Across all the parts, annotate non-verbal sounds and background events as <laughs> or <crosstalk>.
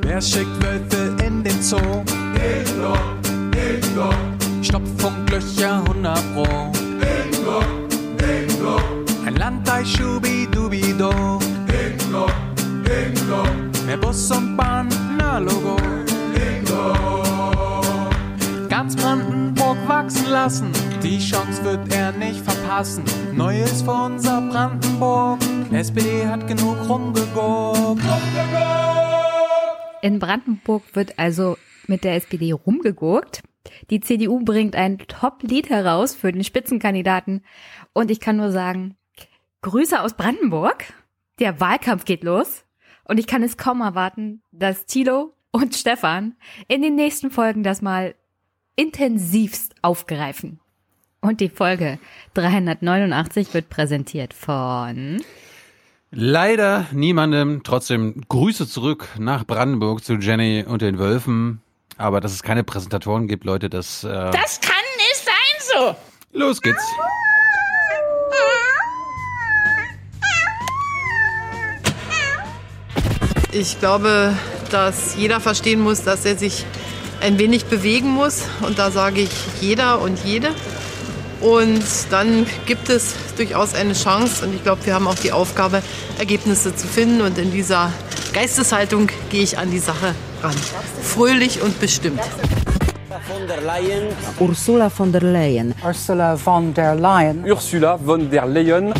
Wer schickt Wölfe in den Zoo? Ingo, Ingo. Stopfunklöcher 100 Pro. Ingo, Ingo. Ein Landei Schubidubido. Ingo, Ingo. Mehr Bus und Bahn, na Logo. Ingo. Ganz Brandenburg wachsen lassen, die Chance wird er nicht verpassen. Neues für unser Brandenburg, SPD hat genug rumgeguckt. In Brandenburg wird also mit der SPD rumgegurkt. Die CDU bringt ein Top-Lied heraus für den Spitzenkandidaten. Und ich kann nur sagen, Grüße aus Brandenburg. Der Wahlkampf geht los. Und ich kann es kaum erwarten, dass Thilo und Stefan in den nächsten Folgen das mal intensivst aufgreifen. Und die Folge 389 wird präsentiert von Leider niemandem. Trotzdem Grüße zurück nach Brandenburg zu Jenny und den Wölfen. Aber dass es keine Präsentatoren gibt, Leute, das. Äh das kann nicht sein so. Los geht's. Ich glaube, dass jeder verstehen muss, dass er sich ein wenig bewegen muss. Und da sage ich jeder und jede. Und dann gibt es durchaus eine Chance. Und ich glaube, wir haben auch die Aufgabe, Ergebnisse zu finden. Und in dieser Geisteshaltung gehe ich an die Sache ran. Fröhlich und bestimmt. Ursula von der Leyen. Ursula von der Leyen. Ursula von der Leyen.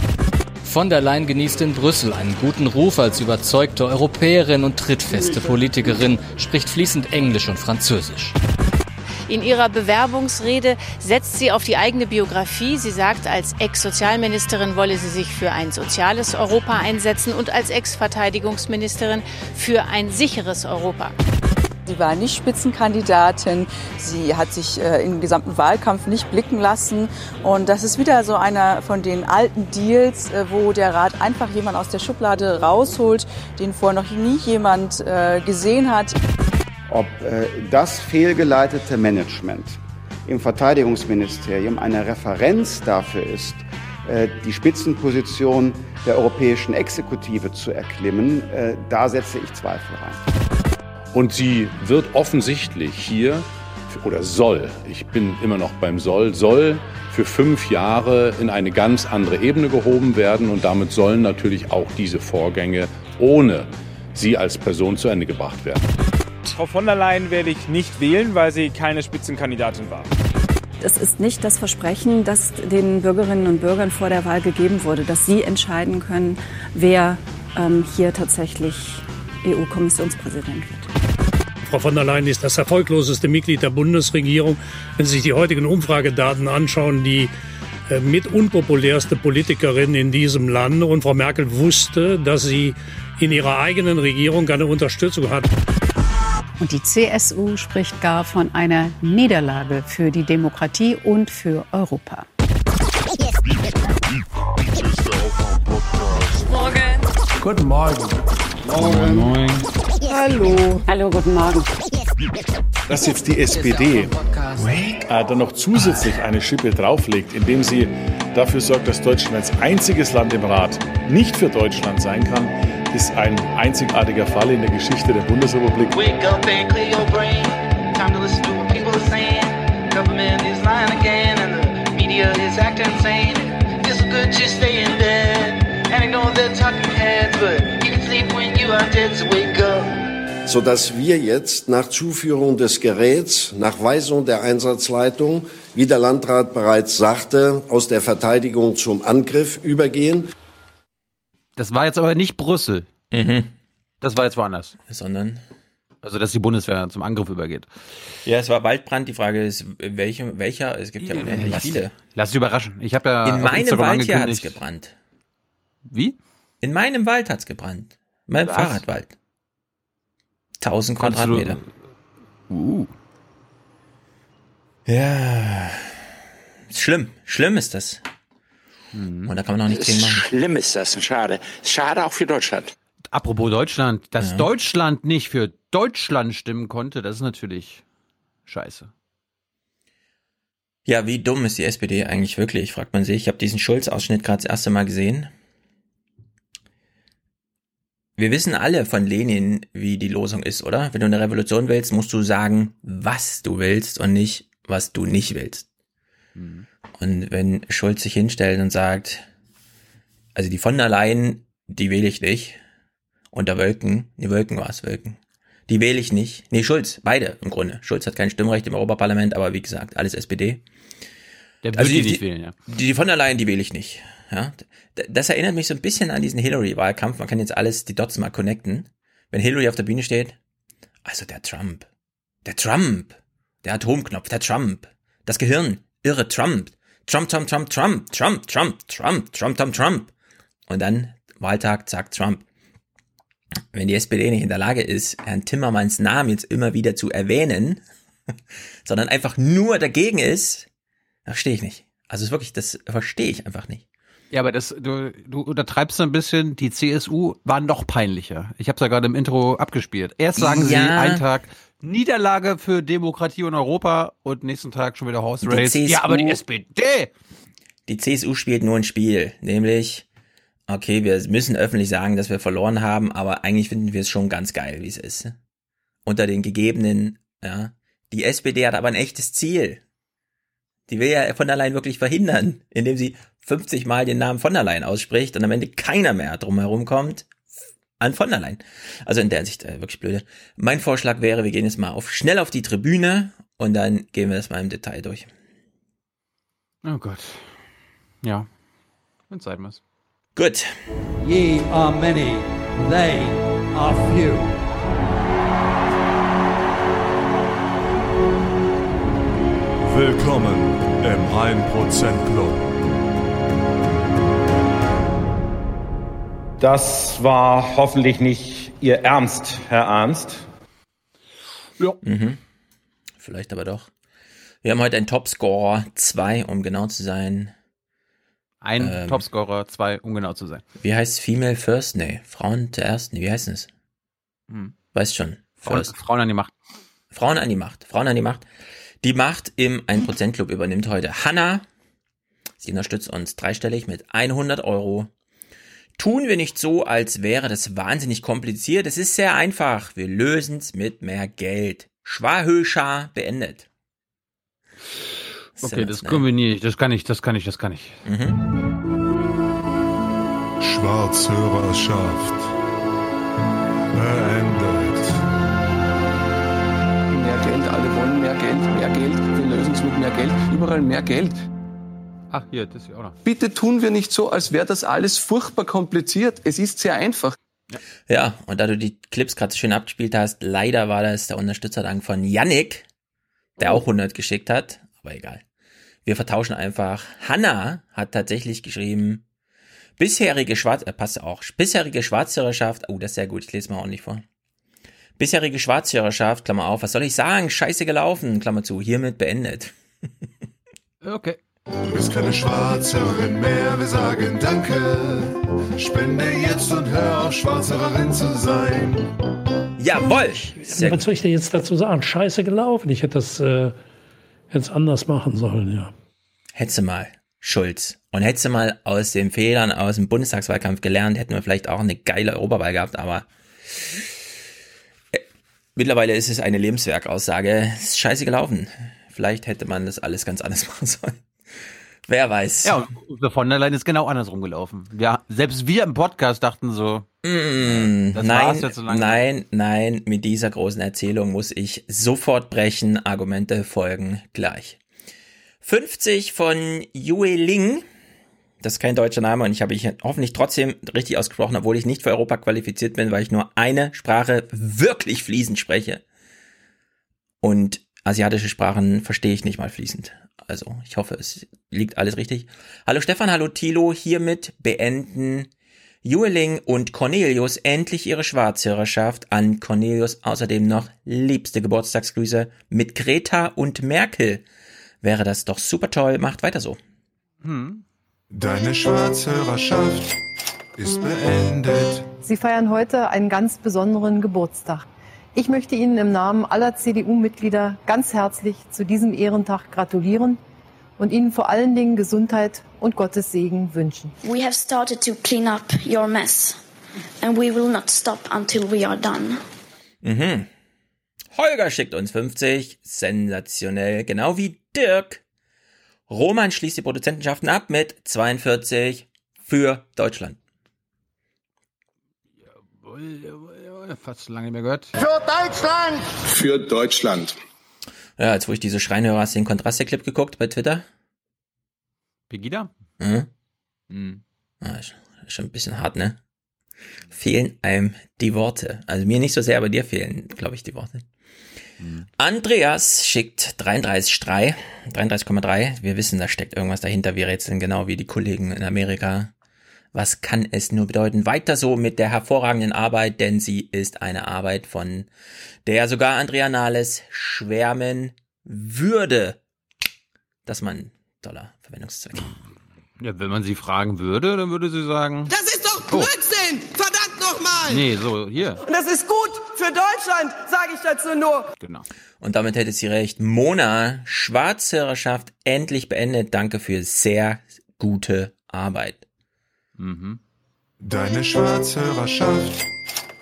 Von der Leyen genießt in Brüssel einen guten Ruf als überzeugte Europäerin und trittfeste Politikerin, spricht fließend Englisch und Französisch. In ihrer Bewerbungsrede setzt sie auf die eigene Biografie. Sie sagt, als Ex-Sozialministerin wolle sie sich für ein soziales Europa einsetzen und als Ex-Verteidigungsministerin für ein sicheres Europa. Sie war nicht Spitzenkandidatin. Sie hat sich äh, im gesamten Wahlkampf nicht blicken lassen. Und das ist wieder so einer von den alten Deals, äh, wo der Rat einfach jemand aus der Schublade rausholt, den vorher noch nie jemand äh, gesehen hat. Ob äh, das fehlgeleitete Management im Verteidigungsministerium eine Referenz dafür ist, äh, die Spitzenposition der europäischen Exekutive zu erklimmen, äh, da setze ich Zweifel rein. Und sie wird offensichtlich hier oder soll, ich bin immer noch beim soll, soll für fünf Jahre in eine ganz andere Ebene gehoben werden und damit sollen natürlich auch diese Vorgänge ohne sie als Person zu Ende gebracht werden. Frau von der Leyen werde ich nicht wählen, weil sie keine Spitzenkandidatin war. Es ist nicht das Versprechen, das den Bürgerinnen und Bürgern vor der Wahl gegeben wurde, dass sie entscheiden können, wer ähm, hier tatsächlich EU-Kommissionspräsident wird. Frau von der Leyen ist das erfolgloseste Mitglied der Bundesregierung. Wenn Sie sich die heutigen Umfragedaten anschauen, die äh, mit unpopulärste Politikerin in diesem Land. Und Frau Merkel wusste, dass sie in ihrer eigenen Regierung keine Unterstützung hat. Und die CSU spricht gar von einer Niederlage für die Demokratie und für Europa. Morgen. Guten Morgen. Moin, moin. Hallo. Hallo, guten Morgen. Dass jetzt die SPD äh, dann noch zusätzlich eine Schippe drauflegt, indem sie dafür sorgt, dass Deutschland als einziges Land im Rat nicht für Deutschland sein kann, ist ein einzigartiger Fall in der Geschichte der Bundesrepublik. Wake up and clear your brain. Time to listen to what people are saying. Government is lying again and the media is acting insane. It's good just stay in bed. And I know they're talking heads, but you can sleep when you are dead, so wake up. sodass wir jetzt nach Zuführung des Geräts, nach Weisung der Einsatzleitung, wie der Landrat bereits sagte, aus der Verteidigung zum Angriff übergehen. Das war jetzt aber nicht Brüssel. Mhm. Das war jetzt woanders. Sondern? Also, dass die Bundeswehr zum Angriff übergeht. Ja, es war Waldbrand. Die Frage ist, welche, welcher? Es gibt ja unendlich lass, viele. Lass dich überraschen. Ich habe ja in meinem Instagram Wald hier hat's angekündigt- gebrannt. Wie? In meinem Wald hat's gebrannt. Mein Was? Fahrradwald. 1000 Konntest du- Quadratmeter. Uh. Ja. Schlimm. Schlimm ist das. Mhm. Und da kann man auch nichts gegen machen. Schlimm ist das, schade. Schade auch für Deutschland. Apropos Deutschland, dass Ja. Deutschland nicht für Deutschland stimmen konnte, das ist natürlich scheiße. Ja, wie dumm ist die SPD eigentlich wirklich, fragt man sich. Ich habe diesen Schulz-Ausschnitt gerade das erste Mal gesehen. wir wissen alle von Lenin, wie die Losung ist, oder? Wenn du eine Revolution willst, musst du sagen, was du willst und nicht, was du nicht willst. Mhm. Und wenn Schulz sich hinstellt und sagt, also die von der Leyen, die wähle ich nicht. Und der Wölken, die Wölken war es, Wölken. Die wähle ich nicht. Nee, Schulz, beide im Grunde. Schulz hat kein Stimmrecht im Europaparlament, aber wie gesagt, alles SPD. Der also die, die, nicht wählen, ja. Die, die von der Leyen, die wähle ich nicht. Ja, das erinnert mich so ein bisschen an diesen Hillary-Wahlkampf. Man kann jetzt alles, die Dots mal connecten. Wenn Hillary auf der Bühne steht, also der Trump, der Trump, der Atomknopf, der Trump, das Gehirn, irre Trump, Trump, Trump, Trump, Trump, Trump, Trump, Trump, Trump, Trump, Trump. Und dann Wahltag, zack, Trump. Wenn die SPD nicht in der Lage ist, Herrn Timmermans Namen jetzt immer wieder zu erwähnen, <laughs> sondern einfach nur dagegen ist, verstehe ich nicht. Also wirklich, das verstehe ich einfach nicht. Ja, aber das, du, du untertreibst ein bisschen, die CSU war noch peinlicher. Ich habe es ja gerade im Intro abgespielt. Erst sagen ja. sie einen Tag Niederlage für Demokratie und Europa und nächsten Tag schon wieder Horse Race. CSU, ja, aber die SPD! Die CSU spielt nur ein Spiel, nämlich, okay, wir müssen öffentlich sagen, dass wir verloren haben, aber eigentlich finden wir es schon ganz geil, wie es ist. Unter den gegebenen, ja. Die SPD hat aber ein echtes Ziel. Die will ja von allein wirklich verhindern, indem sie 50 Mal den Namen von der Leyen ausspricht und am Ende keiner mehr drumherum kommt an von der Leyen. Also in der Sicht äh, wirklich blöde. Mein Vorschlag wäre, wir gehen jetzt mal auf, schnell auf die Tribüne und dann gehen wir das mal im Detail durch. Oh Gott. Ja. Wenn Zeit muss. Gut. Ye are many, they are few. Willkommen im 1% Club. Das war hoffentlich nicht Ihr Ernst, Herr Ernst. Ja. Mhm. Vielleicht aber doch. Wir haben heute einen Topscorer 2, um genau zu sein. Ein ähm, Topscorer 2, um genau zu sein. Wie heißt Female First? Nee, Frauen zuerst? Nee, wie heißt es? Hm. Weißt schon. Frauen, Frauen an die Macht. Frauen an die Macht. Frauen an die Macht. Die Macht im 1% Club übernimmt heute Hanna. Sie unterstützt uns dreistellig mit 100 Euro Tun wir nicht so, als wäre das wahnsinnig kompliziert. Es ist sehr einfach. Wir lösen es mit mehr Geld. Schwahöscha beendet. Okay, das kombiniere ich. Das kann ich, das kann ich, das kann ich. Mhm. Schwarzhörerschaft beendet. Mehr Geld, alle wollen mehr Geld, mehr Geld. Wir lösen es mit mehr Geld. Überall mehr Geld. Ach, hier, das ist auch noch. Bitte tun wir nicht so, als wäre das alles furchtbar kompliziert. Es ist sehr einfach. Ja. und da du die Clips gerade schön abgespielt hast, leider war das der Unterstützerdank von Yannick, der auch 100 geschickt hat, aber egal. Wir vertauschen einfach. Hanna hat tatsächlich geschrieben, bisherige Schwarz, äh, passt auch, bisherige Schwarzhörerschaft, oh, das ist sehr gut, ich lese mal ordentlich vor. Bisherige Schwarzhörerschaft, Klammer auf, was soll ich sagen? Scheiße gelaufen, Klammer zu, hiermit beendet. <laughs> okay. Du bist keine Schwarzhörerin mehr, wir sagen Danke. Spende jetzt und hör auf, Schwarzhörerin zu sein. Jawoll! Sehr Was soll ich dir jetzt dazu sagen? Scheiße gelaufen. Ich hätte das äh, jetzt anders machen sollen, ja. Hättest mal, Schulz. Und hättest mal aus den Fehlern aus dem Bundestagswahlkampf gelernt, hätten wir vielleicht auch eine geile Europawahl gehabt, aber äh, mittlerweile ist es eine Lebenswerkaussage. Es ist scheiße gelaufen. Vielleicht hätte man das alles ganz anders <laughs> machen sollen. Wer weiß. Ja, und von der Leyen ist genau andersrum gelaufen. Ja, selbst wir im Podcast dachten so. Mm, nein, so nein, nein, mit dieser großen Erzählung muss ich sofort brechen. Argumente folgen gleich. 50 von Yue Ling. Das ist kein deutscher Name und ich habe ich hoffentlich trotzdem richtig ausgesprochen, obwohl ich nicht für Europa qualifiziert bin, weil ich nur eine Sprache wirklich fließend spreche. Und asiatische Sprachen verstehe ich nicht mal fließend. Also ich hoffe, es liegt alles richtig. Hallo Stefan, hallo Thilo. Hiermit beenden Jueling und Cornelius endlich ihre Schwarzhörerschaft. An Cornelius außerdem noch liebste Geburtstagsgrüße mit Greta und Merkel. Wäre das doch super toll. Macht weiter so. Hm. Deine Schwarzhörerschaft ist beendet. Sie feiern heute einen ganz besonderen Geburtstag. Ich möchte Ihnen im Namen aller CDU-Mitglieder ganz herzlich zu diesem Ehrentag gratulieren und Ihnen vor allen Dingen Gesundheit und Gottes Segen wünschen. We have started to clean up your mess. and we will not stop until we are done. Mhm. Holger schickt uns 50. Sensationell. Genau wie Dirk. Roman schließt die Produzentenschaften ab mit 42 für Deutschland. Jawohl, jawohl. Fast lange nicht mehr gehört. Für Deutschland! Für Deutschland. Ja, als wo ich diese Schreinhörer hast du den Kontraste-Clip geguckt bei Twitter? Pegida? Mhm. Hm. Ah, ist schon ein bisschen hart, ne? Fehlen einem die Worte. Also mir nicht so sehr, aber dir fehlen, glaube ich, die Worte. Andreas schickt 33,3. 33,3. Wir wissen, da steckt irgendwas dahinter. Wir rätseln genau wie die Kollegen in Amerika. Was kann es nur bedeuten? Weiter so mit der hervorragenden Arbeit, denn sie ist eine Arbeit, von der sogar Andrea Nahles schwärmen würde. Das man toller Verwendungszweck. Ja, wenn man sie fragen würde, dann würde sie sagen. Das ist doch Blödsinn! Verdammt nochmal! Nee, so, hier. Und das ist gut für Deutschland, sage ich dazu nur. Genau. Und damit hätte sie recht. Mona, Schwarzhörerschaft endlich beendet. Danke für sehr gute Arbeit. Mhm. Deine Schwarzhörerschaft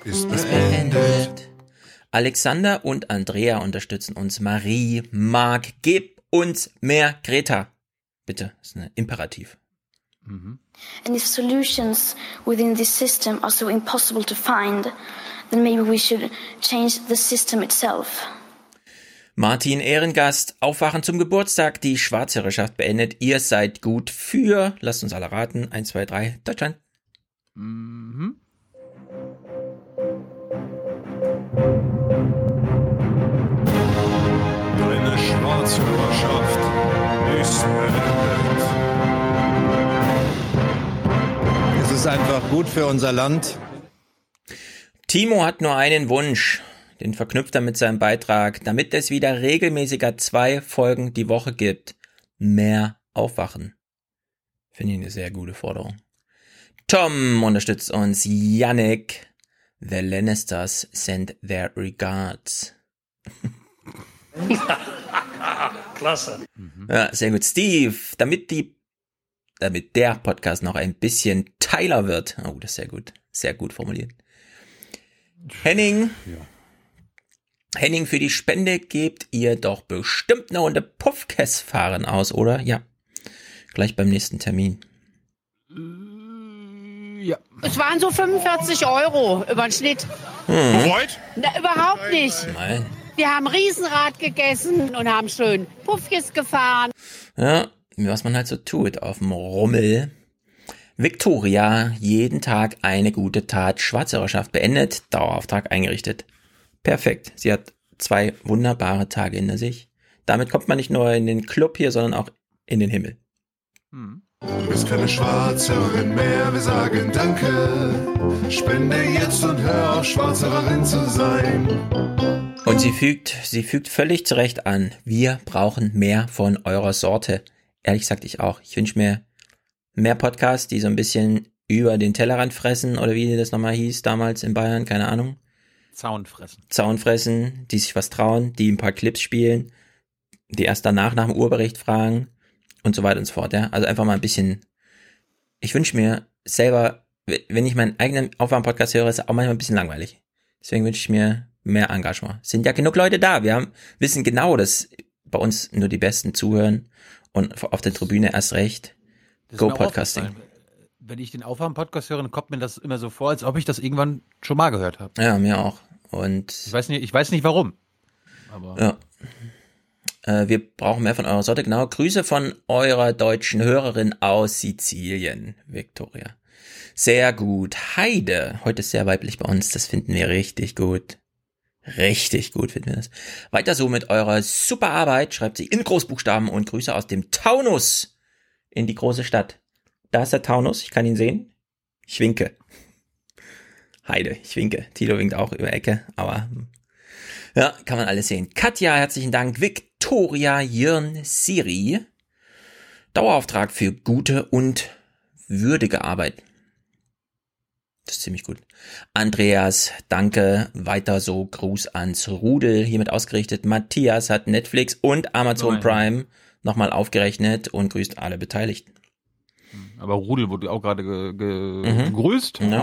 ist beendet. Alexander und Andrea unterstützen uns. Marie, Marc, gib uns mehr Greta. Bitte, das ist ein Imperativ. And if solutions within this system are so impossible to find, then maybe we should change the system itself. Martin Ehrengast, Aufwachen zum Geburtstag. Die Schwarzhörerschaft beendet. Ihr seid gut für, lasst uns alle raten, 1, 2, 3, Deutschland. Mhm. Deine Schwarzhörerschaft ist beendet. Es ist einfach gut für unser Land. Timo hat nur einen Wunsch. Den verknüpft er mit seinem Beitrag, damit es wieder regelmäßiger zwei Folgen die Woche gibt. Mehr Aufwachen. Finde ich eine sehr gute Forderung. Tom unterstützt uns. Yannick. The Lannisters send their regards. <laughs> Klasse. Ja, sehr gut. Steve, damit die, damit der Podcast noch ein bisschen Teiler wird. Oh, das ist sehr gut. Sehr gut formuliert. Henning. Henning, für die Spende gebt ihr doch bestimmt eine Runde Puffkess fahren aus, oder? Ja. Gleich beim nächsten Termin. Ja. Es waren so 45 Euro über den Schnitt. Hm. Na, überhaupt nicht. Nein. Wir haben Riesenrad gegessen und haben schön Puffkes gefahren. Ja, was man halt so tut auf dem Rummel. Victoria, jeden Tag eine gute Tat, Schwarzhörerschaft beendet, Dauerauftrag eingerichtet. Perfekt. Sie hat zwei wunderbare Tage hinter sich. Damit kommt man nicht nur in den Club hier, sondern auch in den Himmel. Du bist keine Schwarzhörerin mehr, wir sagen Danke. Spende jetzt und hör auf, Schwarzhörerin zu sein. Und sie fügt, sie fügt völlig zurecht an. Wir brauchen mehr von eurer Sorte. Ehrlich gesagt, ich auch. Ich wünsche mir mehr Podcasts, die so ein bisschen über den Tellerrand fressen oder wie das nochmal hieß damals in Bayern, keine Ahnung. Zaun fressen. Zaun fressen, die sich was trauen, die ein paar Clips spielen, die erst danach nach dem Urbericht fragen und so weiter und so fort. Ja? Also einfach mal ein bisschen. Ich wünsche mir selber, wenn ich meinen eigenen Aufwärm-Podcast höre, ist es auch manchmal ein bisschen langweilig. Deswegen wünsche ich mir mehr Engagement. Sind ja genug Leute da. Wir haben, wissen genau, dass bei uns nur die Besten zuhören und auf der Tribüne erst recht. Das Go Podcasting. Wenn ich den Aufwärm-Podcast höre, dann kommt mir das immer so vor, als ob ich das irgendwann schon mal gehört habe. Ja, mir auch. Und Ich weiß nicht, ich weiß nicht warum. Aber Ja. Äh, wir brauchen mehr von eurer Sorte. Genau. Grüße von eurer deutschen Hörerin aus Sizilien, Victoria. Sehr gut. Heide. Heute ist sehr weiblich bei uns. Das finden wir richtig gut. Richtig gut finden wir das. Weiter so mit eurer super Arbeit. Schreibt sie in Großbuchstaben und Grüße aus dem Taunus in die große Stadt. Da ist der Taunus. Ich kann ihn sehen. Ich winke. Heide, ich winke. Tilo winkt auch über Ecke, aber ja, kann man alles sehen. Katja, herzlichen Dank. Victoria Jörn Siri. Dauerauftrag für gute und würdige Arbeit. Das ist ziemlich gut. Andreas, danke. Weiter so. Gruß ans Rudel. Hiermit ausgerichtet. Matthias hat Netflix und Amazon Nein. Prime nochmal aufgerechnet und grüßt alle Beteiligten. Aber Rudel wurde auch gerade ge ge Mhm. gegrüßt. Ja.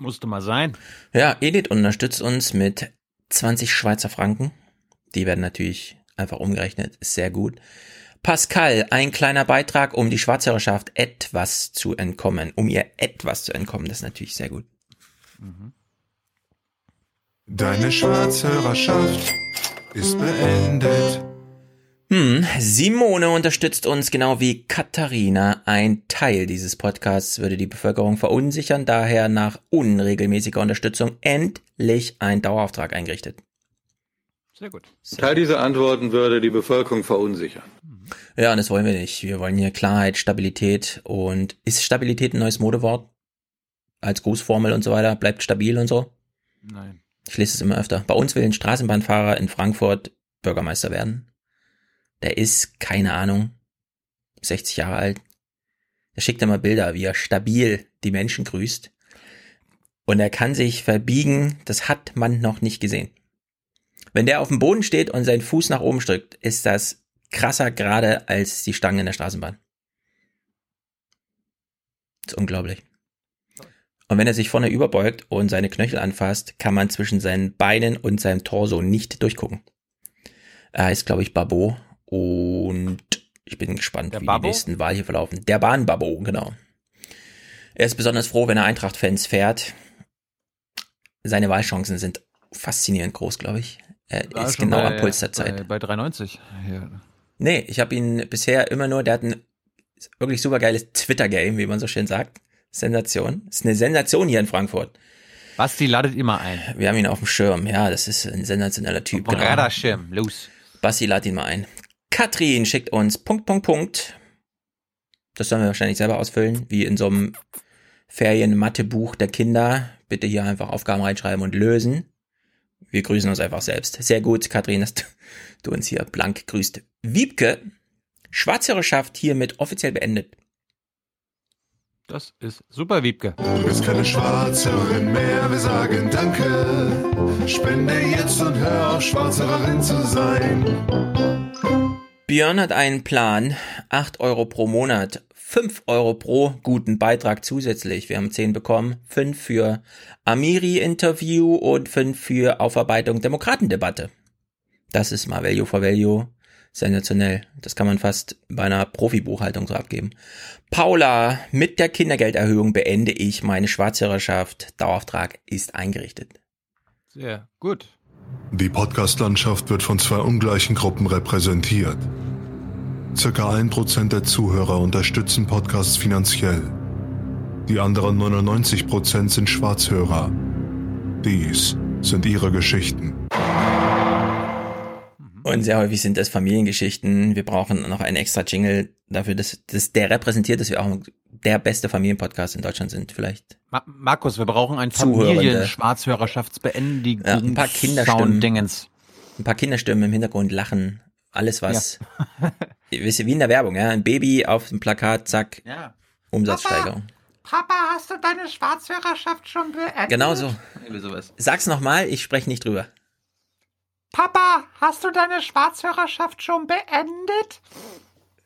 Musste mal sein. Ja, Edith unterstützt uns mit 20 Schweizer Franken. Die werden natürlich einfach umgerechnet. Ist sehr gut. Pascal, ein kleiner Beitrag, um die Schwarzhörerschaft etwas zu entkommen. Um ihr etwas zu entkommen. Das ist natürlich sehr gut. Deine Schwarzhörerschaft ist beendet. Hm, Simone unterstützt uns genau wie Katharina. Ein Teil dieses Podcasts würde die Bevölkerung verunsichern, daher nach unregelmäßiger Unterstützung endlich ein Dauerauftrag eingerichtet. Sehr gut. Teil dieser Antworten würde die Bevölkerung verunsichern. Ja, und das wollen wir nicht. Wir wollen hier Klarheit, Stabilität und ist Stabilität ein neues Modewort? Als Grußformel und so weiter? Bleibt stabil und so? Nein. Ich lese es immer öfter. Bei uns will ein Straßenbahnfahrer in Frankfurt Bürgermeister werden. Der ist, keine Ahnung, 60 Jahre alt. Er schickt immer Bilder, wie er stabil die Menschen grüßt. Und er kann sich verbiegen, das hat man noch nicht gesehen. Wenn der auf dem Boden steht und seinen Fuß nach oben drückt, ist das krasser gerade als die Stangen in der Straßenbahn. Ist unglaublich. Und wenn er sich vorne überbeugt und seine Knöchel anfasst, kann man zwischen seinen Beinen und seinem Torso nicht durchgucken. Er heißt, glaube ich, Babo und ich bin gespannt, Der wie Babbo? die nächsten Wahl hier verlaufen. Der Bahnbabo, genau. Er ist besonders froh, wenn er Eintracht-Fans fährt. Seine Wahlchancen sind faszinierend groß, glaube ich. Er War ist genau bei- am Puls der Zeit. Bei, bei 3,90. Ja. Nee, ich habe ihn bisher immer nur, der hat ein wirklich super geiles Twitter-Game, wie man so schön sagt. Sensation. Ist eine Sensation hier in Frankfurt. Basti ladet immer ein. Wir haben ihn auf dem Schirm. Ja, das ist ein sensationeller Typ. genau. Radarschirm, los. Basti, lad ihn mal ein. Katrin schickt uns Punkt, Punkt, Punkt. Das sollen wir wahrscheinlich selber ausfüllen, wie in so einem Ferien-Mathe-Buch der Kinder. Bitte hier einfach Aufgaben reinschreiben und lösen. Wir grüßen uns einfach selbst. Sehr gut, Katrin, dass du, uns hier blank grüßt. Wiebke, Schwarzhörerschaft hiermit offiziell beendet. Das ist super, Wiebke. Du bist keine Schwarzhörerin mehr, wir sagen Danke. Spende jetzt und hör auf, Schwarzhörerin zu sein. Björn hat einen Plan. 8 Euro pro Monat. 5 Euro pro guten Beitrag zusätzlich. Wir haben 10 bekommen. 5 für Amiri-Interview und 5 für Aufarbeitung Demokratendebatte. Das ist mal Value for Value. Sensationell. Das kann man fast bei einer Profibuchhaltung so abgeben. Paula, mit der Kindergelderhöhung beende ich meine Schwarzhörerschaft. Dauerauftrag ist eingerichtet. Sehr gut. Die Podcast-Landschaft wird von zwei ungleichen Gruppen repräsentiert. Circa ein Prozent der Zuhörer unterstützen Podcasts finanziell. Die anderen 99 Prozent sind Schwarzhörer. Dies sind ihre Geschichten. Und sehr häufig sind das Familiengeschichten. Wir brauchen noch einen extra Jingle dafür, dass, dass der repräsentiert, dass wir auch der beste Familienpodcast in Deutschland sind, vielleicht. Ma Markus, wir brauchen ein. Familien-Schwarzhörerschaftsbeendigung. Ja, ein paar Kinderstimmen. Ein paar Kinderstimmen im Hintergrund lachen. Alles was. Wisst, wie in der Werbung, ja. Ein Baby auf dem Plakat, zack. Ja. Umsatzsteigerung. Papa, hast du deine Schwarzhörerschaft schon beendet? Genau so. Sag's nochmal, ich spreche nicht drüber. Papa, hast du deine Schwarzhörerschaft schon beendet?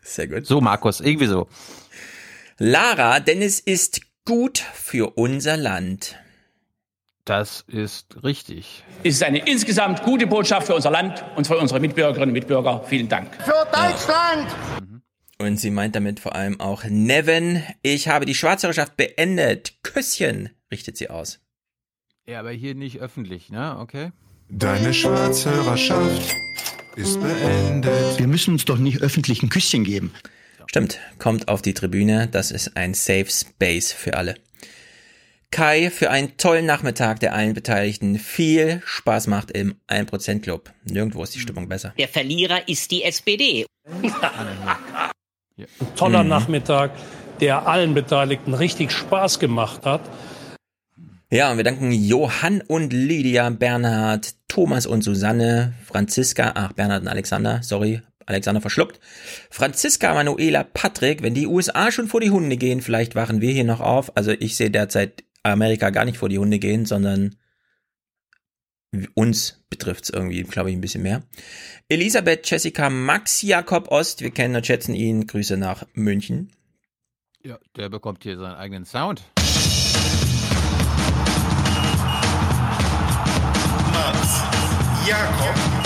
Sehr gut. So, Markus, irgendwie so. Lara, denn es ist gut für unser Land. Das ist richtig. Es ist eine insgesamt gute Botschaft für unser Land und für unsere Mitbürgerinnen und Mitbürger. Vielen Dank. Für Deutschland! Und sie meint damit vor allem auch Nevin. Ich habe die Schwarzhörerschaft beendet. Küsschen, richtet sie aus. Ja, aber hier nicht öffentlich, ne? Okay. Deine Schwarzhörerschaft ist beendet. Wir müssen uns doch nicht öffentlich ein Küsschen geben. Stimmt, kommt auf die Tribüne. Das ist ein Safe Space für alle. Kai, für einen tollen Nachmittag, der allen Beteiligten viel Spaß macht im 1% Club. Nirgendwo ist die Stimmung besser. Der Verlierer ist die SPD. <laughs> Ein toller Mhm. Nachmittag, der allen Beteiligten richtig Spaß gemacht hat. Ja, und wir danken Johann und Lydia, Bernhard, Thomas und Susanne, Franziska, ach, Bernhard und Alexander, sorry, Alexander verschluckt. Franziska, Manuela, Patrick, wenn die USA schon vor die Hunde gehen, vielleicht wachen wir hier noch auf. Also ich sehe derzeit Amerika gar nicht vor die Hunde gehen, sondern uns betrifft es irgendwie, glaube ich, ein bisschen mehr. Elisabeth, Jessica, Max, Jakob Ost, wir kennen und schätzen ihn. Grüße nach München. Ja, der bekommt hier seinen eigenen Sound. Max, Jakob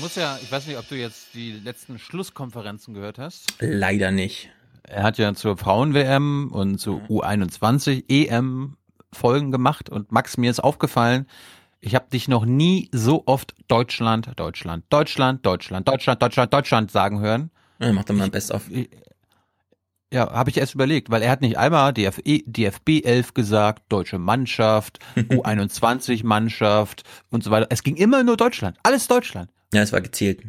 muss ja, ich weiß nicht, ob du jetzt die letzten Schlusskonferenzen gehört hast. Leider nicht. Er hat ja zur Frauen-WM und zu U21 EM Folgen gemacht und Max, mir ist aufgefallen, ich habe dich noch nie so oft Deutschland, Deutschland, Deutschland, Deutschland, Deutschland, Deutschland, Deutschland sagen hören. Ja, mach doch mal Best of. Ja, habe ich erst überlegt, weil er hat nicht einmal DFE, DFB 11 gesagt, deutsche Mannschaft, <laughs> U21 Mannschaft und so weiter. Es ging immer nur Deutschland, alles Deutschland. Ja, es war gezielt.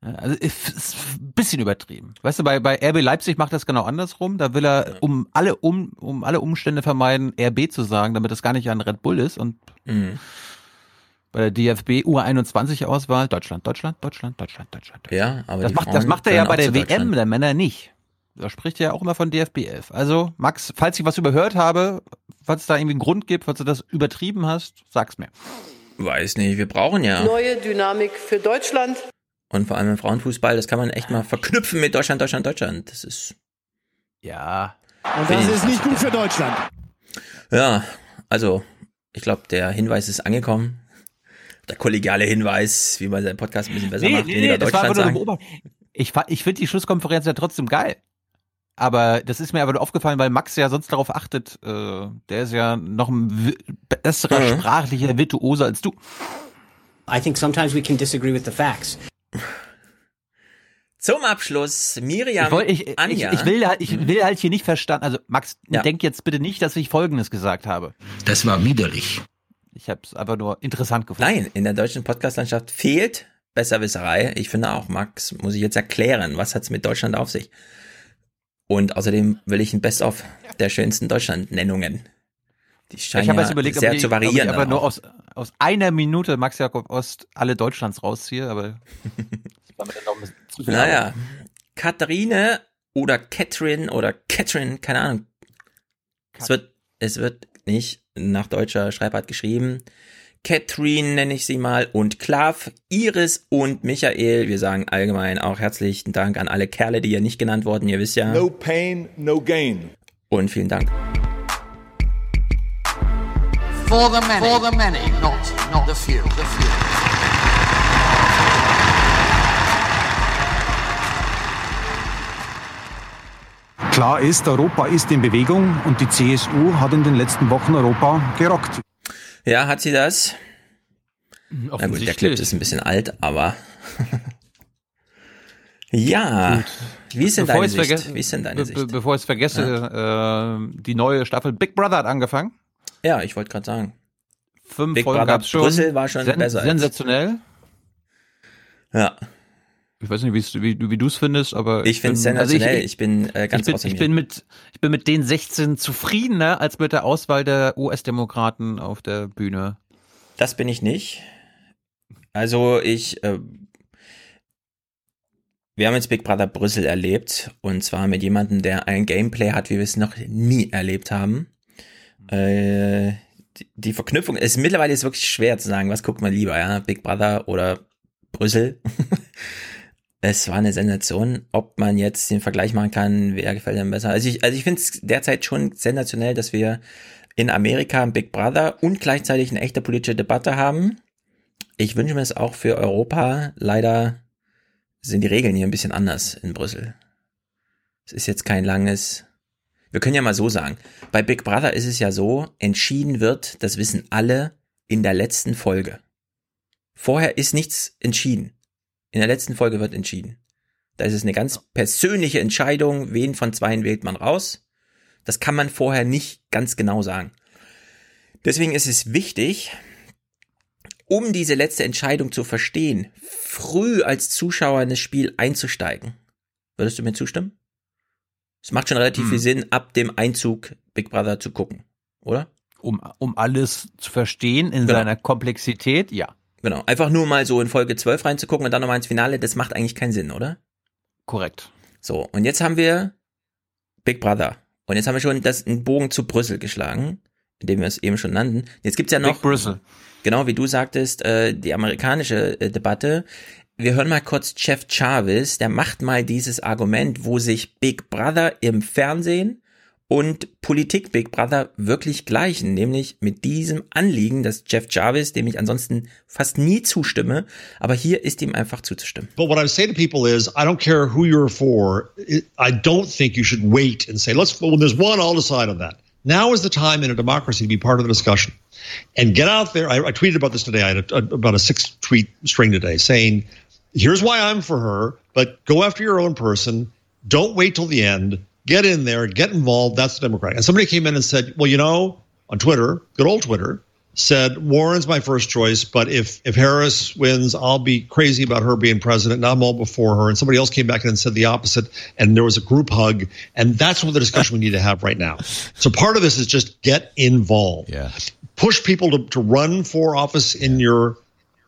Also ist ein bisschen übertrieben. Weißt du, bei, bei RB Leipzig macht das genau andersrum. Da will er um alle um um alle Umstände vermeiden, RB zu sagen, damit das gar nicht ein Red Bull ist. Und mhm. bei der DFB U21 Auswahl Deutschland, Deutschland, Deutschland, Deutschland, Deutschland. Ja, aber das macht das macht er ja bei der WM der Männer nicht. Da spricht er ja auch immer von DFB 11. Also Max, falls ich was überhört habe, falls es da irgendwie einen Grund gibt, falls du das übertrieben hast, sag's mir. Weiß nicht, wir brauchen ja neue Dynamik für Deutschland. Und vor allem im Frauenfußball, das kann man echt mal verknüpfen mit Deutschland, Deutschland, Deutschland. Das ist. Ja. Und das ist nicht gut für Deutschland. Ja, also, ich glaube, der Hinweis ist angekommen. Der kollegiale Hinweis, wie man seinen Podcast ein bisschen besser nee, macht, nee, weniger nee, Deutschland sagen. Ich, ich finde die Schlusskonferenz ja trotzdem geil. Aber das ist mir aber aufgefallen, weil Max ja sonst darauf achtet. Äh, der ist ja noch ein besserer mhm. sprachlicher Virtuose als du. I think sometimes we can disagree with the facts. Zum Abschluss, Miriam ich, wollt, ich, Anja. Ich, ich, will, ich will halt hier nicht verstanden, also Max, ja. denk jetzt bitte nicht, dass ich Folgendes gesagt habe. Das war widerlich. Ich habe es einfach nur interessant gefunden. Nein, in der deutschen Podcastlandschaft fehlt Besserwisserei. Ich finde auch, Max, muss ich jetzt erklären, was hat's mit Deutschland auf sich? Und außerdem will ich ein Best-of der schönsten Deutschland-Nennungen. Die scheinen ich habe ja jetzt überlegt, sehr die, zu variieren. Ich aber nur aus, aus einer Minute Max Jakob Ost alle Deutschlands rausziehe, aber war mir dann noch ein bisschen zu viel. Naja, Katharine oder Catherine oder Catherine, keine Ahnung. Kat es wird, es wird nicht nach deutscher Schreibart geschrieben. Catherine nenne ich sie mal und Klav, Iris und Michael. Wir sagen allgemein auch herzlichen Dank an alle Kerle, die hier nicht genannt wurden. Ihr wisst ja. No pain, no gain. Und vielen Dank. For the many, For the many. not, not the few. The few. Klar ist, Europa ist in Bewegung und die CSU hat in den letzten Wochen Europa gerockt. Ja, hat sie das? Na gut, der Clip ist ein bisschen alt, aber <laughs> ja. Gut. Wie ist denn bevor deine Sicht? Wie ist denn deine Sicht? bevor ich es vergesse, ja. äh, die neue Staffel Big Brother hat angefangen. Ja, ich wollte gerade sagen. Fünf Big Folgen gab es schon. Brüssel war schon Sen besser. Sensationell. Ja. Ich weiß nicht, wie, wie du es findest, aber ich finde es sensationell. Also ich, ich, bin äh, ganz ich bin, ich bin mit ich bin mit den 16 zufriedener als mit der Auswahl der US-Demokraten auf der Bühne. Das bin ich nicht. Also ich äh, wir haben jetzt Big Brother Brüssel erlebt und zwar mit jemandem, der ein Gameplay hat, wie wir es noch nie erlebt haben. Äh, die, die Verknüpfung ist mittlerweile ist wirklich schwer zu sagen, was guckt man lieber, ja, Big Brother oder Brüssel. <laughs> es war eine Sensation. Ob man jetzt den Vergleich machen kann, wer gefällt einem besser. Also ich, also ich finde es derzeit schon sensationell, dass wir in Amerika ein Big Brother und gleichzeitig eine echte politische Debatte haben. Ich wünsche mir es auch für Europa. Leider sind die Regeln hier ein bisschen anders in Brüssel. Es ist jetzt kein langes. Wir können ja mal so sagen. Bei Big Brother ist es ja so, entschieden wird, das wissen alle, in der letzten Folge. Vorher ist nichts entschieden. In der letzten Folge wird entschieden. Da ist es eine ganz persönliche Entscheidung, wen von zweien wählt man raus. Das kann man vorher nicht ganz genau sagen. Deswegen ist es wichtig, um diese letzte Entscheidung zu verstehen, früh als Zuschauer in das Spiel einzusteigen. Würdest du mir zustimmen? Es macht schon relativ hm. viel Sinn, ab dem Einzug Big Brother zu gucken, oder? Um, um alles zu verstehen in genau. seiner Komplexität, ja. Genau. Einfach nur mal so in Folge 12 reinzugucken und dann nochmal ins Finale, das macht eigentlich keinen Sinn, oder? Korrekt. So, und jetzt haben wir Big Brother. Und jetzt haben wir schon das, einen Bogen zu Brüssel geschlagen, indem wir es eben schon nannten. Jetzt gibt's ja noch. Big Brüssel. Genau, wie du sagtest, äh, die amerikanische äh, Debatte. Wir hören mal kurz Jeff Jarvis, der macht mal dieses Argument, wo sich Big Brother im Fernsehen und Politik Big Brother wirklich gleichen, nämlich mit diesem Anliegen, dass Jeff Jarvis, dem ich ansonsten fast nie zustimme, aber hier ist ihm einfach zuzustimmen. But what I say to people is, I don't care who you're for. I don't think you should wait and say, let's, when there's one, I'll decide on that. Now is the time in a democracy to be part of the discussion and get out there. I, I tweeted about this today. I had a, about a six tweet string today saying, here's why I'm for her, but go after your own person. Don't wait till the end get in there, get involved. That's the Democratic. And somebody came in and said, well, you know, on Twitter, good old Twitter, said Warren's my first choice, but if if Harris wins, I'll be crazy about her being president, and I'm all before her. And somebody else came back and said the opposite, and there was a group hug, and that's what the discussion we need to have right now. So part of this is just get involved. Yeah. Push people to, to run for office in your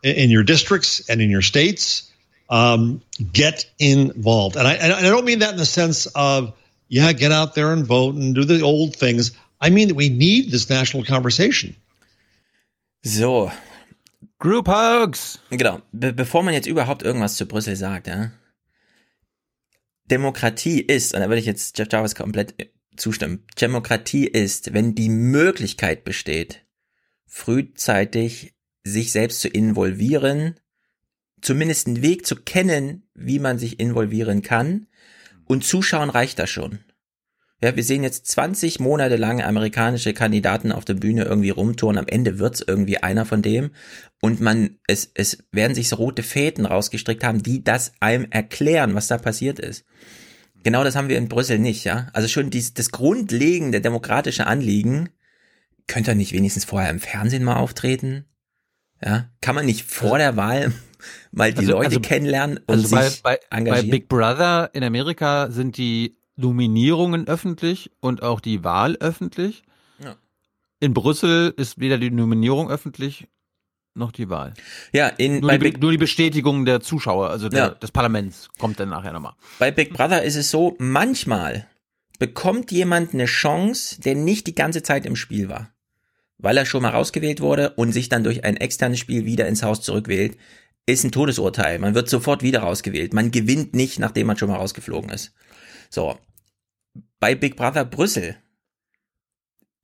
in your districts and in your states. Um, get involved, and I and I don't mean that in the sense of yeah, get out there and vote and do the old things. I mean that we need this national conversation. So. Group Hugs. Genau. Be bevor man jetzt überhaupt irgendwas zu Brüssel sagt, ja. Demokratie ist, und da würde ich jetzt Jeff Jarvis komplett zustimmen. Demokratie ist, wenn die Möglichkeit besteht, frühzeitig sich selbst zu involvieren, zumindest einen Weg zu kennen, wie man sich involvieren kann und zuschauen reicht das schon. Ja, wir sehen jetzt 20 Monate lang amerikanische Kandidaten auf der Bühne irgendwie rumtouren. Am Ende wird's irgendwie einer von dem. Und man, es, es werden sich so rote Fäden rausgestrickt haben, die das einem erklären, was da passiert ist. Genau das haben wir in Brüssel nicht, ja. Also schon dies, das grundlegende demokratische Anliegen, könnte er nicht wenigstens vorher im Fernsehen mal auftreten? Ja, kann man nicht vor der Wahl mal die also, Leute also, kennenlernen und also sich bei, bei, engagieren. Bei Big Brother in Amerika sind die Nominierungen öffentlich und auch die Wahl öffentlich. Ja. In Brüssel ist weder die Nominierung öffentlich noch die Wahl. Ja, in, nur, bei die, Big, nur die Bestätigung der Zuschauer, also der, ja. des Parlaments, kommt dann nachher nochmal. Bei Big Brother ist es so, manchmal bekommt jemand eine Chance, der nicht die ganze Zeit im Spiel war. Weil er schon mal rausgewählt wurde und sich dann durch ein externes Spiel wieder ins Haus zurückwählt ist ein Todesurteil. Man wird sofort wieder rausgewählt. Man gewinnt nicht, nachdem man schon mal rausgeflogen ist. So. Bei Big Brother Brüssel,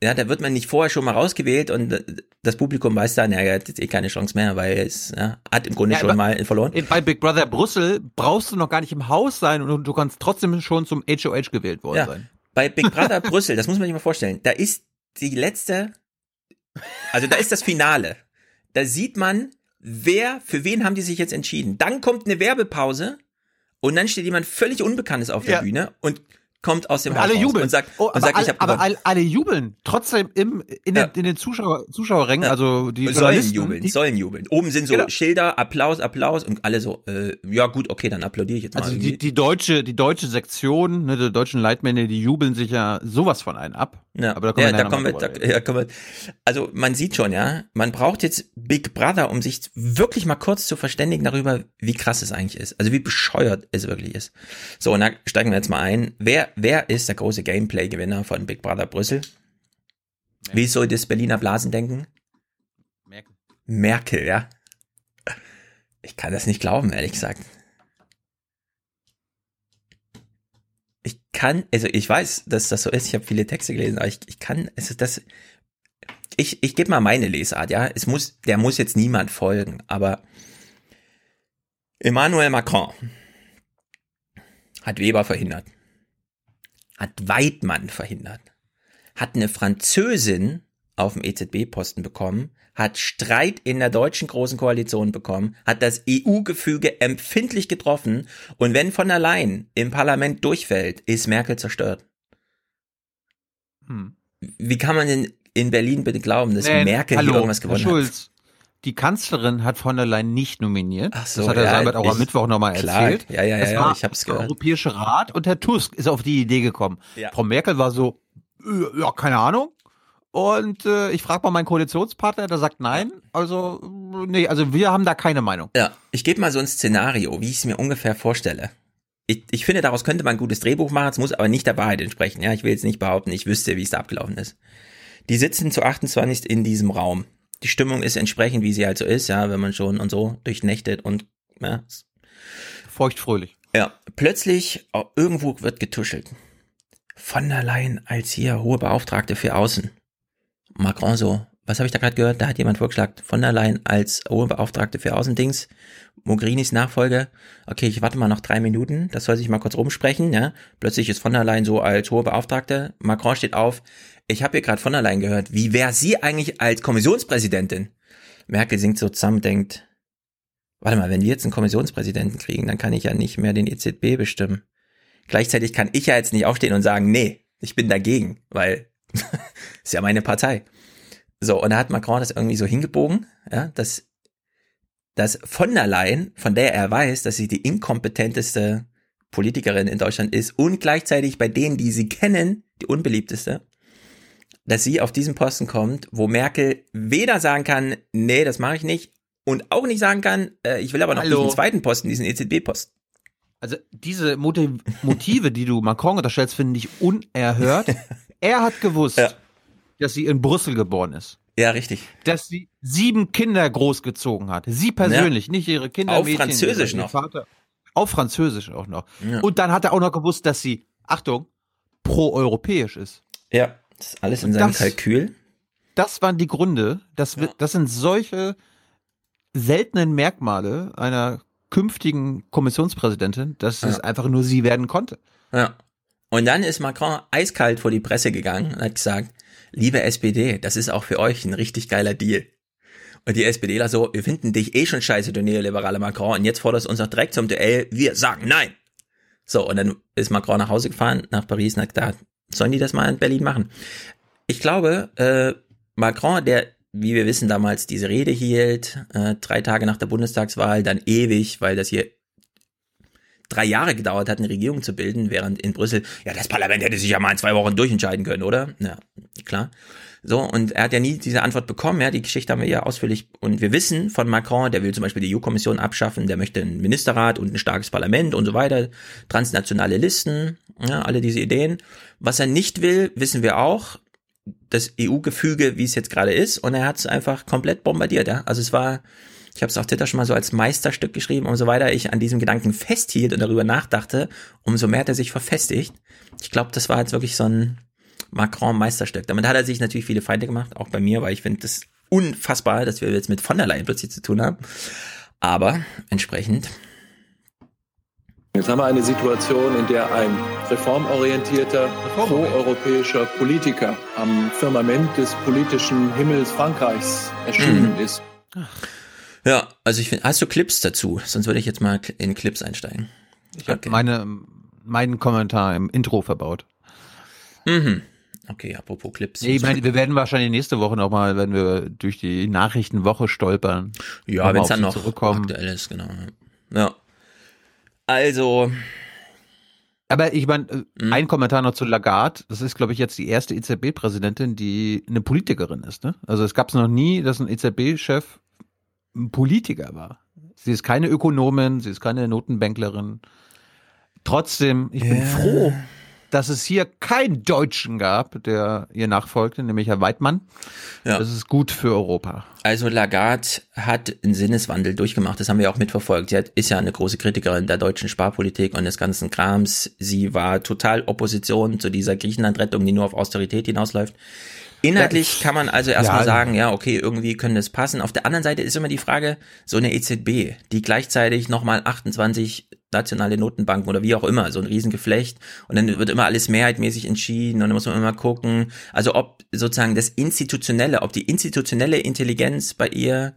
ja, da wird man nicht vorher schon mal rausgewählt und das Publikum weiß dann, ja, er hat jetzt eh keine Chance mehr, weil es ja, hat im Grunde ja, schon mal verloren. Bei Big Brother Brüssel brauchst du noch gar nicht im Haus sein und du kannst trotzdem schon zum HOH gewählt worden ja, sein. Bei Big <laughs> Brother Brüssel, das muss man sich mal vorstellen, da ist die letzte, also da ist das Finale. Da sieht man, wer, für wen haben die sich jetzt entschieden? Dann kommt eine Werbepause und dann steht jemand völlig Unbekanntes auf der ja. Bühne und kommt aus dem und Haus alle jubeln. und sagt, oh, und sagt ich habe Aber alle, alle jubeln trotzdem im in den, in den Zuschauer Zuschauerrängen, ja. also die sollen jubeln, die, sollen jubeln. Oben sind so genau. Schilder, Applaus, Applaus und alle so äh, ja gut, okay, dann applaudiere ich jetzt mal Also irgendwie. die, die deutsche die deutsche Sektion, ne, die deutschen Leitmänner, die jubeln sich ja sowas von einen ab. Ja, aber da kommen ja, wir da kommen wir, da, ja, kommen wir, also man sieht schon, ja, man braucht jetzt Big Brother, um sich wirklich mal kurz zu verständigen darüber, wie krass es eigentlich ist. Also wie bescheuert es wirklich ist. So, und da steigen wir jetzt mal ein. Wer wer ist der große Gameplay-Gewinner von Big Brother Brüssel. Merkel. Wie soll das Berliner Blasen denken? Merkel. Merkel, ja. Ich kann das nicht glauben, ehrlich gesagt. Ich kann, also ich weiß, dass das so ist. Ich habe viele Texte gelesen, aber ich, ich kann, ist das. Ich, ich gebe mal meine Lesart, ja. Es muss, der muss jetzt niemand folgen, aber Emmanuel Macron hat Weber verhindert hat Weidmann verhindert, hat eine Französin auf dem EZB-Posten bekommen, hat Streit in der deutschen großen Koalition bekommen, hat das EU-Gefüge empfindlich getroffen und wenn von allein im Parlament durchfällt, ist Merkel zerstört. Hm. Wie kann man denn in Berlin bitte glauben, dass nee, Merkel hallo, hier irgendwas gewonnen Herr Schulz, hat? Die Kanzlerin hat von der Leyen nicht nominiert. Ach so, das hat Herr ja, Seibert auch am Mittwoch nochmal erzählt. Ja, ja, ja, es ja ich hab's gehört. Der Europäische Rat und Herr Tusk ist auf die Idee gekommen. Ja. Frau Merkel war so, äh, ja, keine Ahnung. Und äh, ich frage mal meinen Koalitionspartner, der sagt nein. Also, nee, also wir haben da keine Meinung. Ja, ich gebe mal so ein Szenario, wie ich es mir ungefähr vorstelle. Ich, ich finde, daraus könnte man ein gutes Drehbuch machen, es muss aber nicht der Wahrheit entsprechen. Ja, ich will jetzt nicht behaupten, ich wüsste, wie es da abgelaufen ist. Die sitzen zu 28 in diesem Raum die Stimmung ist entsprechend, wie sie halt so ist, ja, wenn man schon und so durchnächtet und ja. Feuchtfröhlich. Ja, plötzlich irgendwo wird getuschelt. Von der Leyen als hier hohe Beauftragte für Außen. Macron so, was habe ich da gerade gehört? Da hat jemand vorgeschlagen, von der Leyen als hohe Beauftragte für Außendings. Mogrinis Nachfolge. Okay, ich warte mal noch drei Minuten. Das soll sich mal kurz rumsprechen. Ja? Plötzlich ist von der Leyen so als hohe Beauftragte. Macron steht auf. Ich habe hier gerade von Leyen gehört. Wie wäre sie eigentlich als Kommissionspräsidentin? Merkel singt so zusammen, denkt, warte mal, wenn wir jetzt einen Kommissionspräsidenten kriegen, dann kann ich ja nicht mehr den EZB bestimmen. Gleichzeitig kann ich ja jetzt nicht aufstehen und sagen, nee, ich bin dagegen, weil <laughs> ist ja meine Partei. So, und da hat Macron das irgendwie so hingebogen, ja, dass, dass von der Leyen, von der er weiß, dass sie die inkompetenteste Politikerin in Deutschland ist und gleichzeitig bei denen, die sie kennen, die unbeliebteste, dass sie auf diesen Posten kommt, wo Merkel weder sagen kann, nee, das mache ich nicht, und auch nicht sagen kann, äh, ich will aber noch Hallo. diesen zweiten Posten, diesen EZB-Posten. Also diese Motiv Motive, die du Macron unterstellst, finde ich unerhört. <laughs> er hat gewusst, ja. dass sie in Brüssel geboren ist. Ja, richtig. Dass sie sieben Kinder großgezogen hat. Sie persönlich, ja. nicht ihre Kinder. Auf Mädchen, Französisch noch. Vater. Auf Französisch auch noch. Ja. Und dann hat er auch noch gewusst, dass sie, Achtung, pro-europäisch ist. Ja, das ist alles in seinem das, Kalkül. Das waren die Gründe. Das, das sind solche seltenen Merkmale einer künftigen Kommissionspräsidentin, dass ja. es einfach nur sie werden konnte. Ja. Und dann ist Macron eiskalt vor die Presse gegangen und hat gesagt, liebe SPD, das ist auch für euch ein richtig geiler Deal. Und die SPDler so, wir finden dich eh schon scheiße, du neoliberale Macron, und jetzt forderst du uns noch direkt zum Duell, wir sagen nein. So, und dann ist Macron nach Hause gefahren, nach Paris, und hat gesagt, sollen die das mal in Berlin machen? Ich glaube, äh, Macron, der wie wir wissen, damals diese Rede hielt, äh, drei Tage nach der Bundestagswahl, dann ewig, weil das hier drei Jahre gedauert hat, eine Regierung zu bilden, während in Brüssel, ja, das Parlament hätte sich ja mal in zwei Wochen durchentscheiden können, oder? Ja, klar. So, und er hat ja nie diese Antwort bekommen, ja, die Geschichte haben wir ja ausführlich, und wir wissen von Macron, der will zum Beispiel die EU-Kommission abschaffen, der möchte einen Ministerrat und ein starkes Parlament und so weiter, transnationale Listen, ja, alle diese Ideen. Was er nicht will, wissen wir auch, das EU-Gefüge, wie es jetzt gerade ist, und er hat es einfach komplett bombardiert. Ja? Also es war, ich habe es auf Twitter schon mal so als Meisterstück geschrieben, umso weiter ich an diesem Gedanken festhielt und darüber nachdachte, umso mehr hat er sich verfestigt. Ich glaube, das war jetzt wirklich so ein Macron-Meisterstück. Damit hat er sich natürlich viele Feinde gemacht, auch bei mir, weil ich finde das unfassbar, dass wir jetzt mit von der Leyen plötzlich zu tun haben. Aber entsprechend Jetzt haben wir eine Situation, in der ein reformorientierter, pro-europäischer Politiker am Firmament des politischen Himmels Frankreichs erschienen mhm. ist. Ja, also ich finde, hast du Clips dazu? Sonst würde ich jetzt mal in Clips einsteigen. Ich habe meine, meinen Kommentar im Intro verbaut. Mhm. Okay, apropos Clips. Nee, ich meine, wir werden wahrscheinlich nächste Woche nochmal, wenn wir durch die Nachrichtenwoche stolpern. Ja, wenn es dann noch zurückkommen. aktuell ist, genau. Ja. Also. Aber ich meine, mhm. ein Kommentar noch zu Lagarde. Das ist, glaube ich, jetzt die erste EZB-Präsidentin, die eine Politikerin ist. Ne? Also es gab es noch nie, dass ein EZB-Chef ein Politiker war. Sie ist keine Ökonomin, sie ist keine Notenbanklerin. Trotzdem, ich yeah. bin froh, dass es hier keinen Deutschen gab, der ihr nachfolgte, nämlich Herr Weidmann. Ja. Das ist gut für Europa. Also Lagarde hat einen Sinneswandel durchgemacht, das haben wir auch mitverfolgt. Sie ist ja eine große Kritikerin der deutschen Sparpolitik und des ganzen Krams. Sie war total Opposition zu dieser Griechenland-Rettung, die nur auf Austerität hinausläuft. Inhaltlich kann man also erstmal ja, sagen, ja, okay, irgendwie können das passen. Auf der anderen Seite ist immer die Frage, so eine EZB, die gleichzeitig nochmal 28 nationale Notenbanken oder wie auch immer, so ein Riesengeflecht und dann wird immer alles mehrheitmäßig entschieden und dann muss man immer gucken, also ob sozusagen das Institutionelle, ob die institutionelle Intelligenz bei ihr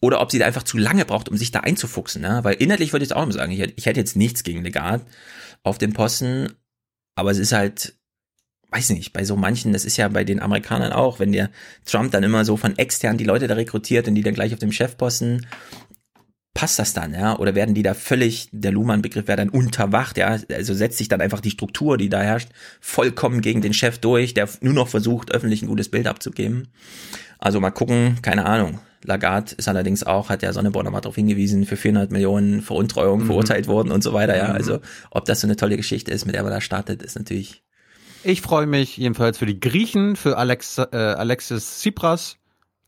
oder ob sie da einfach zu lange braucht, um sich da einzufuchsen, ne? weil inhaltlich würde ich jetzt auch immer sagen, ich hätte, ich hätte jetzt nichts gegen Legard auf dem Posten, aber es ist halt weiß nicht, bei so manchen, das ist ja bei den Amerikanern auch, wenn der Trump dann immer so von extern die Leute da rekrutiert und die dann gleich auf dem Chefposten, passt das dann, ja? Oder werden die da völlig, der Luhmann-Begriff wäre dann unterwacht, ja? Also setzt sich dann einfach die Struktur, die da herrscht, vollkommen gegen den Chef durch, der nur noch versucht, öffentlich ein gutes Bild abzugeben. Also mal gucken, keine Ahnung. Lagarde ist allerdings auch, hat der Sonneborn nochmal darauf hingewiesen, für 400 Millionen Veruntreuung mhm. verurteilt worden und so weiter, ja. Mhm. Also, ob das so eine tolle Geschichte ist, mit der man da startet, ist natürlich ich freue mich jedenfalls für die Griechen, für Alex, äh, Alexis Tsipras,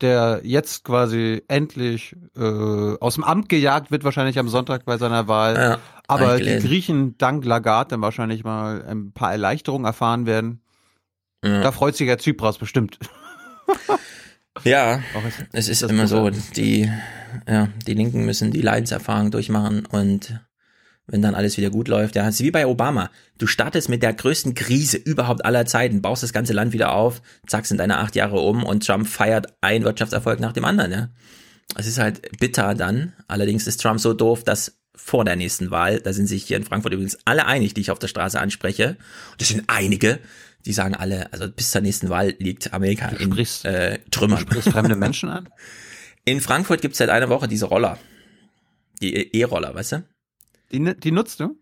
der jetzt quasi endlich äh, aus dem Amt gejagt wird, wahrscheinlich am Sonntag bei seiner Wahl. Ja, Aber die Griechen dank Lagarde dann wahrscheinlich mal ein paar Erleichterungen erfahren werden. Ja. Da freut sich der Zypras bestimmt. <laughs> Ja, es ist immer so, die, ja, die Linken müssen die Leidenserfahrung durchmachen und wenn dann alles wieder gut läuft, ja, es ist wie bei Obama. Du startest mit der größten Krise überhaupt aller Zeiten, baust das ganze Land wieder auf, zack, sind deine acht Jahre um und Trump feiert ein Wirtschaftserfolg nach dem anderen, ja. Es ist halt bitter dann. Allerdings ist Trump so doof, dass vor der nächsten Wahl, da sind sich hier in Frankfurt übrigens alle einig, die ich auf der Straße anspreche. Das sind einige, die sagen alle, also bis zur nächsten Wahl liegt Amerika in äh, Trümmern. Du fremde Menschen an? In Frankfurt gibt es seit einer Woche diese Roller. Die E-Roller, weißt du? Die, die nutzt du?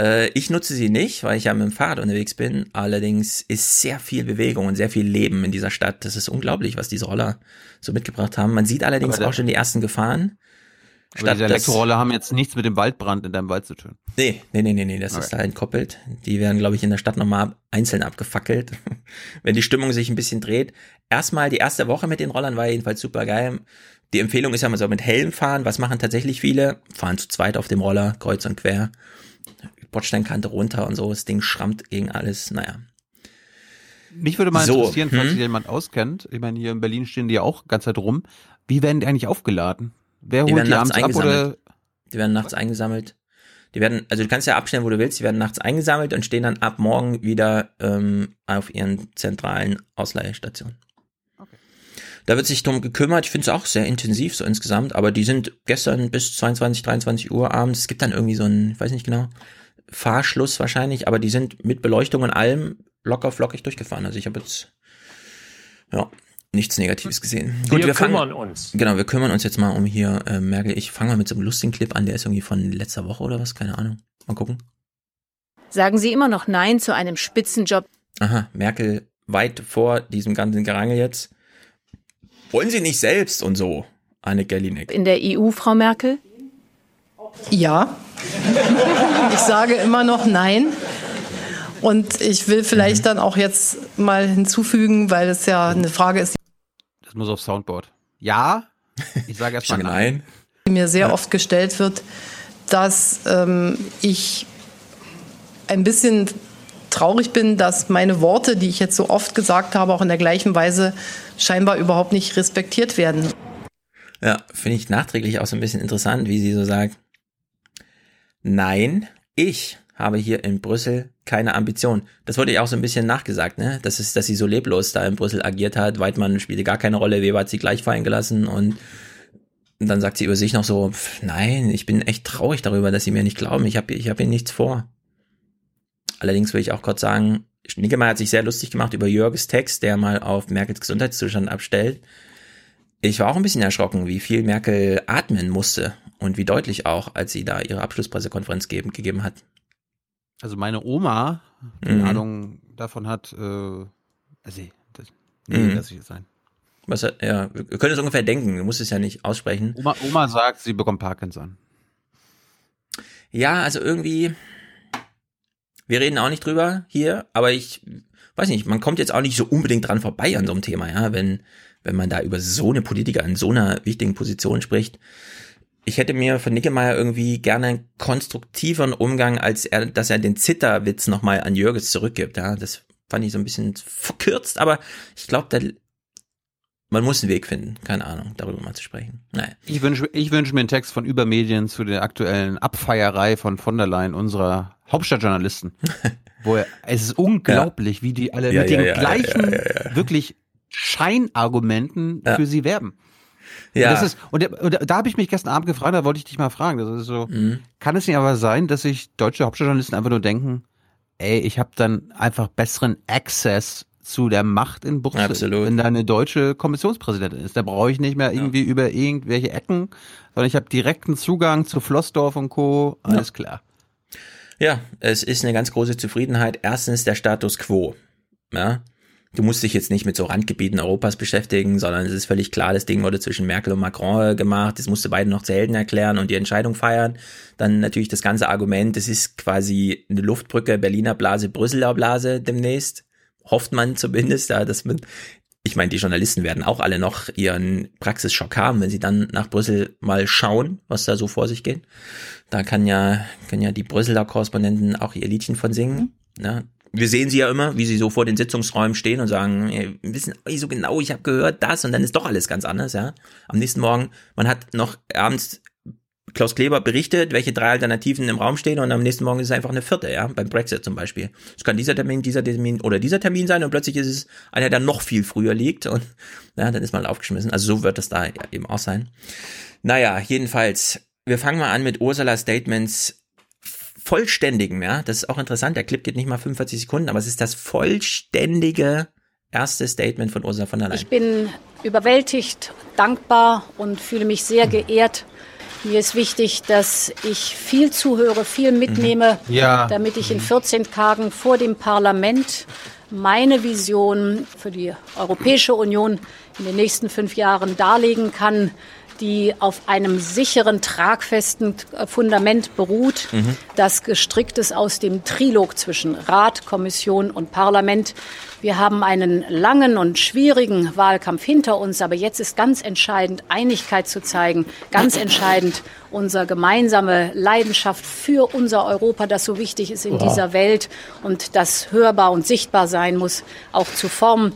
Äh, ich nutze sie nicht, weil ich ja mit dem Fahrrad unterwegs bin. Allerdings ist sehr viel Bewegung und sehr viel Leben in dieser Stadt. Das ist unglaublich, was diese Roller so mitgebracht haben. Man sieht allerdings auch schon die ersten Gefahren. Aber diese Elektroroller haben jetzt nichts mit dem Waldbrand in deinem Wald zu tun. Nee, nee, nee, nee, nee das okay. ist da entkoppelt. Die werden, glaube ich, in der Stadt nochmal einzeln abgefackelt, <laughs> wenn die Stimmung sich ein bisschen dreht. Erstmal die erste Woche mit den Rollern war jedenfalls super geil. Die Empfehlung ist ja mal so mit Helm fahren. Was machen tatsächlich viele? Fahren zu zweit auf dem Roller, kreuz und quer. Bordsteinkante runter und so. Das Ding schrammt gegen alles. Naja. Mich würde mal so, interessieren, falls hm? sich jemand auskennt. Ich meine, hier in Berlin stehen die ja auch ganz Zeit rum. Wie werden die eigentlich aufgeladen? Wer holt die, die abends ab oder? Die werden nachts eingesammelt. Die werden, also du kannst ja abstellen, wo du willst, die werden nachts eingesammelt und stehen dann ab morgen wieder ähm, auf ihren zentralen Ausleihstationen. Da wird sich drum gekümmert. Ich finde es auch sehr intensiv so insgesamt, aber die sind gestern bis 22, 23 Uhr abends. Es gibt dann irgendwie so einen, ich weiß nicht genau, Fahrschluss wahrscheinlich, aber die sind mit Beleuchtung und allem locker flockig durchgefahren. Also ich habe jetzt ja nichts Negatives gesehen. Gut, wir, wir kümmern uns. Genau, wir kümmern uns jetzt mal um hier äh, Merkel. Ich fange mal mit so einem lustigen Clip an, der ist irgendwie von letzter Woche oder was, keine Ahnung. Mal gucken. Sagen Sie immer noch Nein zu einem Spitzenjob? Aha, Merkel weit vor diesem ganzen Gerangel jetzt wollen Sie nicht selbst und so, Anne Gellinek? In der EU, Frau Merkel? Ja. Ich sage immer noch nein. Und ich will vielleicht mhm. dann auch jetzt mal hinzufügen, weil es ja eine Frage ist. Das muss auf Soundboard. Ja, ich sage erstmal nein. Die mir sehr ja. oft gestellt wird, dass ähm, ich ein bisschen traurig bin, dass meine Worte, die ich jetzt so oft gesagt habe, auch in der gleichen Weise scheinbar überhaupt nicht respektiert werden. Ja, finde ich nachträglich auch so ein bisschen interessant, wie sie so sagt, nein, ich habe hier in Brüssel keine Ambition. Das wurde ja auch so ein bisschen nachgesagt, ne? Das ist, dass sie so leblos da in Brüssel agiert hat. Weidmann spielte gar keine Rolle, Weber hat sie gleich fallen gelassen und dann sagt sie über sich noch so, pff, nein, ich bin echt traurig darüber, dass sie mir nicht glauben. Ich habe ich hab ihnen nichts vor. Allerdings will ich auch kurz sagen, Nickemeyer hat sich sehr lustig gemacht über Jörges Text, der mal auf Merkels Gesundheitszustand abstellt. Ich war auch ein bisschen erschrocken, wie viel Merkel atmen musste und wie deutlich auch, als sie da ihre Abschlusspressekonferenz geben, gegeben hat. Also meine Oma, die mhm. Ahnung davon hat, äh, also das, nee, mhm. lass ich jetzt sein. Was, ja, wir können es ungefähr denken, du musst es ja nicht aussprechen. Oma, Oma sagt, sie bekommt Parkinson. Ja, also irgendwie, wir reden auch nicht drüber hier, aber ich weiß nicht, man kommt jetzt auch nicht so unbedingt dran vorbei an so einem Thema, ja, wenn, wenn man da über so eine Politiker in so einer wichtigen Position spricht. Ich hätte mir von Nickemeyer irgendwie gerne einen konstruktiveren Umgang, als er, dass er den Zitterwitz nochmal an Jürgens zurückgibt, ja. Das fand ich so ein bisschen verkürzt, aber ich glaube, man muss einen Weg finden, keine Ahnung, darüber mal zu sprechen. Nein. Ich wünsche ich wünsch mir einen Text von Übermedien zu der aktuellen Abfeierei von von der Leyen, unserer Hauptstadtjournalisten. <laughs> wo er, es ist unglaublich, ja. wie die alle ja, mit ja, den gleichen, wirklich Scheinargumenten für sie werben. Ja. Und, das ist, und, und da, habe ich mich gestern Abend gefragt, da wollte ich dich mal fragen. Das ist so, mhm. kann es nicht aber sein, dass sich deutsche Hauptstadtjournalisten einfach nur denken, ey, ich habe dann einfach besseren Access zu der Macht in Brüssel, Absolut. wenn da eine deutsche Kommissionspräsidentin ist. Da brauche ich nicht mehr irgendwie ja. über irgendwelche Ecken, sondern ich habe direkten Zugang zu Flossdorf und Co. Alles ja. klar. Ja, es ist eine ganz große Zufriedenheit. Erstens der Status quo. Ja, du musst dich jetzt nicht mit so Randgebieten Europas beschäftigen, sondern es ist völlig klar, das Ding wurde zwischen Merkel und Macron gemacht. Das musste beide noch zu Helden erklären und die Entscheidung feiern. Dann natürlich das ganze Argument, es ist quasi eine Luftbrücke Berliner Blase, Brüsseler Blase demnächst hofft man zumindest, ja, dass man ich meine, die Journalisten werden auch alle noch ihren Praxisschock haben, wenn sie dann nach Brüssel mal schauen, was da so vor sich geht. Da kann ja, können ja die Brüsseler Korrespondenten auch ihr Liedchen von singen. Ne? Wir sehen sie ja immer, wie sie so vor den Sitzungsräumen stehen und sagen, wir wissen nicht so genau, ich habe gehört das und dann ist doch alles ganz anders, ja. Am nächsten Morgen, man hat noch abends Klaus Kleber berichtet, welche drei Alternativen im Raum stehen und am nächsten Morgen ist es einfach eine vierte, ja, beim Brexit zum Beispiel. Es kann dieser Termin, dieser Termin oder dieser Termin sein und plötzlich ist es einer, der noch viel früher liegt und ja, dann ist man aufgeschmissen. Also so wird es da eben auch sein. Naja, jedenfalls, wir fangen mal an mit Ursula Statements vollständigen, ja, das ist auch interessant, der Clip geht nicht mal 45 Sekunden, aber es ist das vollständige erste Statement von Ursula von der Leyen. Ich bin überwältigt, dankbar und fühle mich sehr geehrt, mir ist wichtig, dass ich viel zuhöre, viel mitnehme, mhm. ja. damit ich in 14 Tagen vor dem Parlament meine Vision für die Europäische Union in den nächsten fünf Jahren darlegen kann, die auf einem sicheren, tragfesten Fundament beruht, mhm. das gestrickt ist aus dem Trilog zwischen Rat, Kommission und Parlament. Wir haben einen langen und schwierigen Wahlkampf hinter uns, aber jetzt ist ganz entscheidend, Einigkeit zu zeigen, ganz entscheidend, unsere gemeinsame Leidenschaft für unser Europa, das so wichtig ist in wow. dieser Welt und das hörbar und sichtbar sein muss, auch zu formen.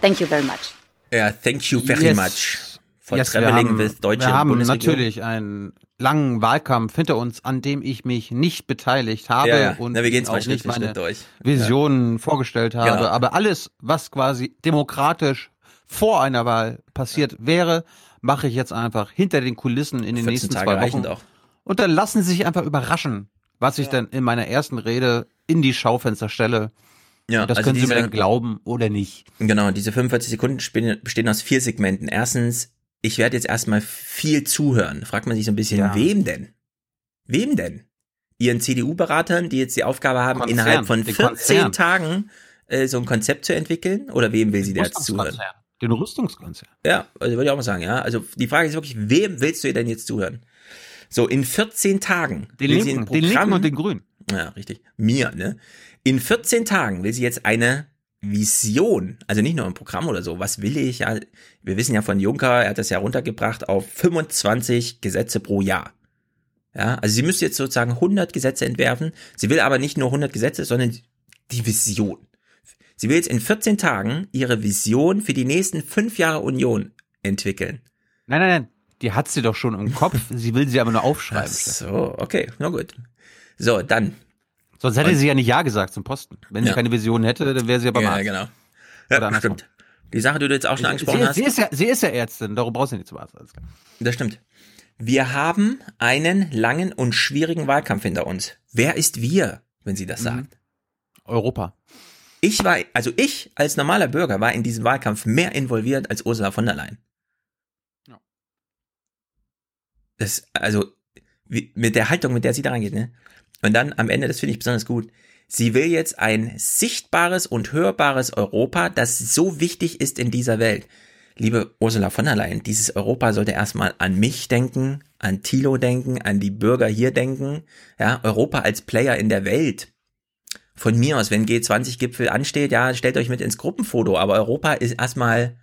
Thank you very much. Ja, thank you very yes. much. For yes, wir haben, wir haben natürlich einen langen Wahlkampf hinter uns, an dem ich mich nicht beteiligt habe ja, ja. und Na, wir gehen auch nicht meine durch. Visionen ja. vorgestellt habe. Genau. Aber alles, was quasi demokratisch vor einer Wahl passiert wäre, mache ich jetzt einfach hinter den Kulissen in den nächsten Tage zwei Wochen. Auch. Und dann lassen Sie sich einfach überraschen, was ich dann in meiner ersten Rede in die Schaufenster stelle. Ja, das also können diese, Sie mir dann glauben oder nicht. Genau, diese 45 Sekunden bestehen aus vier Segmenten. Erstens ich werde jetzt erstmal viel zuhören. Fragt man sich so ein bisschen, ja. wem denn? Wem denn? Ihren CDU-Beratern, die jetzt die Aufgabe haben, Konzern, innerhalb von 14 Konzern. Tagen äh, so ein Konzept zu entwickeln? Oder wem will sie da jetzt zuhören? Den Rüstungskonzern. Ja, also würde ich auch mal sagen, ja. Also die Frage ist wirklich, wem willst du denn jetzt zuhören? So, in 14 Tagen. Den Linken, den Linken und den Grünen. Ja, richtig. Mir, ne? In 14 Tagen will sie jetzt eine Vision, also nicht nur ein Programm oder so, was will ich ja, wir wissen ja von Juncker, er hat das ja runtergebracht auf 25 Gesetze pro Jahr. Ja, also sie müsste jetzt sozusagen 100 Gesetze entwerfen. Sie will aber nicht nur 100 Gesetze, sondern die Vision. Sie will jetzt in 14 Tagen ihre Vision für die nächsten fünf Jahre Union entwickeln. Nein, nein, nein, die hat sie doch schon im Kopf. <laughs> sie will sie aber nur aufschreiben. Ach so, okay, na gut. So, dann Sonst hätte und, sie ja nicht Ja gesagt zum Posten. Wenn sie keine Vision hätte, dann wäre sie ja beim ja, genau. Ja, stimmt. Die Sache, die du jetzt auch schon angesprochen sie, hast. Sie ist, ja, sie ist ja Ärztin, darum brauchst du nicht zu Arzt. Das stimmt. Wir haben einen langen und schwierigen Wahlkampf hinter uns. Wer ist wir, wenn sie das mhm. sagt? Europa. Ich war, also ich als normaler Bürger war in diesem Wahlkampf mehr involviert als Ursula von der Leyen. Ja. Das, also, wie, mit der Haltung, mit der sie da reingeht, ne? Und dann am Ende, das finde ich besonders gut, sie will jetzt ein sichtbares und hörbares Europa, das so wichtig ist in dieser Welt. Liebe Ursula von der Leyen, dieses Europa sollte erstmal an mich denken, an Thilo denken, an die Bürger hier denken. Ja, Europa als Player in der Welt. Von mir aus, wenn G20-Gipfel ansteht, ja, stellt euch mit ins Gruppenfoto, aber Europa ist erstmal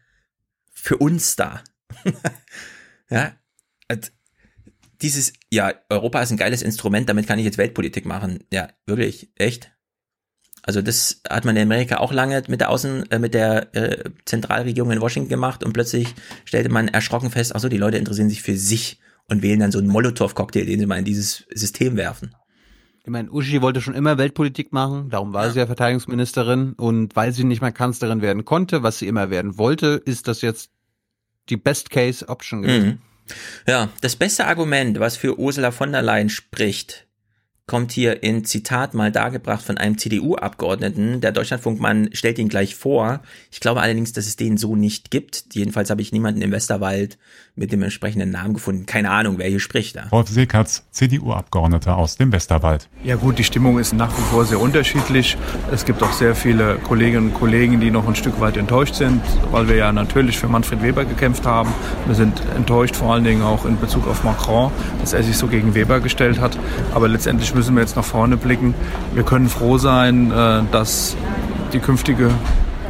für uns da. <laughs> ja, dieses, ja, Europa ist ein geiles Instrument, damit kann ich jetzt Weltpolitik machen. Ja, wirklich, echt. Also das hat man in Amerika auch lange mit der Außen, äh, mit der äh, Zentralregierung in Washington gemacht und plötzlich stellte man erschrocken fest, ach so, die Leute interessieren sich für sich und wählen dann so einen Molotow-Cocktail, den sie mal in dieses System werfen. Ich meine, Uschi wollte schon immer Weltpolitik machen, darum war sie ja Verteidigungsministerin und weil sie nicht mehr Kanzlerin werden konnte, was sie immer werden wollte, ist das jetzt die Best-Case-Option gewesen. Mhm. Ja, das beste Argument, was für Ursula von der Leyen spricht, kommt hier in Zitat mal dargebracht von einem CDU-Abgeordneten. Der Deutschlandfunkmann stellt ihn gleich vor. Ich glaube allerdings, dass es den so nicht gibt. Jedenfalls habe ich niemanden im Westerwald mit dem entsprechenden Namen gefunden. Keine Ahnung, wer hier spricht da. Rolf Seekatz, CDU-Abgeordneter aus dem Westerwald. Ja gut, die Stimmung ist nach wie vor sehr unterschiedlich. Es gibt auch sehr viele Kolleginnen und Kollegen, die noch ein Stück weit enttäuscht sind, weil wir ja natürlich für Manfred Weber gekämpft haben. Wir sind enttäuscht vor allen Dingen auch in Bezug auf Macron, dass er sich so gegen Weber gestellt hat. Aber letztendlich müssen wir jetzt nach vorne blicken. Wir können froh sein, äh, dass die künftige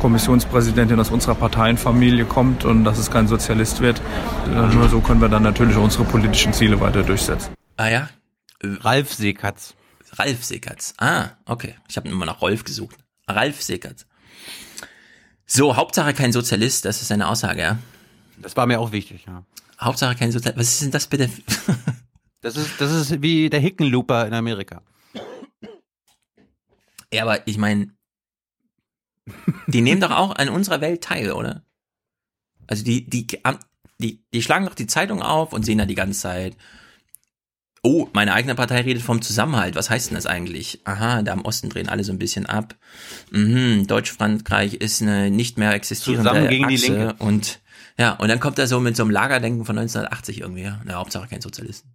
Kommissionspräsidentin aus unserer Parteienfamilie kommt und dass es kein Sozialist wird. Nur so können wir dann natürlich unsere politischen Ziele weiter durchsetzen. Ah ja? Ralf Seekatz. Ralf Seekatz. Ah, okay. Ich habe immer nach Rolf gesucht. Ralf Seekatz. So, Hauptsache kein Sozialist, das ist eine Aussage, ja? Das war mir auch wichtig, ja. Hauptsache kein Sozialist. Was ist denn das bitte? Das ist, das ist wie der Hickenlooper in Amerika. Ja, aber ich meine, die nehmen doch auch an unserer Welt teil, oder? Also die, die, die, die schlagen doch die Zeitung auf und sehen da die ganze Zeit, oh, meine eigene Partei redet vom Zusammenhalt. Was heißt denn das eigentlich? Aha, da im Osten drehen alle so ein bisschen ab. Mhm, Deutsch-Frankreich ist eine nicht mehr existierende Zusammen gegen Achse die Linke. und ja, und dann kommt er so mit so einem Lagerdenken von 1980 irgendwie. Na, Hauptsache kein Sozialisten.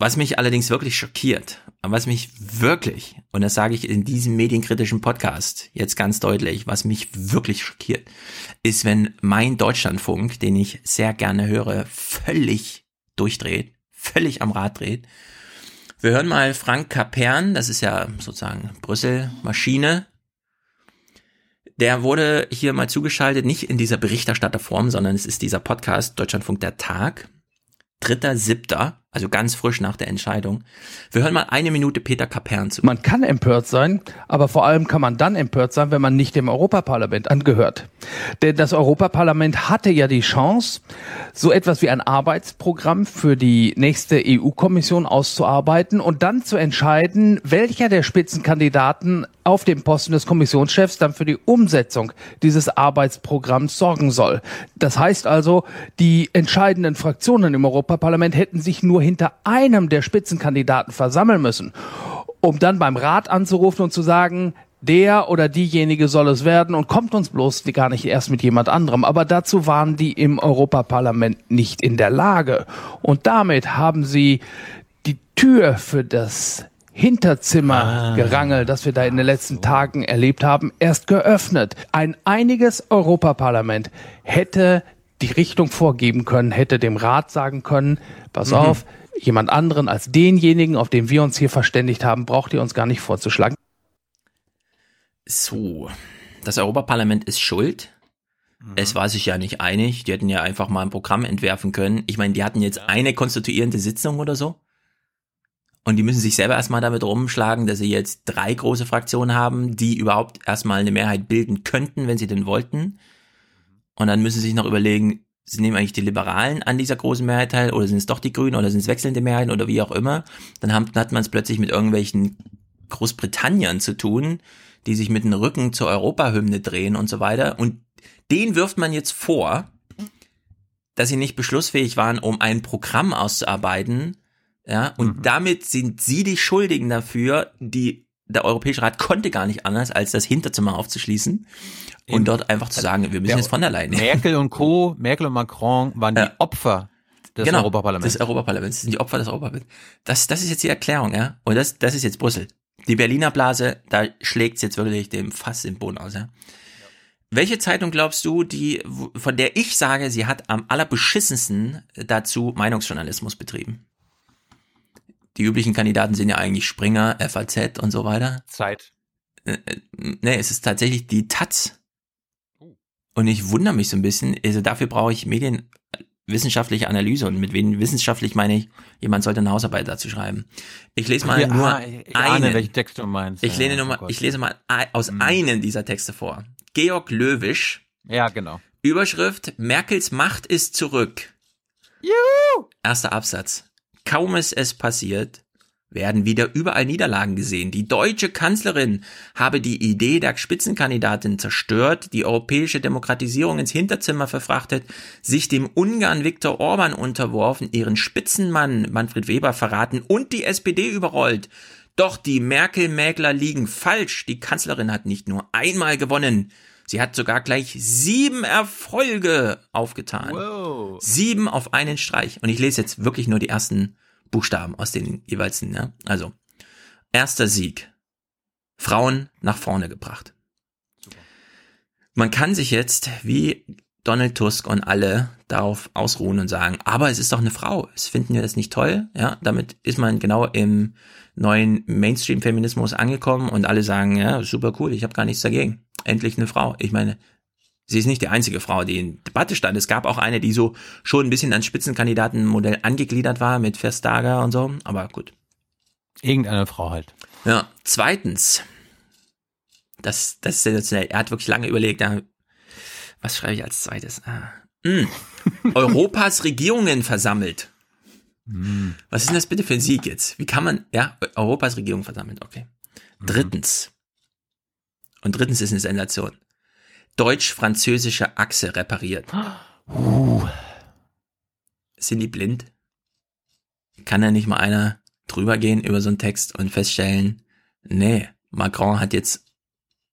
Was mich allerdings wirklich schockiert, was mich wirklich, und das sage ich in diesem medienkritischen Podcast jetzt ganz deutlich, was mich wirklich schockiert, ist, wenn mein Deutschlandfunk, den ich sehr gerne höre, völlig durchdreht, völlig am Rad dreht. Wir hören mal Frank Kapern, das ist ja sozusagen Brüssel Maschine. Der wurde hier mal zugeschaltet, nicht in dieser Berichterstatterform, sondern es ist dieser Podcast Deutschlandfunk der Tag. Dritter, siebter, also ganz frisch nach der Entscheidung. Wir hören mal eine Minute Peter Kapern zu. Man kann empört sein, aber vor allem kann man dann empört sein, wenn man nicht dem Europaparlament angehört. Denn das Europaparlament hatte ja die Chance, so etwas wie ein Arbeitsprogramm für die nächste EU-Kommission auszuarbeiten und dann zu entscheiden, welcher der Spitzenkandidaten auf dem Posten des Kommissionschefs dann für die Umsetzung dieses Arbeitsprogramms sorgen soll. Das heißt also, die entscheidenden Fraktionen im Europaparlament hätten sich nur hinter einem der Spitzenkandidaten versammeln müssen, um dann beim Rat anzurufen und zu sagen, der oder diejenige soll es werden und kommt uns bloß gar nicht erst mit jemand anderem. Aber dazu waren die im Europaparlament nicht in der Lage. Und damit haben sie die Tür für das Hinterzimmergerangel, das wir da in den letzten Tagen erlebt haben, erst geöffnet. Ein einiges Europaparlament hätte die Richtung vorgeben können, hätte dem Rat sagen können, pass Mhm. auf, jemand anderen als denjenigen, auf den wir uns hier verständigt haben, braucht ihr uns gar nicht vorzuschlagen. So, das Europaparlament ist schuld. Es war sich ja nicht einig. Die hätten ja einfach mal ein Programm entwerfen können. Ich meine, die hatten jetzt eine konstituierende Sitzung oder so. Und die müssen sich selber erstmal damit rumschlagen, dass sie jetzt drei große Fraktionen haben, die überhaupt erstmal eine Mehrheit bilden könnten, wenn sie denn wollten. Und dann müssen sie sich noch überlegen, sie nehmen eigentlich die Liberalen an dieser großen Mehrheit teil oder sind es doch die Grünen oder sind es wechselnde Mehrheiten oder wie auch immer. Dann haben, hat man es plötzlich mit irgendwelchen Großbritanniern zu tun, die sich mit dem Rücken zur Europahymne drehen und so weiter. Und denen wirft man jetzt vor, dass sie nicht beschlussfähig waren, um ein Programm auszuarbeiten. Ja, und damit sind sie die Schuldigen dafür, die der Europäische Rat konnte gar nicht anders, als das Hinterzimmer aufzuschließen und dort einfach zu sagen, wir müssen jetzt von der Leyen. Merkel und Co., Merkel und Macron waren die Opfer des genau, Europaparlaments. Des Europaparlaments. Das sind die Opfer des Europaparlaments. Das, das ist jetzt die Erklärung, ja. Und das, das ist jetzt Brüssel. Die Berliner Blase, da schlägt's jetzt wirklich dem Fass im Boden aus, ja. Welche Zeitung glaubst du, die, von der ich sage, sie hat am allerbeschissensten dazu Meinungsjournalismus betrieben? Die üblichen Kandidaten sind ja eigentlich Springer, FAZ und so weiter. Zeit. Äh, äh, nee, es ist tatsächlich die Taz. Und ich wundere mich so ein bisschen, also dafür brauche ich medienwissenschaftliche Analyse und mit wen wissenschaftlich meine ich, jemand sollte eine Hausarbeit dazu schreiben. Ich lese mal Ja, nur ah, ich ahne, einen. welchen Text du meinst. Ich, lehne oh nur mal, Gott. ich lese mal aus einem dieser Texte vor. Georg Löwisch. Ja, genau. Überschrift, Merkels Macht ist zurück. Erster Absatz. Kaum ist es passiert, werden wieder überall Niederlagen gesehen. Die deutsche Kanzlerin habe die Idee der Spitzenkandidatin zerstört, die europäische Demokratisierung ins Hinterzimmer verfrachtet, sich dem Ungarn Viktor Orban unterworfen, ihren Spitzenmann Manfred Weber verraten und die SPD überrollt. Doch die Merkel-Mägler liegen falsch. Die Kanzlerin hat nicht nur einmal gewonnen, sie hat sogar gleich sieben Erfolge aufgetan. Sieben auf einen Streich. Und ich lese jetzt wirklich nur die ersten Buchstaben aus den jeweilsten. Ja? Also, erster Sieg. Frauen nach vorne gebracht. Man kann sich jetzt, wie Donald Tusk und alle darauf ausruhen und sagen, aber es ist doch eine Frau. Es finden wir das nicht toll. Ja, damit ist man genau im neuen Mainstream-Feminismus angekommen und alle sagen, ja, super cool, ich habe gar nichts dagegen. Endlich eine Frau. Ich meine, sie ist nicht die einzige Frau, die in Debatte stand. Es gab auch eine, die so schon ein bisschen ans Spitzenkandidatenmodell angegliedert war mit Verstager und so, aber gut. Irgendeine Frau halt. Ja, zweitens, das, das ist sensationell. Er hat wirklich lange überlegt, ja, was schreibe ich als zweites? Ah. Mm. <laughs> Europas Regierungen versammelt. Mm. Was ist denn das bitte für ein Sieg jetzt? Wie kann man, ja, Europas Regierung versammelt, okay. Mm. Drittens. Und drittens ist eine Sensation. Deutsch-französische Achse repariert. Uh. Sind die blind? Kann da nicht mal einer drüber gehen über so einen Text und feststellen, nee, Macron hat jetzt,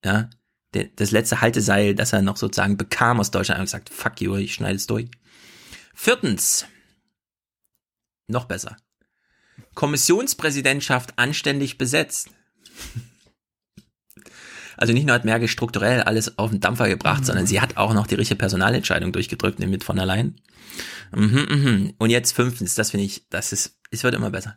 ja, das letzte Halteseil, das er noch sozusagen bekam aus Deutschland, und gesagt, fuck you, ich schneide es durch. Viertens, noch besser. Kommissionspräsidentschaft anständig besetzt. Also nicht nur hat Merkel strukturell alles auf den Dampfer gebracht, mhm. sondern sie hat auch noch die richtige Personalentscheidung durchgedrückt, nämlich von allein. Mhm, mhm. Und jetzt fünftens, das finde ich, das ist, es wird immer besser.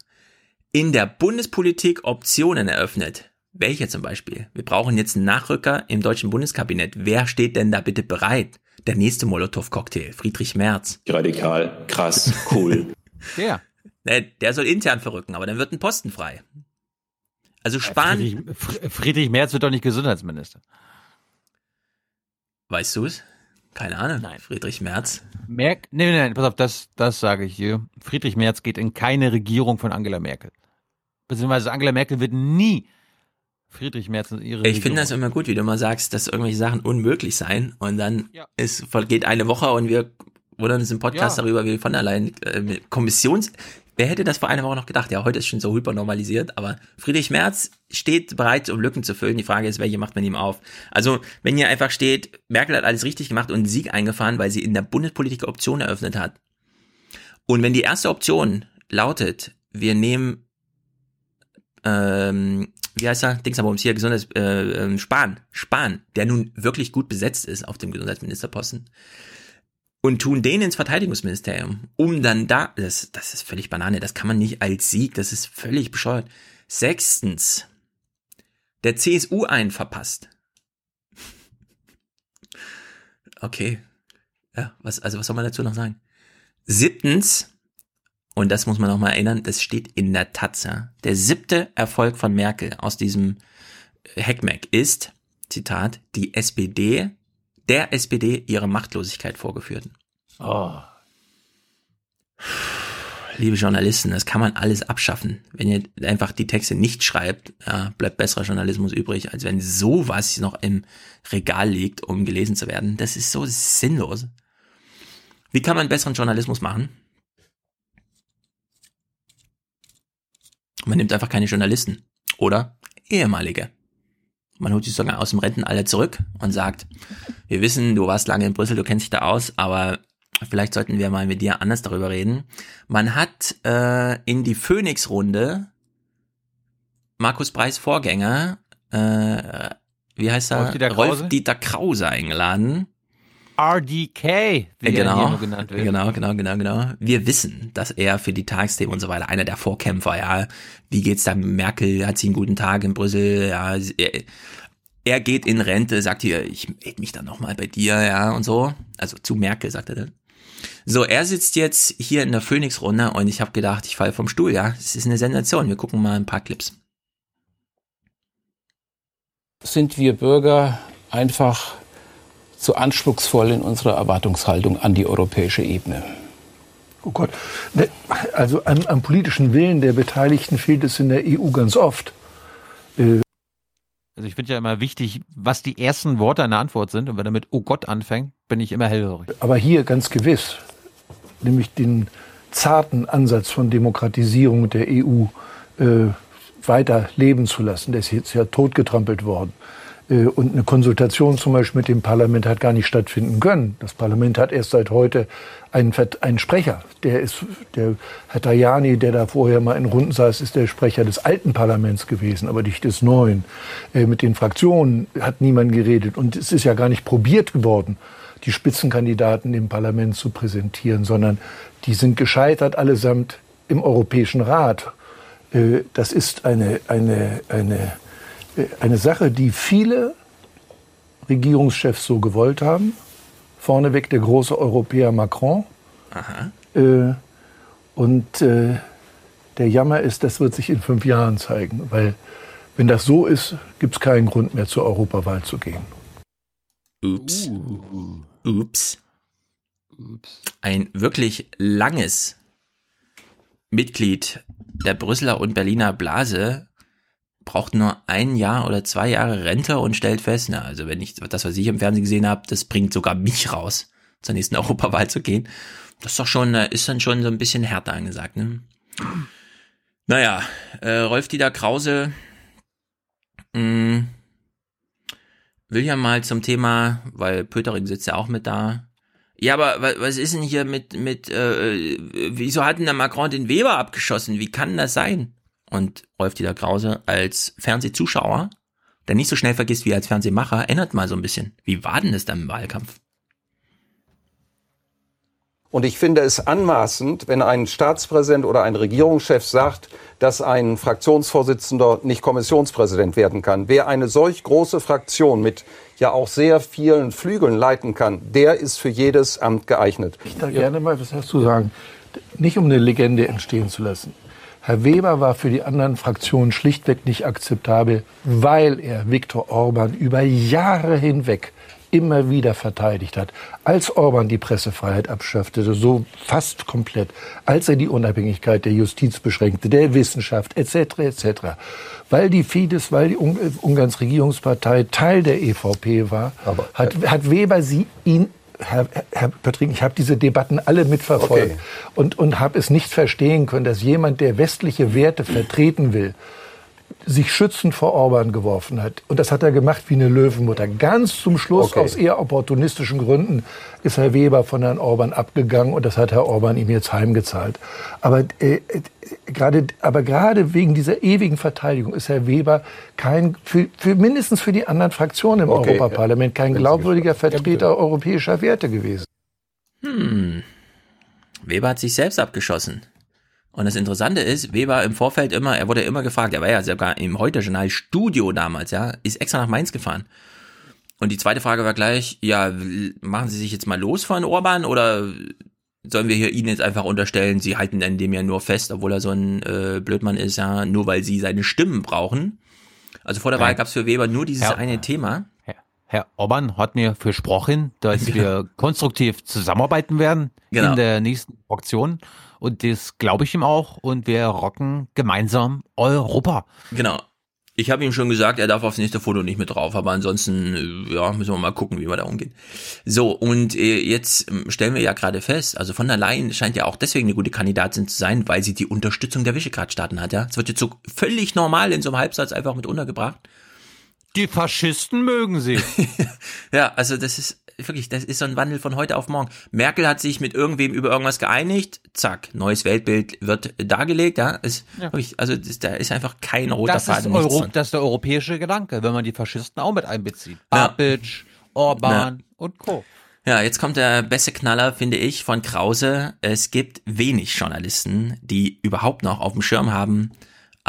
In der Bundespolitik Optionen eröffnet. Welche zum Beispiel? Wir brauchen jetzt einen Nachrücker im deutschen Bundeskabinett. Wer steht denn da bitte bereit? Der nächste Molotow-Cocktail, Friedrich Merz. Radikal, krass, cool. <laughs> der. Der, der soll intern verrücken, aber dann wird ein Posten frei. Also Spahn. Friedrich, Friedrich Merz wird doch nicht Gesundheitsminister. Weißt du es? Keine Ahnung. Nein. Friedrich Merz. Merk, nee, nee, nee, pass auf, das, das sage ich hier. Friedrich Merz geht in keine Regierung von Angela Merkel. Beziehungsweise Angela Merkel wird nie Friedrich Merz und ihre. Ich finde das immer gut, wie du immer sagst, dass irgendwelche Sachen unmöglich seien und dann ja. ist, vergeht eine Woche und wir wundern uns im Podcast ja. darüber, wie von allein äh, Kommissions. Wer hätte das vor einer Woche noch gedacht? Ja, heute ist schon so hypernormalisiert, aber Friedrich Merz steht bereit, um Lücken zu füllen. Die Frage ist, welche macht man ihm auf? Also, wenn hier einfach steht, Merkel hat alles richtig gemacht und Sieg eingefahren, weil sie in der Bundespolitik Optionen eröffnet hat. Und wenn die erste Option lautet, wir nehmen ähm, wie heißt er? Dingsabums hier, Gesundheits, äh, ähm, Spahn, Spahn, der nun wirklich gut besetzt ist auf dem Gesundheitsministerposten. Und tun den ins Verteidigungsministerium, um dann da, das, das ist völlig Banane, das kann man nicht als Sieg, das ist völlig bescheuert. Sechstens, der CSU einen verpasst. <laughs> Okay. Ja, was, also was soll man dazu noch sagen? Siebtens, und das muss man noch mal erinnern, das steht in der Tatze. Der siebte Erfolg von Merkel aus diesem Heckmeck ist, Zitat, die SPD, der SPD ihre Machtlosigkeit vorgeführt. Oh. Liebe Journalisten, das kann man alles abschaffen. Wenn ihr einfach die Texte nicht schreibt, ja, bleibt besserer Journalismus übrig, als wenn sowas noch im Regal liegt, um gelesen zu werden. Das ist so sinnlos. Wie kann man besseren Journalismus machen? Man nimmt einfach keine Journalisten oder ehemalige. Man holt sich sogar aus dem Rentenalter zurück und sagt, wir wissen, du warst lange in Brüssel, du kennst dich da aus, aber vielleicht sollten wir mal mit dir anders darüber reden. Man hat äh, in die Phoenix-Runde Markus Preis Vorgänger, äh, wie heißt er? Rolf Dieter Krause eingeladen. RDK, wie genau, er hier genannt wird. Genau, genau, genau, genau. Wir wissen, dass er für die Tagsthemen und so weiter einer der Vorkämpfer, ja. Wie geht's da Merkel? Hat sie einen guten Tag in Brüssel? Ja, er, er geht in Rente, sagt hier, ich melde mich dann nochmal bei dir, ja, und so. Also zu Merkel, sagt er dann. So, er sitzt jetzt hier in der Phoenix-Runde und ich habe gedacht, ich falle vom Stuhl, ja. Es ist eine Sensation. Wir gucken mal ein paar Clips. Sind wir Bürger einfach zu anspruchsvoll in unserer Erwartungshaltung an die europäische Ebene. Oh Gott, ne, also am, am, politischen Willen der Beteiligten fehlt es in der EU ganz oft. Äh also ich finde ja immer wichtig, was die ersten Worte einer Antwort sind. Und wenn er mit Oh Gott anfängt, bin ich immer hellhörig. Aber hier ganz gewiss, nämlich den zarten Ansatz von Demokratisierung der EU äh, weiter leben zu lassen. Der ist jetzt ja totgetrampelt worden. Äh, und eine Konsultation zum Beispiel mit dem Parlament hat gar nicht stattfinden können. Das Parlament hat erst seit heute einen, einen Sprecher. Der ist, der Herr Tajani, der da vorher mal in Runden saß, ist der Sprecher des alten Parlaments gewesen, aber nicht des neuen. Äh, mit den Fraktionen hat niemand geredet und es ist ja gar nicht probiert geworden die Spitzenkandidaten im Parlament zu präsentieren, sondern die sind gescheitert allesamt im Europäischen Rat. Äh, das ist eine, eine, eine, äh, eine Sache, die viele Regierungschefs so gewollt haben. Vorneweg der große Europäer Macron. Aha. Äh, und der Jammer ist, das wird sich in fünf Jahren zeigen, weil wenn das so ist, gibt es keinen Grund mehr zur Europawahl zu gehen. Ups. Ups. Ein wirklich langes Mitglied der Brüsseler und Berliner Blase braucht nur ein Jahr oder zwei Jahre Rente und stellt fest, na, also wenn ich das, was ich im Fernsehen gesehen habe, das bringt sogar mich raus, zur nächsten <laughs> Europawahl zu gehen. Das ist doch schon, äh, ist dann schon so ein bisschen härter angesagt, ne? Naja, äh, Rolf-Dieter Krause mh, will ja mal zum Thema, weil Pöttering sitzt ja auch mit da, ja, aber was ist denn hier mit, mit, äh, wieso hat denn der Macron den Weber abgeschossen? Wie kann das sein? Und Rolf-Dieter Krause als Fernsehzuschauer, der nicht so schnell vergisst wie als Fernsehmacher, erinnert mal so ein bisschen. Wie war denn das dann im Wahlkampf? Und ich finde es anmaßend, wenn ein Staatspräsident oder ein Regierungschef sagt, dass ein Fraktionsvorsitzender nicht Kommissionspräsident werden kann. Wer eine solch große Fraktion mit ja auch sehr vielen Flügeln leiten kann, der ist für jedes Amt geeignet. Ich darf gerne mal was dazu sagen. Nicht um eine Legende entstehen zu lassen. Herr Weber war für die anderen Fraktionen schlichtweg nicht akzeptabel, weil er Viktor Orban über Jahre hinweg immer wieder verteidigt hat. Als Orban die Pressefreiheit abschaffte, so fast komplett, als er die Unabhängigkeit der Justiz beschränkte, der Wissenschaft etc. etc. Weil die Fidesz, weil die Ungarns Regierungspartei Teil der EVP war, Aber, hat, hat Weber sie ihn Herr, Herr Pöttering, ich habe diese Debatten alle mitverfolgt okay. und, und habe es nicht verstehen können, dass jemand, der westliche Werte vertreten will, sich schützend vor Orban geworfen hat. Und das hat er gemacht wie eine Löwenmutter. Ganz zum Schluss, okay. aus eher opportunistischen Gründen, ist Herr Weber von Herrn Orban abgegangen und das hat Herr Orban ihm jetzt heimgezahlt. Aber, äh, äh, gerade, aber gerade wegen dieser ewigen Verteidigung ist Herr Weber kein, für, für mindestens für die anderen Fraktionen im okay, Europaparlament kein glaubwürdiger Vertreter europäischer Werte gewesen. Hm. Weber hat sich selbst abgeschossen. Und das Interessante ist, Weber im Vorfeld immer, er wurde immer gefragt, er war ja sogar im Heute-Journal Studio damals, ja, ist extra nach Mainz gefahren. Und die zweite Frage war gleich, ja, machen Sie sich jetzt mal los von Orban oder sollen wir hier Ihnen jetzt einfach unterstellen, Sie halten an dem ja nur fest, obwohl er so ein äh, Blödmann ist, ja, nur weil Sie seine Stimmen brauchen. Also vor der Wahl gab es für Weber nur dieses Herr, eine Thema. Herr, Orban hat mir versprochen, dass ja. <laughs> wir konstruktiv zusammenarbeiten werden genau. in der nächsten Auktion. Und das glaube ich ihm auch. Und wir rocken gemeinsam Europa. Genau. Ich habe ihm schon gesagt, er darf aufs nächste Foto nicht mit drauf, aber ansonsten, äh, ja, müssen wir mal gucken, wie wir da umgehen. So, und äh, jetzt ähm, stellen wir ja gerade fest, also von der Leyen scheint ja auch deswegen eine gute Kandidatin zu sein, weil sie die Unterstützung der Visegrad-Staaten hat, ja. Es wird jetzt so völlig normal in so einem Halbsatz einfach mit untergebracht. Die Faschisten mögen sie. <laughs> ja, also das ist wirklich, das ist so ein Wandel von heute auf morgen. Merkel hat sich mit irgendwem über irgendwas geeinigt, zack, neues Weltbild wird dargelegt, ja. Ist ja. Wirklich, also das, da ist einfach kein roter das Faden. Ist Euro, das ist der europäische Gedanke, wenn man die Faschisten auch mit einbezieht. Ja. Babic, Orban ja. und Co. Ja, jetzt kommt der beste Knaller, finde ich, von Krause. Es gibt wenig Journalisten, die überhaupt noch auf dem Schirm haben,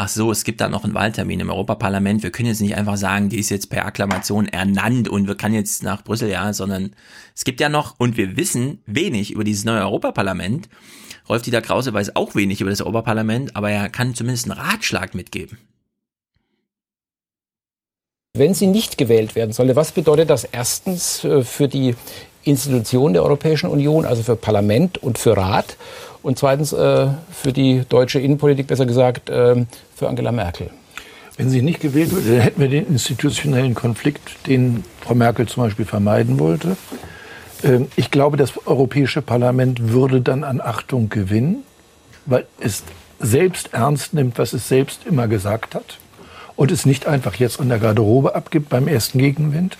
ach so, es gibt da noch einen Wahltermin im Europaparlament. Wir können jetzt nicht einfach sagen, die ist jetzt per Akklamation ernannt und wir kann jetzt nach Brüssel, ja, sondern es gibt ja noch, und wir wissen wenig über dieses neue Europaparlament. Rolf-Dieter Krause weiß auch wenig über das Europaparlament, aber er kann zumindest einen Ratschlag mitgeben. Wenn sie nicht gewählt werden solle, was bedeutet das erstens äh, für die Institutionen der Europäischen Union, also für Parlament und für Rat? und zweitens äh, für die deutsche Innenpolitik, besser gesagt, äh, für Angela Merkel. Wenn sie nicht gewählt würde, dann hätten wir den institutionellen Konflikt, den Frau Merkel zum Beispiel vermeiden wollte. Ähm, ich glaube, das Europäische Parlament würde dann an Achtung gewinnen, weil es selbst ernst nimmt, was es selbst immer gesagt hat und es nicht einfach jetzt an der Garderobe abgibt beim ersten Gegenwind,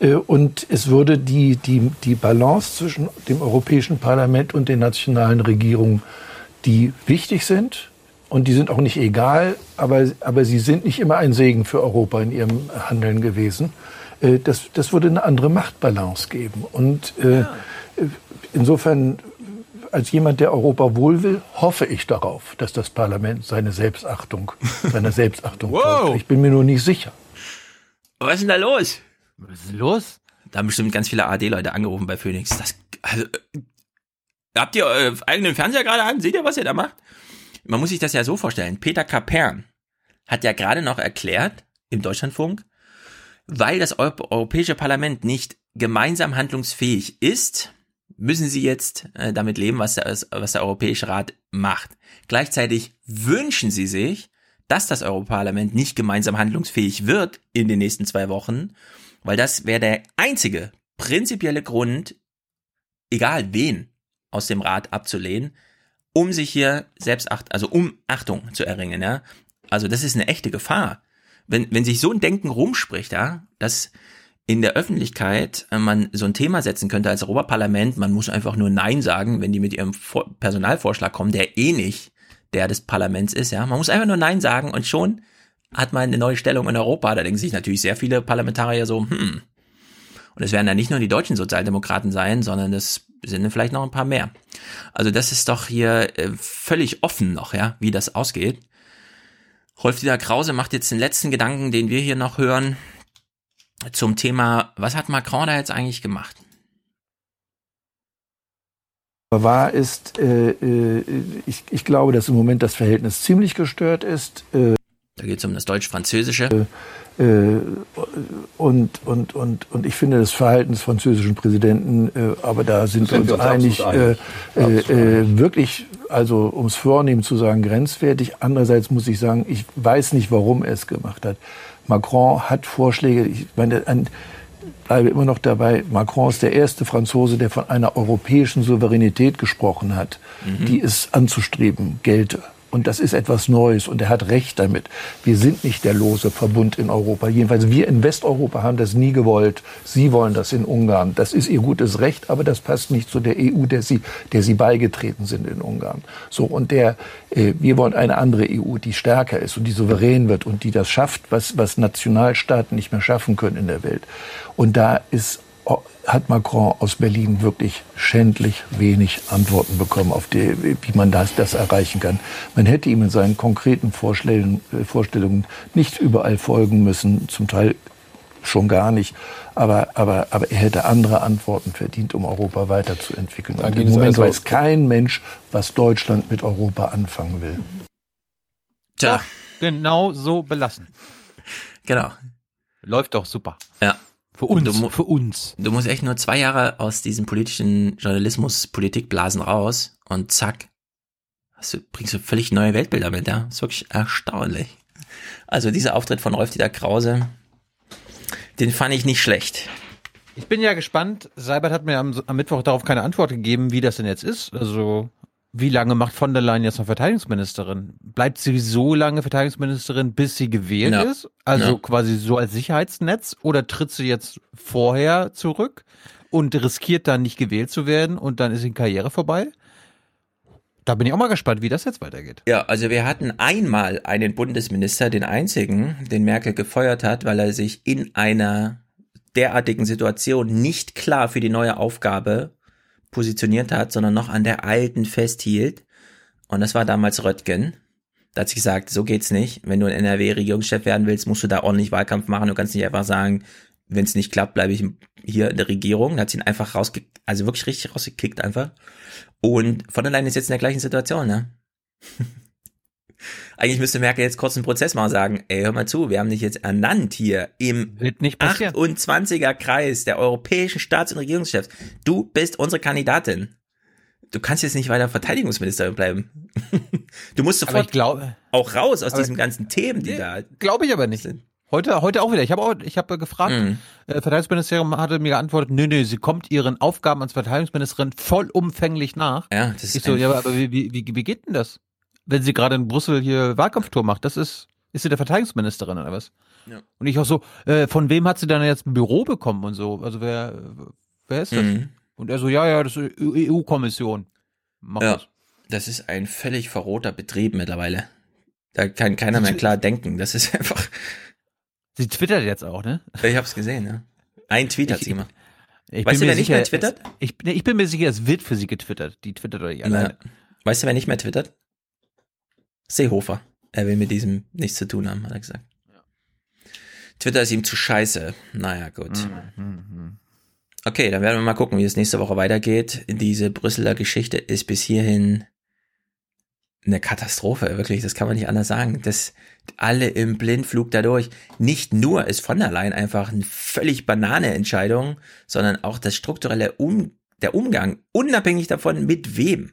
und es würde die, die, die Balance zwischen dem Europäischen Parlament und den nationalen Regierungen, die wichtig sind, und die sind auch nicht egal, aber, aber sie sind nicht immer ein Segen für Europa in ihrem Handeln gewesen. Äh, das, das würde eine andere Machtbalance geben. Und äh, insofern, als jemand, der Europa wohl will, hoffe ich darauf, dass das Parlament seine Selbstachtung, seiner <laughs> Selbstachtung Wow. folgt. Ich bin mir nur nicht sicher. Was ist denn da los? Was ist los? Da haben bestimmt ganz viele ARD-Leute angerufen bei Phoenix. Das, also, äh, habt ihr euren eigenen Fernseher gerade an? Seht ihr, was ihr da macht? Man muss sich das ja so vorstellen. Peter Kapern hat ja gerade noch erklärt im Deutschlandfunk, weil das Eu Europäische Parlament nicht gemeinsam handlungsfähig ist, müssen sie jetzt äh, damit leben, was der, was der Europäische Rat macht. Gleichzeitig wünschen sie sich, dass das Europaparlament nicht gemeinsam handlungsfähig wird in den nächsten zwei Wochen, weil das wäre der einzige prinzipielle Grund, egal wen aus dem Rat abzulehnen, um sich hier selbst acht, also um Achtung zu erringen, ja. Also das ist eine echte Gefahr. Wenn, wenn sich so ein Denken rumspricht, ja, dass in der Öffentlichkeit äh, man so ein Thema setzen könnte als Europaparlament, man muss einfach nur Nein sagen, wenn die mit ihrem Vor Personalvorschlag kommen, der eh nicht der des Parlaments ist, ja. Man muss einfach nur Nein sagen und schon hat man eine neue Stellung in Europa. Da denken sich natürlich sehr viele Parlamentarier so, hm. Und es werden ja nicht nur die deutschen Sozialdemokraten sein, sondern es sind vielleicht noch ein paar mehr. Also das ist doch hier äh, völlig offen noch, ja, wie das ausgeht. Rolf-Dieter Krause macht jetzt den letzten Gedanken, den wir hier noch hören, zum Thema, was hat Macron da jetzt eigentlich gemacht? Wahr ist, äh, äh, ich, ich glaube, dass im Moment das Verhältnis ziemlich gestört ist. Äh, da geht es um das Deutsch-Französische. Äh, und, und, und, und ich finde das Verhalten des französischen Präsidenten, äh, aber da sind, Sind wir uns einig, äh, einig. äh, äh, wirklich, also um es vornehm zu sagen, grenzwertig. Andererseits muss ich sagen, ich weiß nicht, warum er es gemacht hat. Macron hat Vorschläge, ich meine, an, bleibe immer noch dabei, Macron ist der erste Franzose, der von einer europäischen Souveränität gesprochen hat, Mhm. die es anzustreben gelte. Und das ist etwas Neues und er hat recht damit. Wir sind nicht der lose Verbund in Europa. Jedenfalls wir in Westeuropa haben das nie gewollt. Sie wollen das in Ungarn. Das ist ihr gutes Recht, aber das passt nicht zu der EU, der sie, der sie beigetreten sind in Ungarn. So und der, äh, wir wollen eine andere EU, die stärker ist und die souverän wird und die das schafft, was, was Nationalstaaten nicht mehr schaffen können in der Welt. Und da ist hat Macron aus Berlin wirklich schändlich wenig Antworten bekommen, auf die, wie man das, das erreichen kann. Man hätte ihm in seinen konkreten Vorstellungen, äh, Vorstellungen nicht überall folgen müssen, zum Teil schon gar nicht. Aber, aber, aber er hätte andere Antworten verdient, um Europa weiterzuentwickeln. Und im Moment also- weiß kein Mensch, was Deutschland mit Europa anfangen will. Tja. Genau so belassen. Genau. Läuft doch super. Ja. Für uns, Du für uns. Du musst echt nur zwei Jahre aus diesem politischen Journalismus, Politikblasen raus und zack, hast du, bringst du völlig neue Weltbilder mit, ja. ist wirklich erstaunlich. Also dieser Auftritt von Rolf Dieter Krause, den fand ich nicht schlecht. Ich bin ja gespannt. Seibert hat mir am, am Mittwoch darauf keine Antwort gegeben, wie das denn jetzt ist. Also, wie lange macht von der Leyen jetzt noch Verteidigungsministerin? Bleibt sie so lange Verteidigungsministerin, bis sie gewählt Ja. ist? Also Ja. quasi so als Sicherheitsnetz? Oder tritt sie jetzt vorher zurück und riskiert dann nicht gewählt zu werden und dann ist die Karriere vorbei? Da bin ich auch mal gespannt, wie das jetzt weitergeht. Ja, also wir hatten einmal einen Bundesminister, den einzigen, den Merkel gefeuert hat, weil er sich in einer derartigen Situation nicht klar für die neue Aufgabe positioniert hat, sondern noch an der alten festhielt. Und das war damals Röttgen. Da hat sie gesagt, so geht's nicht. Wenn du ein NRW-Regierungschef werden willst, musst du da ordentlich Wahlkampf machen. Du kannst nicht einfach sagen, wenn es nicht klappt, bleibe ich hier in der Regierung. Da hat sie ihn einfach rausgekickt, also wirklich richtig rausgekickt einfach. Und von der Leyen ist jetzt in der gleichen Situation, ne? <laughs> Eigentlich müsste Merkel jetzt kurz einen Prozess machen und sagen, ey, hör mal zu, wir haben dich jetzt ernannt hier im Wird nicht passieren. 28er Kreis der europäischen Staats- und Regierungschefs. Du bist unsere Kandidatin. Du kannst jetzt nicht weiter Verteidigungsministerin bleiben. <laughs> du musst sofort ich glaube, auch raus aus diesen ganzen Themen, die da glaube ich aber nicht. Heute, heute auch wieder. Ich habe auch, ich habe gefragt, Mhm. äh, Verteidigungsministerium hatte mir geantwortet, nö, nö, sie kommt ihren Aufgaben als Verteidigungsministerin vollumfänglich nach. Ja, das ist ich so, ja, aber wie, wie, wie, wie geht denn das? Wenn sie gerade in Brüssel hier Wahlkampftour macht, das ist, ist sie der Verteidigungsministerin oder was? Ja. Und ich auch so, äh, von wem hat sie dann jetzt ein Büro bekommen und so? Also wer, wer ist das? Mhm. Und er so, ja, ja, das ist die EU-Kommission. Macht Ja, das. das ist ein völlig verroter Betrieb mittlerweile. Da kann keiner mehr klar denken. Das ist <laughs> einfach. Sie twittert jetzt auch, ne? Ich hab's gesehen, ja. Ein Tweet hat sie gemacht. Ich weißt du, wer nicht mehr twittert? Ich, ich bin mir sicher, es wird für sie getwittert. Die twittert oder nicht alleine. Na, weißt du, wer nicht mehr twittert? Seehofer. Er will mit diesem nichts zu tun haben, hat er gesagt. Twitter ist ihm zu scheiße. Naja, gut. Mhm. Okay, dann werden wir mal gucken, wie es nächste Woche weitergeht. Diese Brüsseler Geschichte ist bis hierhin eine Katastrophe, wirklich, das kann man nicht anders sagen. Das alle im Blindflug dadurch. Nicht nur ist von der Leyen einfach eine völlig banane Entscheidung, sondern auch das strukturelle um der Umgang, unabhängig davon, mit wem,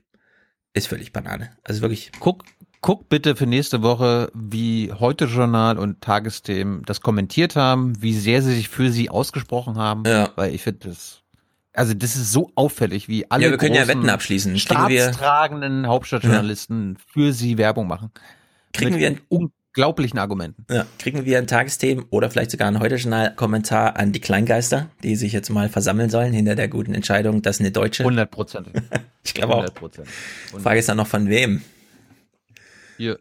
ist völlig banane. Also wirklich. Guck, guck bitte für nächste Woche, wie heute Journal und Tagesthemen das kommentiert haben, wie sehr sie sich für sie ausgesprochen haben. Ja. Weil ich finde das, also das ist so auffällig, wie alle Ja, wir können ja Wetten abschließen. Staatstragenden Hauptstadtjournalisten für sie Werbung machen. Kriegen Mit wir ein- unglaublichen Argumenten. Ja, kriegen wir ein Tagesthemen oder vielleicht sogar ein Heute-Journal-Kommentar an die Kleingeister, die sich jetzt mal versammeln sollen hinter der guten Entscheidung, dass eine Deutsche. 100 Prozent. <laughs> Ich glaube auch. 100 Prozent. Frage ist dann noch von wem. Ja,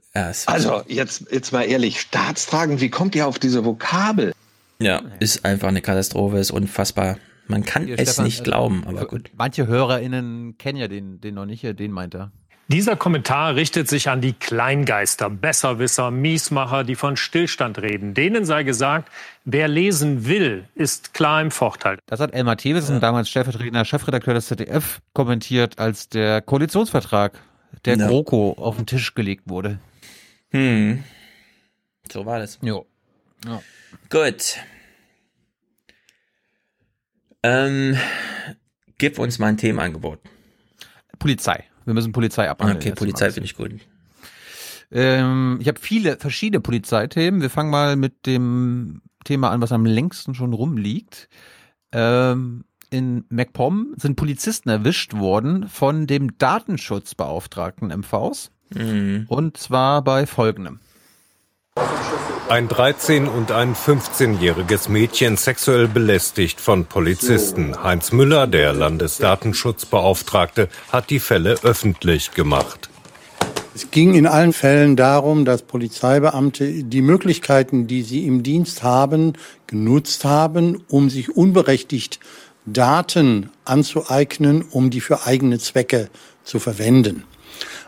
Also, jetzt, jetzt mal ehrlich, staatstragend, wie kommt ihr auf diese Vokabel? ja, ist einfach eine Katastrophe, ist unfassbar. Man kann Hier, es Stefan, nicht also, glauben, aber gut. Manche HörerInnen kennen ja den, den noch nicht, den meint er. Dieser Kommentar richtet sich an die Kleingeister, Besserwisser, Miesmacher, die von Stillstand reden. Denen sei gesagt, wer lesen will, ist klar im Vorteil. Das hat Elmar Thewissen, damals stellvertretender Chefredakteur des ZDF, kommentiert, als der Koalitionsvertrag der Ja. GroKo auf den Tisch gelegt wurde. Hm. So war das. Jo. Ja. Gut. Ähm, gib uns mal ein Themenangebot. Polizei. Wir müssen Polizei abhandeln. Okay, Polizei finde ich gut. Ähm, ich habe viele verschiedene Polizeithemen. Wir fangen mal mit dem Thema an, was am längsten schon rumliegt. Ähm, in MacPom sind Polizisten erwischt worden von dem Datenschutzbeauftragten MVs. Mhm. Und zwar bei folgendem. Ein 13- und ein 15-jähriges Mädchen sexuell belästigt von Polizisten. Heinz Müller, der Landesdatenschutzbeauftragte, hat die Fälle öffentlich gemacht. Es ging in allen Fällen darum, dass Polizeibeamte die Möglichkeiten, die sie im Dienst haben, genutzt haben, um sich unberechtigt Daten anzueignen, um die für eigene Zwecke zu verwenden.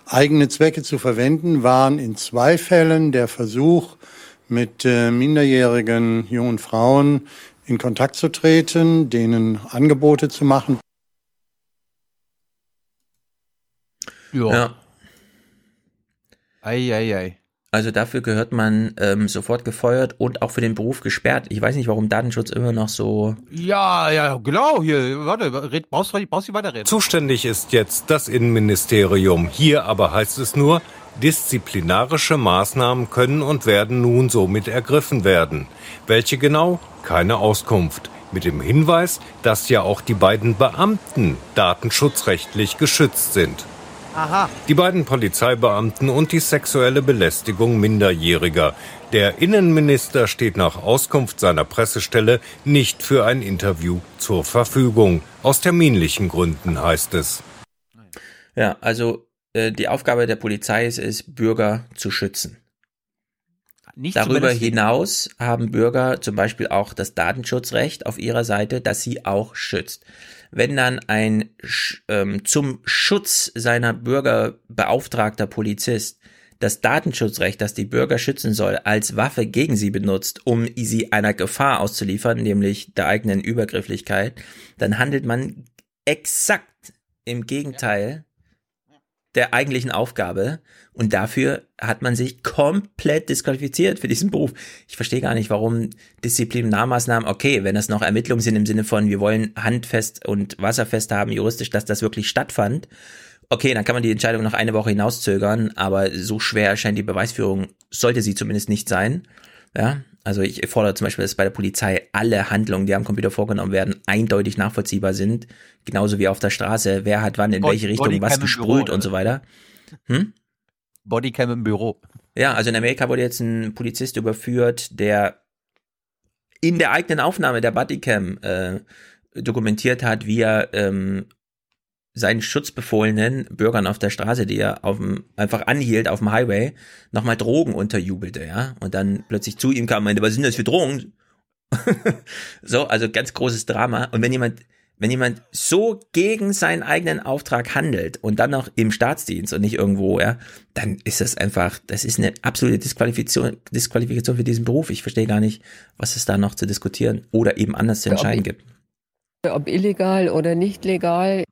Eigene Zwecke zu verwenden waren in zwei Fällen der Versuch, mit äh, minderjährigen jungen Frauen in Kontakt zu treten, denen Angebote zu machen. Ja. Ja. Ei, ei, ei. Also dafür gehört man ähm, sofort gefeuert und auch für den Beruf gesperrt. Ich weiß nicht, warum Datenschutz immer noch so. Ja, ja, genau. Hier, warte, red, brauchst du brauchst du weiterreden? Zuständig ist jetzt das Innenministerium. Hier aber heißt es nur, disziplinarische Maßnahmen können und werden nun somit ergriffen werden. Welche genau? Keine Auskunft. Mit dem Hinweis, dass ja auch die beiden Beamten datenschutzrechtlich geschützt sind. Aha. Die beiden Polizeibeamten und die sexuelle Belästigung Minderjähriger. Der Innenminister steht nach Auskunft seiner Pressestelle nicht für ein Interview zur Verfügung. Aus terminlichen Gründen heißt es. Ja, also äh, die Aufgabe der Polizei ist es, Bürger zu schützen. Nicht Darüber hinaus haben Bürger zum Beispiel auch das Datenschutzrecht auf ihrer Seite, das sie auch schützt. Wenn dann ein ähm, zum Schutz seiner Bürger beauftragter Polizist das Datenschutzrecht, das die Bürger schützen soll, als Waffe gegen sie benutzt, um sie einer Gefahr auszuliefern, nämlich der eigenen Übergrifflichkeit, dann handelt man exakt im Gegenteil der eigentlichen Aufgabe und dafür hat man sich komplett disqualifiziert für diesen Beruf. Ich verstehe gar nicht, warum Disziplinarmaßnahmen, okay, wenn das noch Ermittlungen sind im Sinne von, wir wollen handfest und wasserfest haben, juristisch, dass das wirklich stattfand, okay, dann kann man die Entscheidung noch eine Woche hinauszögern, aber so schwer scheint die Beweisführung, sollte sie zumindest nicht sein. Ja, also ich fordere zum Beispiel, dass bei der Polizei alle Handlungen, die am Computer vorgenommen werden, eindeutig nachvollziehbar sind. Genauso wie auf der Straße, wer hat wann in Body- welche Richtung was gesprüht Büro, und so weiter. Hm? Bodycam im Büro. Ja, also in Amerika wurde jetzt ein Polizist überführt, der in der eigenen Aufnahme der Bodycam äh, dokumentiert hat, wie er ähm, seinen schutzbefohlenen Bürgern auf der Straße, die er auf dem, einfach anhielt auf dem Highway, nochmal Drogen unterjubelte, ja, und dann plötzlich zu ihm kam und meinte, was sind das für Drogen? <laughs> so, also ganz großes Drama. Und wenn jemand, wenn jemand so gegen seinen eigenen Auftrag handelt und dann noch im Staatsdienst und nicht irgendwo, ja, dann ist das einfach, das ist eine absolute Disqualifikation, Disqualifikation für diesen Beruf. Ich verstehe gar nicht, was es da noch zu diskutieren oder eben anders zu entscheiden gibt. Ob illegal oder nicht legal.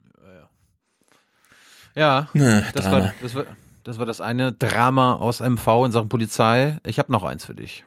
Ja, Na, das, war, das, war, das war das eine Drama aus MV in Sachen Polizei. Ich habe noch eins für dich.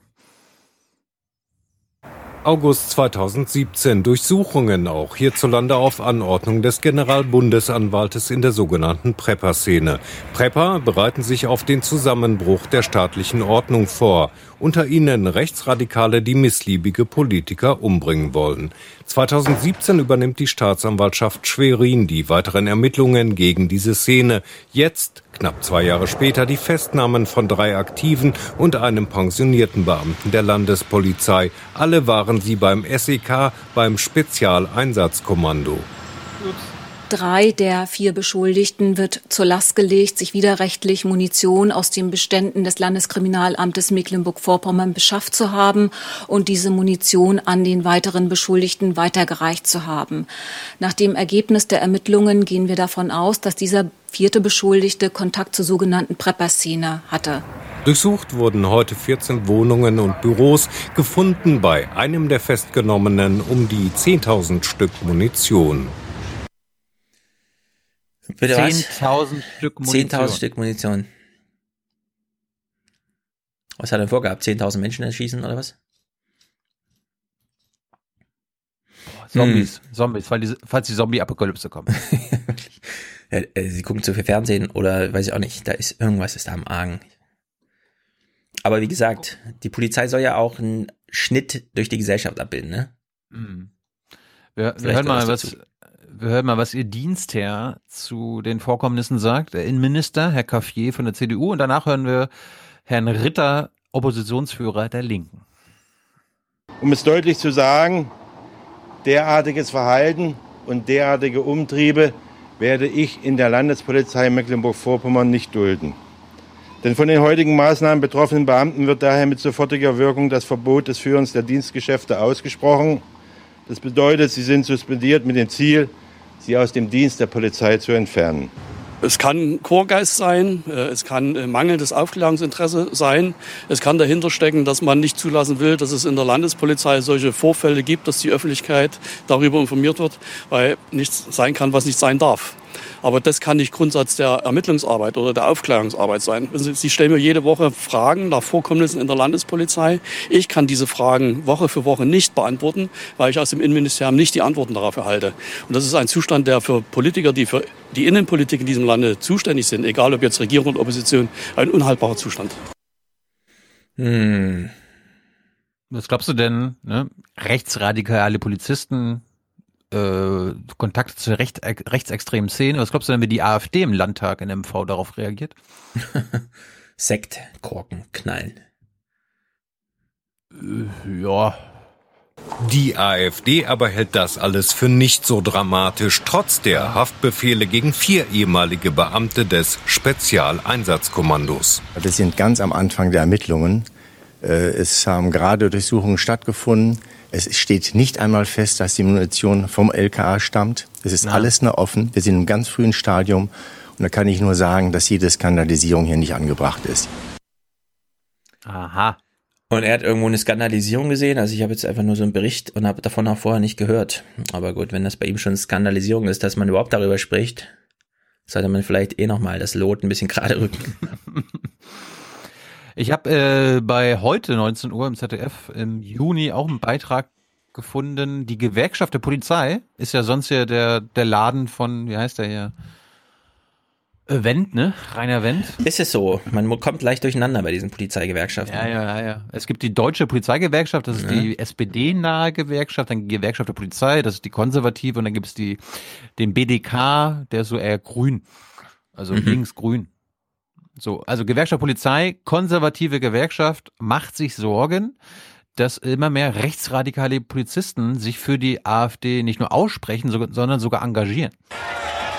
August 2017 Durchsuchungen auch hierzulande auf Anordnung des Generalbundesanwaltes in der sogenannten Prepper-Szene. Prepper bereiten sich auf den Zusammenbruch der staatlichen Ordnung vor. Unter ihnen Rechtsradikale, die missliebige Politiker umbringen wollen. 2017 übernimmt die Staatsanwaltschaft Schwerin die weiteren Ermittlungen gegen diese Szene. Jetzt Knapp zwei Jahre später die Festnahmen von drei Aktiven und einem pensionierten Beamten der Landespolizei. Alle waren sie beim SEK, beim Spezialeinsatzkommando. Drei der vier Beschuldigten wird zur Last gelegt, sich widerrechtlich Munition aus den Beständen des Landeskriminalamtes Mecklenburg-Vorpommern beschafft zu haben und diese Munition an den weiteren Beschuldigten weitergereicht zu haben. Nach dem Ergebnis der Ermittlungen gehen wir davon aus, dass dieser vierte Beschuldigte Kontakt zur sogenannten Prepper-Szene hatte. Durchsucht wurden heute 14 Wohnungen und Büros, gefunden bei einem der Festgenommenen um die 10.000 Stück Munition. Bitte 10.000 Stück Munition. 10.000 Stück Munition. Was hat er vorgehabt? 10.000 Menschen erschießen oder was? Zombies, hm. Zombies, weil die, falls die Zombie-Apokalypse kommt. <laughs> ja, äh, sie gucken zu viel Fernsehen oder weiß ich auch nicht, da ist irgendwas ist da am Argen. Aber wie gesagt, die Polizei soll ja auch einen Schnitt durch die Gesellschaft abbilden, ne? Mhm. Wir, wir hören mal, was, wir hören mal, was Ihr Dienstherr zu den Vorkommnissen sagt. Der Innenminister, Herr Caffier von der CDU. Und danach hören wir Herrn Ritter, Oppositionsführer der Linken. Um es deutlich zu sagen, derartiges Verhalten und derartige Umtriebe werde ich in der Landespolizei Mecklenburg-Vorpommern nicht dulden. Denn von den heutigen Maßnahmen betroffenen Beamten wird daher mit sofortiger Wirkung das Verbot des Führens der Dienstgeschäfte ausgesprochen. Das bedeutet, sie sind suspendiert mit dem Ziel, sie aus dem Dienst der Polizei zu entfernen. Es kann Chorgeist sein, äh, es kann äh, mangelndes Aufklärungsinteresse sein, es kann dahinter stecken, dass man nicht zulassen will, dass es in der Landespolizei solche Vorfälle gibt, dass die Öffentlichkeit darüber informiert wird, weil nichts sein kann, was nicht sein darf. Aber das kann nicht Grundsatz der Ermittlungsarbeit oder der Aufklärungsarbeit sein. Sie stellen mir jede Woche Fragen nach Vorkommnissen in der Landespolizei. Ich kann diese Fragen Woche für Woche nicht beantworten, weil ich aus dem Innenministerium nicht die Antworten darauf erhalte. Und das ist ein Zustand, der für Politiker, die für die Innenpolitik in diesem Lande zuständig sind, egal ob jetzt Regierung oder Opposition, ein unhaltbarer Zustand. Hm. Was glaubst du denn? Ne? Rechtsradikale Polizisten äh, Kontakte zu recht, rechtsextremen Szenen. Was glaubst du denn, wie die AfD im Landtag in MV darauf reagiert? <laughs> Sektkorken knallen. Äh, ja. Die AfD aber hält das alles für nicht so dramatisch, trotz der Haftbefehle gegen vier ehemalige Beamte des Spezialeinsatzkommandos. Wir sind ganz am Anfang der Ermittlungen. Äh, es haben gerade Durchsuchungen stattgefunden. Es steht nicht einmal fest, dass die Munition vom LKA stammt. Es ist ja. alles noch offen. Wir sind im ganz frühen Stadium. Und da kann ich nur sagen, dass jede Skandalisierung hier nicht angebracht ist. Aha. Und er hat irgendwo eine Skandalisierung gesehen. Also ich habe jetzt einfach nur so einen Bericht und habe davon auch vorher nicht gehört. Aber gut, wenn das bei ihm schon Skandalisierung ist, dass man überhaupt darüber spricht, sollte man vielleicht eh nochmal das Lot ein bisschen <laughs> gerade rücken. Ich habe äh, bei heute 19 Uhr im ZDF im Juni auch einen Beitrag gefunden. Die Gewerkschaft der Polizei ist ja sonst ja der, der Laden von, wie heißt der hier? Wendt, ne? Rainer Wendt. Ist es so. Man kommt leicht durcheinander bei diesen Polizeigewerkschaften. Ja, ja, ja, ja. Es gibt die Deutsche Polizeigewerkschaft, das ist ja. die SPD-nahe Gewerkschaft, dann die Gewerkschaft der Polizei, das ist die konservative und dann gibt es die, den BDK, der ist so eher grün. Also mhm. links-grün. So, also Gewerkschaft Polizei, konservative Gewerkschaft macht sich Sorgen, dass immer mehr rechtsradikale Polizisten sich für die AfD nicht nur aussprechen, sondern sogar engagieren.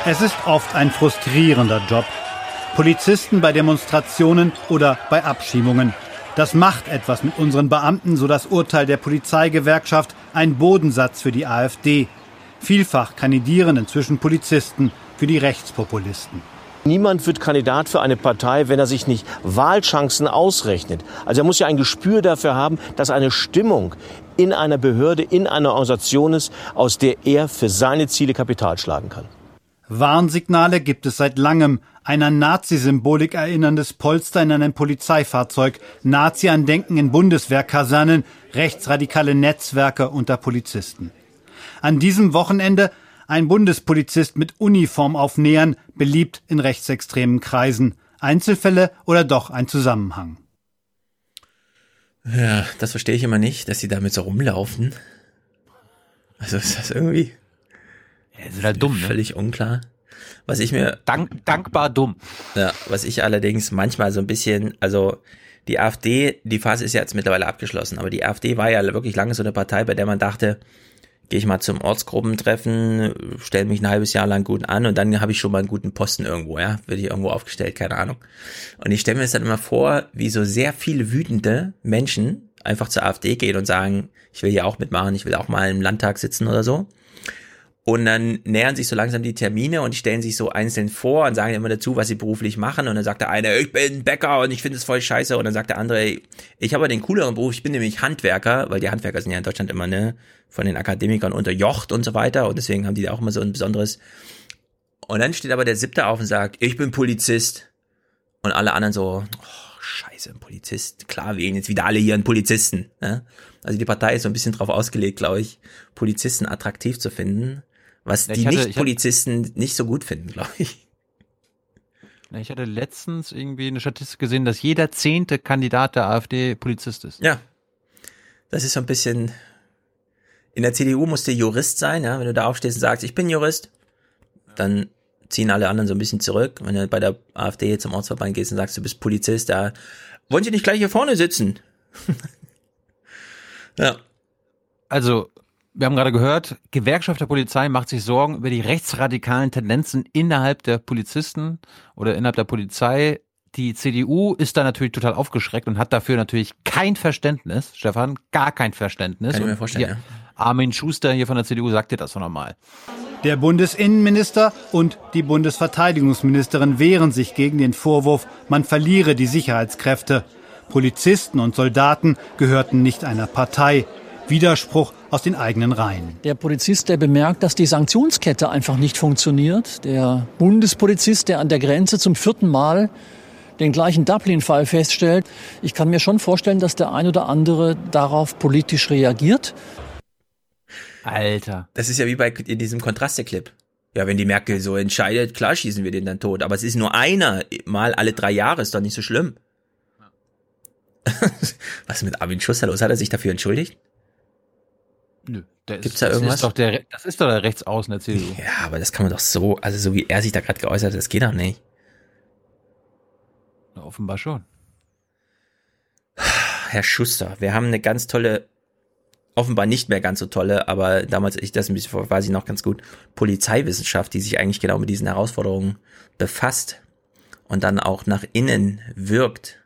Es ist oft ein frustrierender Job. Polizisten bei Demonstrationen oder bei Abschiebungen. Das macht etwas mit unseren Beamten, so das Urteil der Polizeigewerkschaft, ein Bodensatz für die AfD. Vielfach kandidieren inzwischen Polizisten für die Rechtspopulisten. Niemand wird Kandidat für eine Partei, wenn er sich nicht Wahlchancen ausrechnet. Also er muss ja ein Gespür dafür haben, dass eine Stimmung in einer Behörde, in einer Organisation ist, aus der er für seine Ziele Kapital schlagen kann. Warnsignale gibt es seit langem. Ein an Nazi-Symbolik erinnerndes Polster in einem Polizeifahrzeug, Nazi-Andenken in Bundeswehrkasernen, rechtsradikale Netzwerke unter Polizisten. An diesem Wochenende ein Bundespolizist mit Uniform auf Nähern, beliebt in rechtsextremen Kreisen. Einzelfälle oder doch ein Zusammenhang? Ja, das verstehe ich immer nicht, dass sie damit so rumlaufen. Also ist das irgendwie. Ja, ist halt dumm, ne? Völlig unklar. Was ich mir. Dank, dankbar dumm. Ja, was ich allerdings manchmal so ein bisschen, also die AfD, die Phase ist ja jetzt mittlerweile abgeschlossen, aber die AfD war ja wirklich lange so eine Partei, bei der man dachte, gehe ich mal zum Ortsgruppentreffen, stelle mich ein halbes Jahr lang gut an und dann habe ich schon mal einen guten Posten irgendwo, ja, wird ich irgendwo aufgestellt, keine Ahnung. Und ich stelle mir das dann immer vor, wie so sehr viele wütende Menschen einfach zur AfD gehen und sagen, ich will hier auch mitmachen, ich will auch mal im Landtag sitzen oder so. Und dann nähern sich so langsam die Termine und stellen sich so einzeln vor und sagen immer dazu, was sie beruflich machen. Und dann sagt der eine, ich bin Bäcker und ich finde es voll scheiße. Und dann sagt der andere, ich habe den cooleren Beruf, ich bin nämlich Handwerker, weil die Handwerker sind ja in Deutschland immer ne, von den Akademikern unterjocht und so weiter. Und deswegen haben die da auch immer so ein besonderes. Und dann steht aber der siebte auf und sagt, ich bin Polizist. Und alle anderen so, oh, scheiße, ein Polizist. Klar, wir jetzt wieder alle hier einen Polizisten. Ne? Also die Partei ist so ein bisschen drauf ausgelegt, glaube ich, Polizisten attraktiv zu finden. Was ja, die Nicht-Polizisten nicht so gut finden, glaube ich. Ich hatte letztens irgendwie eine Statistik gesehen, dass jeder zehnte Kandidat der AfD Polizist ist. Ja. Das ist so ein bisschen. In der CDU musst du Jurist sein, ja. Wenn du da aufstehst und sagst, ich bin Jurist, dann ziehen alle anderen so ein bisschen zurück. Wenn du bei der AfD zum Ortsverband gehst und sagst, du bist Polizist, da wollen sie nicht gleich hier vorne sitzen. <laughs> ja. Also, wir haben gerade gehört, Gewerkschaft der Polizei macht sich Sorgen über die rechtsradikalen Tendenzen innerhalb der Polizisten oder innerhalb der Polizei. Die CDU ist da natürlich total aufgeschreckt und hat dafür natürlich kein Verständnis. Stefan, gar kein Verständnis. Kann ich mir vorstellen, ja. Armin Schuster hier von der CDU sagt dir das so nochmal. Der Bundesinnenminister und die Bundesverteidigungsministerin wehren sich gegen den Vorwurf, man verliere die Sicherheitskräfte. Polizisten und Soldaten gehörten nicht einer Partei. Widerspruch aus den eigenen Reihen. Der Polizist, der bemerkt, dass die Sanktionskette einfach nicht funktioniert. Der Bundespolizist, der an der Grenze zum vierten Mal den gleichen Dublin-Fall feststellt. Ich kann mir schon vorstellen, dass der ein oder andere darauf politisch reagiert. Alter. Das ist ja wie bei in diesem Kontraste-Clip. Ja, wenn die Merkel so entscheidet, klar schießen wir den dann tot. Aber es ist nur einer mal alle drei Jahre, ist doch nicht so schlimm. <laughs> Was ist mit Armin Schuster los? Hat er sich dafür entschuldigt? Nö. Gibt's ist, da irgendwas? Das ist, doch der, das ist doch der Rechtsaußen der CDU. Ja, aber das kann man doch so, also so wie er sich da gerade geäußert hat, das geht doch nicht. Na, offenbar schon. Herr Schuster, wir haben eine ganz tolle, offenbar nicht mehr ganz so tolle, aber damals ich das ein bisschen vor, weiß ich noch ganz gut, Polizeiwissenschaft, die sich eigentlich genau mit diesen Herausforderungen befasst und dann auch nach innen wirkt.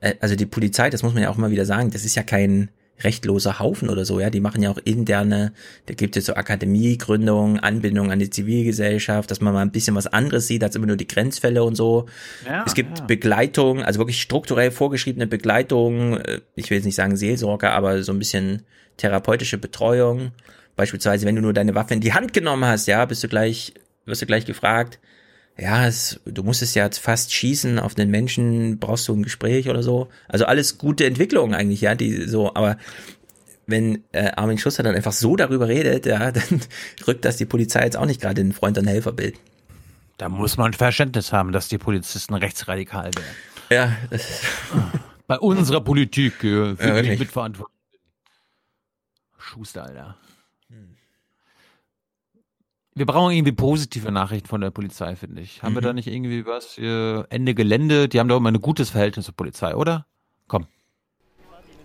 Äh, also die Polizei, das muss man ja auch mal wieder sagen, das ist ja kein, rechtloser Haufen oder so, ja, die machen ja auch interne, da gibt es so Akademiegründungen, Anbindung an die Zivilgesellschaft, dass man mal ein bisschen was anderes sieht als immer nur die Grenzfälle und so. Ja, es gibt ja. Begleitung, also wirklich strukturell vorgeschriebene Begleitung, äh, ich will jetzt nicht sagen Seelsorge, aber so ein bisschen therapeutische Betreuung. Beispielsweise, wenn du nur deine Waffe in die Hand genommen hast, ja, bist du gleich, wirst du gleich gefragt, ja, es, du musstest ja jetzt fast schießen auf den Menschen, brauchst du ein Gespräch oder so. Also alles gute Entwicklungen eigentlich, ja, die so, aber wenn äh, Armin Schuster dann einfach so darüber redet, ja, <laughs> dann rückt das die Polizei jetzt auch nicht gerade in Freund- und Helferbild. Da muss man Verständnis haben, dass die Polizisten rechtsradikal werden. Ja. Bei unserer Politik äh, für ja, mitverantwortlich Schuster, Alter. Wir brauchen irgendwie positive Nachrichten von der Polizei, finde ich. Haben mhm. wir da nicht irgendwie was? Ende Gelände, die haben doch immer ein gutes Verhältnis zur Polizei, oder? Komm.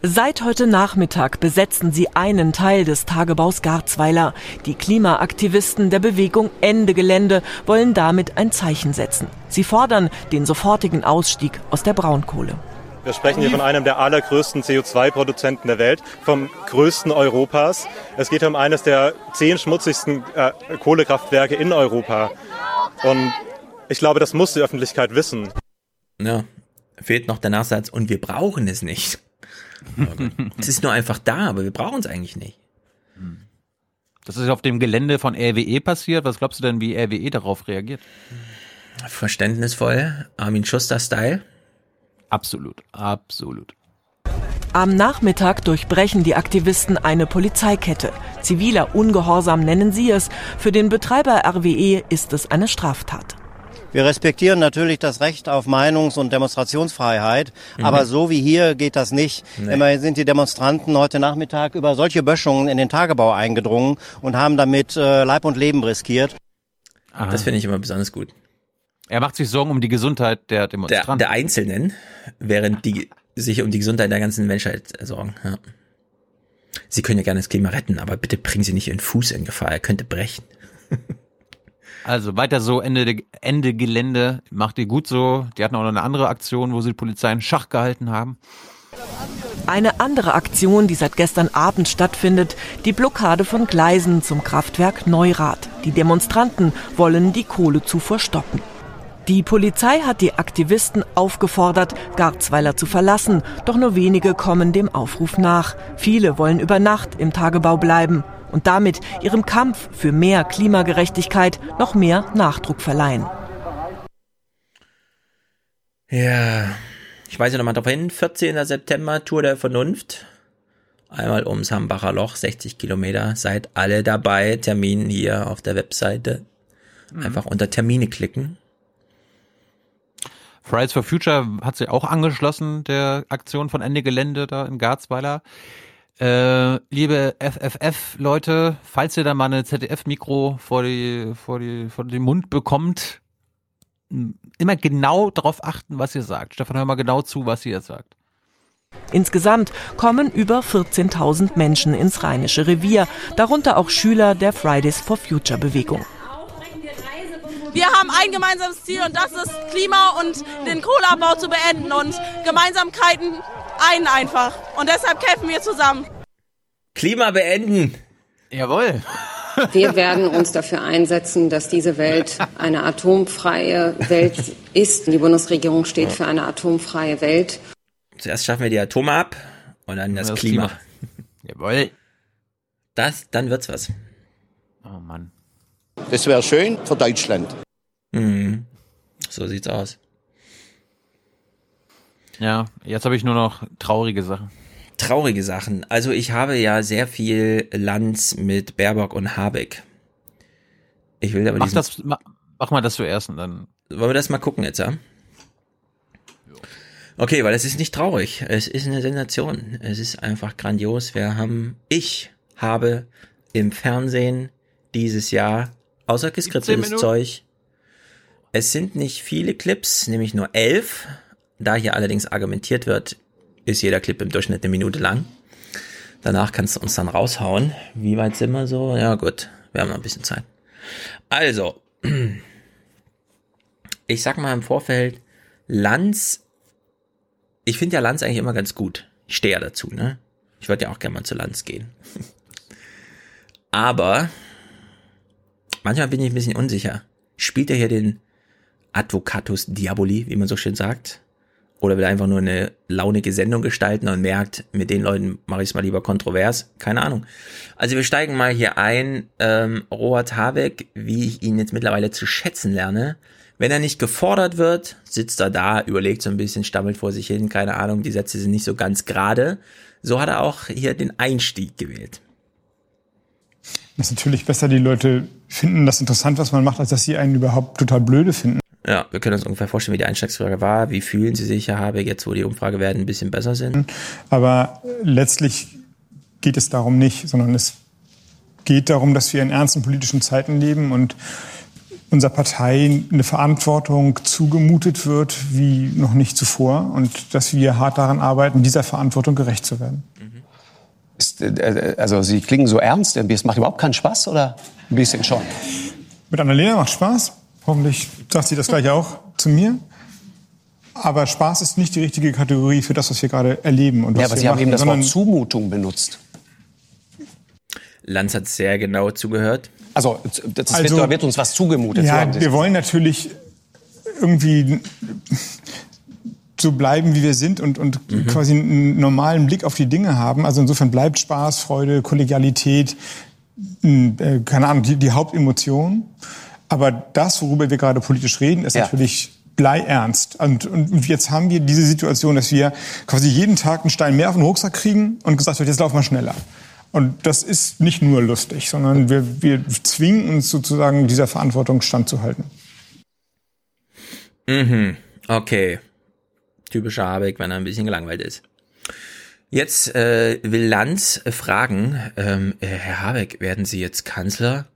Seit heute Nachmittag besetzen sie einen Teil des Tagebaus Garzweiler. Die Klimaaktivisten der Bewegung Ende Gelände wollen damit ein Zeichen setzen. Sie fordern den sofortigen Ausstieg aus der Braunkohle. Wir sprechen hier von einem der allergrößten CO2-Produzenten der Welt, vom größten Europas. Es geht um eines der zehn schmutzigsten äh, Kohlekraftwerke in Europa. Und ich glaube, das muss die Öffentlichkeit wissen. Ja, fehlt noch der Nachsatz, und wir brauchen es nicht. es ist nur einfach da, aber wir brauchen es eigentlich nicht. Das ist auf dem Gelände von RWE passiert. Was glaubst du denn, wie RWE darauf reagiert? Verständnisvoll, Armin Schuster-Style. Absolut, absolut. Am Nachmittag durchbrechen die Aktivisten eine Polizeikette. Ziviler Ungehorsam nennen sie es. Für den Betreiber RWE ist es eine Straftat. Wir respektieren natürlich das Recht auf Meinungs- und Demonstrationsfreiheit, mhm. aber so wie hier geht das nicht. Nee. Immerhin sind die Demonstranten heute Nachmittag über solche Böschungen in den Tagebau eingedrungen und haben damit äh, Leib und Leben riskiert. Aha. Das finde ich immer besonders gut. Er macht sich Sorgen um die Gesundheit der Demonstranten. Der, der Einzelnen, während die sich um die Gesundheit der ganzen Menschheit sorgen. Ja. Sie können ja gerne das Klima retten, aber bitte bringen Sie nicht Ihren Fuß in Gefahr. Er könnte brechen. <laughs> Also weiter so, Ende, Ende Gelände. Macht ihr gut so. Die hatten auch noch eine andere Aktion, wo sie die Polizei in Schach gehalten haben. Eine andere Aktion, die seit gestern Abend stattfindet, die Blockade von Gleisen zum Kraftwerk Neurath. Die Demonstranten wollen die Kohlezufuhr stoppen. Die Polizei hat die Aktivisten aufgefordert, Garzweiler zu verlassen, doch nur wenige kommen dem Aufruf nach. Viele wollen über Nacht im Tagebau bleiben und damit ihrem Kampf für mehr Klimagerechtigkeit noch mehr Nachdruck verleihen. Ja, ich weise nochmal darauf hin, 14. September, Tour der Vernunft. Einmal ums Hambacher Loch, 60 Kilometer. Seid alle dabei. Termin hier auf der Webseite. Einfach unter Termine klicken. Fridays for Future hat sich auch angeschlossen, der Aktion von Ende Gelände da in Garzweiler. Äh, liebe FFF-Leute, falls ihr da mal eine ZDF-Mikro vor, die, vor, die, vor den Mund bekommt, immer genau darauf achten, was ihr sagt. Stefan, hör mal genau zu, was ihr sagt. Insgesamt kommen über 14.000 Menschen ins Rheinische Revier, darunter auch Schüler der Fridays for Future Bewegung. Wir haben ein gemeinsames Ziel und das ist Klima und den Kohleabbau zu beenden und Gemeinsamkeiten einen einfach. Und deshalb kämpfen wir zusammen. Klima beenden. Jawohl. Wir werden uns dafür einsetzen, dass diese Welt eine atomfreie Welt ist. Die Bundesregierung steht für eine atomfreie Welt. Zuerst schaffen wir die Atome ab und dann das, das Klima. Klima. Jawohl. Das, dann wird's was. Oh Mann. Das wäre schön für Deutschland. Mhm. So sieht's aus. Ja, jetzt habe ich nur noch traurige Sachen. Traurige Sachen. Also ich habe ja sehr viel Lanz mit Baerbock und Habeck. Ich will aber mach, das, mach, mach mal das zuerst und dann. Wollen wir das mal gucken jetzt, ja? Okay, weil es ist nicht traurig. Es ist eine Sensation. Es ist einfach grandios. Wir haben, ich habe im Fernsehen dieses Jahr, außer geskritztes Zeug, es sind nicht viele Clips, nämlich nur elf. Da hier allerdings argumentiert wird, ist jeder Clip im Durchschnitt eine Minute lang. Danach kannst du uns dann raushauen. Wie weit sind wir so? Ja gut, wir haben noch ein bisschen Zeit. Also, <clears throat> ich sag mal im Vorfeld, Lanz, ich finde ja Lanz eigentlich immer ganz gut. Ich stehe ja dazu, ne? Ich würde ja auch gerne mal zu Lanz gehen. <laughs> Aber manchmal bin ich ein bisschen unsicher. Spielt er hier den Advocatus Diaboli, wie man so schön sagt? Oder will er einfach nur eine launige Sendung gestalten und merkt, mit den Leuten mache ich es mal lieber kontrovers? Keine Ahnung. Also wir steigen mal hier ein. Ähm, Robert Habeck, wie ich ihn jetzt mittlerweile zu schätzen lerne, wenn er nicht gefordert wird, sitzt er da, überlegt so ein bisschen, stammelt vor sich hin, keine Ahnung, die Sätze sind nicht so ganz gerade. So hat er auch hier den Einstieg gewählt. Das ist natürlich besser, die Leute finden das interessant, was man macht, als dass sie einen überhaupt total blöde finden. Ja, wir können uns ungefähr vorstellen, wie die Einstiegsfrage war. Wie fühlen Sie sich, Herr Habeck, jetzt wo die Umfragewerten ein bisschen besser sind? Aber letztlich geht es darum nicht, sondern es geht darum, dass wir in ernsten politischen Zeiten leben und unserer Partei eine Verantwortung zugemutet wird wie noch nicht zuvor und dass wir hart daran arbeiten, dieser Verantwortung gerecht zu werden. Ist, also Sie klingen so ernst, es macht überhaupt keinen Spaß oder ein bisschen schon? Mit Annalena macht Spaß. Hoffentlich sagt sie das gleich auch zu mir. Aber Spaß ist nicht die richtige Kategorie für das, was wir gerade erleben. Und ja, aber Sie machen, haben eben das Wort Zumutung benutzt. Lanz hat sehr genau zugehört. Also, das also, wird, wird, uns was zugemutet. Ja, wir wollen natürlich irgendwie so bleiben, wie wir sind und, und mhm. quasi einen normalen Blick auf die Dinge haben. Also insofern bleibt Spaß, Freude, Kollegialität, äh, keine Ahnung, die, die Hauptemotion. Aber das, worüber wir gerade politisch reden, ist ja. natürlich bleiernst. Und, und jetzt haben wir diese Situation, dass wir quasi jeden Tag einen Stein mehr auf den Rucksack kriegen und gesagt wird, jetzt laufen wir schneller. Und das ist nicht nur lustig, sondern wir, wir zwingen uns sozusagen dieser Verantwortung standzuhalten. Mhm. Okay. Typischer Habeck, wenn er ein bisschen gelangweilt ist. Jetzt äh, will Lanz fragen, ähm, äh, Herr Habeck, werden Sie jetzt Kanzler?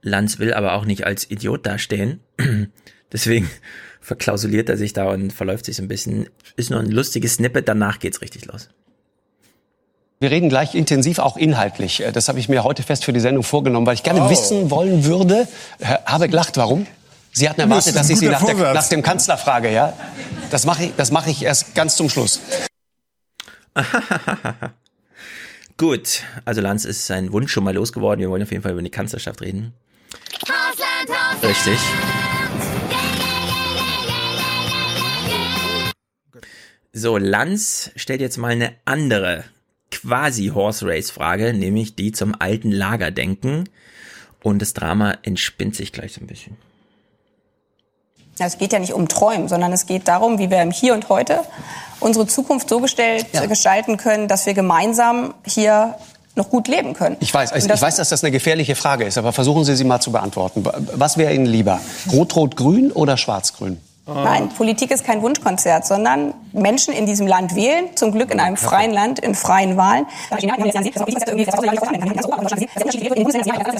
Lanz will aber auch nicht als Idiot dastehen. <clears throat> Deswegen <laughs> verklausuliert er sich da und verläuft sich so ein bisschen. Ist nur ein lustiges Snippet, danach geht's richtig los. Wir reden gleich intensiv auch inhaltlich. Äh, das habe ich mir heute fest für die Sendung vorgenommen, weil ich gerne oh. wissen wollen würde. Herr Habeck lacht, warum? Sie hatten erwartet, dass ich Sie nach, der, nach, dem Kanzler frage, ja? Das mache ich, das mache ich erst ganz zum Schluss. <laughs> Gut, also Lanz ist sein Wunsch schon mal losgeworden. Wir wollen auf jeden Fall über die Kanzlerschaft reden. Richtig. So, Lanz stellt jetzt mal eine andere quasi Horse Race Frage, nämlich die zum alten Lager denken. Und das Drama entspinnt sich gleich so ein bisschen. Es geht ja nicht um Träumen, sondern es geht darum, wie wir im Hier und Heute unsere Zukunft so gestellt, ja. gestalten können, dass wir gemeinsam hier noch gut leben können. Ich weiß, ich weiß, dass das eine gefährliche Frage ist, aber versuchen Sie sie mal zu beantworten. Was wäre Ihnen lieber? Rot-Rot-Grün oder Schwarz-Grün? Nein, Politik ist kein Wunschkonzert, sondern Menschen in diesem Land wählen, zum Glück in einem freien Land, in freien Wahlen.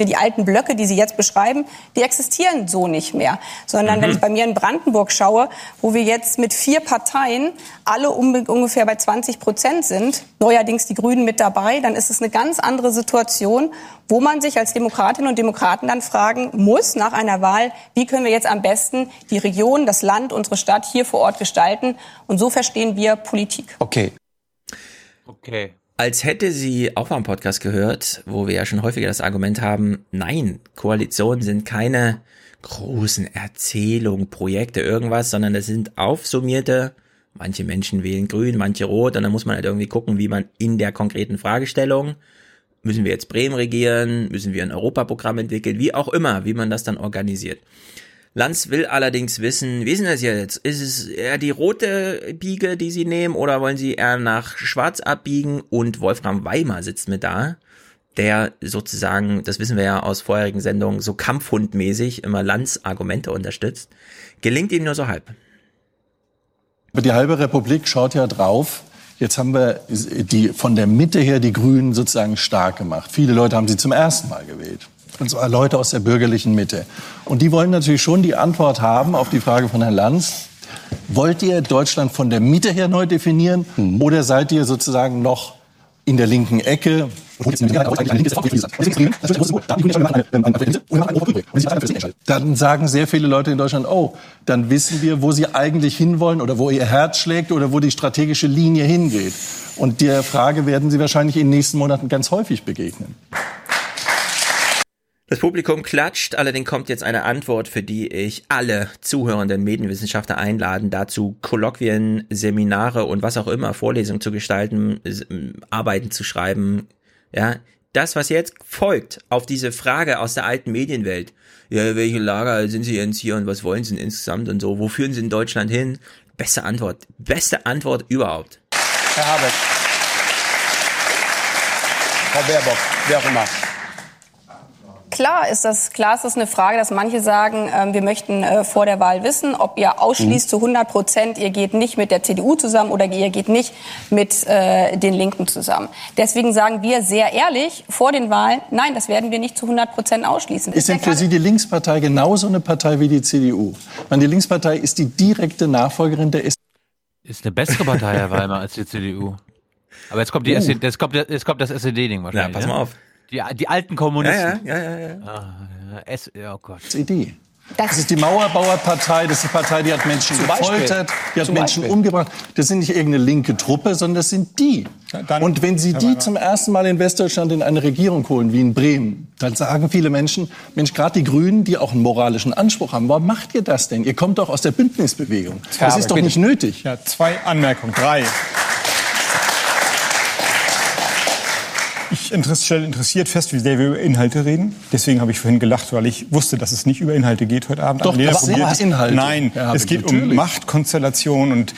Die alten Blöcke, die Sie jetzt beschreiben, die existieren so nicht mehr. Sondern mhm. wenn ich bei mir in Brandenburg schaue, wo wir jetzt mit vier Parteien alle ungefähr bei 20 Prozent sind, neuerdings die Grünen mit dabei, dann ist es eine ganz andere Situation, wo man sich als Demokratinnen und Demokraten dann fragen muss nach einer Wahl, wie können wir jetzt am besten die Region, das Land, unsere Stadt hier vor Ort gestalten. Und so verstehen wir Politik. Okay. Okay. Als hätte sie auch mal einen Podcast gehört, wo wir ja schon häufiger das Argument haben, nein, Koalitionen sind keine großen Erzählungen, Projekte, irgendwas, sondern das sind aufsummierte, manche Menschen wählen grün, manche rot, und dann muss man halt irgendwie gucken, wie man in der konkreten Fragestellung Müssen wir jetzt Bremen regieren? Müssen wir ein Europaprogramm entwickeln? Wie auch immer, wie man das dann organisiert. Lanz will allerdings wissen, wie ist das jetzt? Ist es eher die rote Biege, die Sie nehmen, oder wollen Sie eher nach schwarz abbiegen? Und Wolfram Weimar sitzt mit da, der sozusagen, das wissen wir ja aus vorherigen Sendungen, so kampfhundmäßig immer Lanz Argumente unterstützt. Gelingt ihm nur so halb. Die halbe Republik schaut ja drauf, Jetzt haben wir die, von der Mitte her die Grünen sozusagen stark gemacht. Viele Leute haben sie zum ersten Mal gewählt. Und zwar Leute aus der bürgerlichen Mitte. Und die wollen natürlich schon die Antwort haben auf die Frage von Herrn Lanz. Wollt ihr Deutschland von der Mitte her neu definieren? Mhm. Oder seid ihr sozusagen noch in der linken Ecke. Dann sagen sehr viele Leute in Deutschland, oh, dann wissen wir, wo sie eigentlich hinwollen oder wo ihr Herz schlägt oder wo die strategische Linie hingeht. Und der Frage werden Sie wahrscheinlich in den nächsten Monaten ganz häufig begegnen. Das Publikum klatscht, allerdings kommt jetzt eine Antwort, für die ich alle zuhörenden Medienwissenschaftler einladen, dazu Kolloquien, Seminare und was auch immer, Vorlesungen zu gestalten, Arbeiten zu schreiben. Ja, das, was jetzt folgt auf diese Frage aus der alten Medienwelt, ja, welche Lager sind Sie jetzt hier und was wollen Sie denn insgesamt und so, wo führen Sie in Deutschland hin? Beste Antwort, beste Antwort überhaupt. Herr Habeck. Frau Baerbock, wer auch immer. Klar ist das, klar ist das eine Frage, dass manche sagen, äh, wir möchten äh, vor der Wahl wissen, ob ihr ausschließt mhm. zu 100 Prozent, ihr geht nicht mit der CDU zusammen oder ihr geht nicht mit äh, den Linken zusammen. Deswegen sagen wir sehr ehrlich vor den Wahlen, nein, das werden wir nicht zu 100 Prozent ausschließen. Ist, ist denn für Sie die Linkspartei genauso eine Partei wie die CDU? meine, die Linkspartei ist die direkte Nachfolgerin der SPD. Ist eine bessere Partei, Herr Weimar, als die CDU. Aber jetzt kommt, die uh. jetzt kommt, jetzt kommt das SED-Ding wahrscheinlich. Ja, pass mal auf. Die, die alten Kommunisten. Ja, ja, ja, ja. ja. Ah, S, oh Gott. Das Idee. Das, das ist die Mauerbauerpartei, das ist die Partei, die hat Menschen Zum gefoltert, Beispiel. die hat Zum Menschen Beispiel. umgebracht. Das sind nicht irgendeine linke Truppe, sondern das sind die. Dann, und wenn Sie die zum ersten Mal in Westdeutschland in eine Regierung holen, wie in Bremen, dann sagen viele Menschen, Mensch, gerade die Grünen, die auch einen moralischen Anspruch haben, warum macht ihr das denn? Ihr kommt doch aus der Bündnisbewegung. Das ist doch nicht nötig. Ja, zwei Anmerkungen, drei. Ich stelle interessiert fest, wie sehr wir über Inhalte reden. Deswegen habe ich vorhin gelacht, weil ich wusste, dass es nicht über Inhalte geht heute Abend. Doch, sind Inhalte. Nein, ja, es geht natürlich. um Machtkonstellation und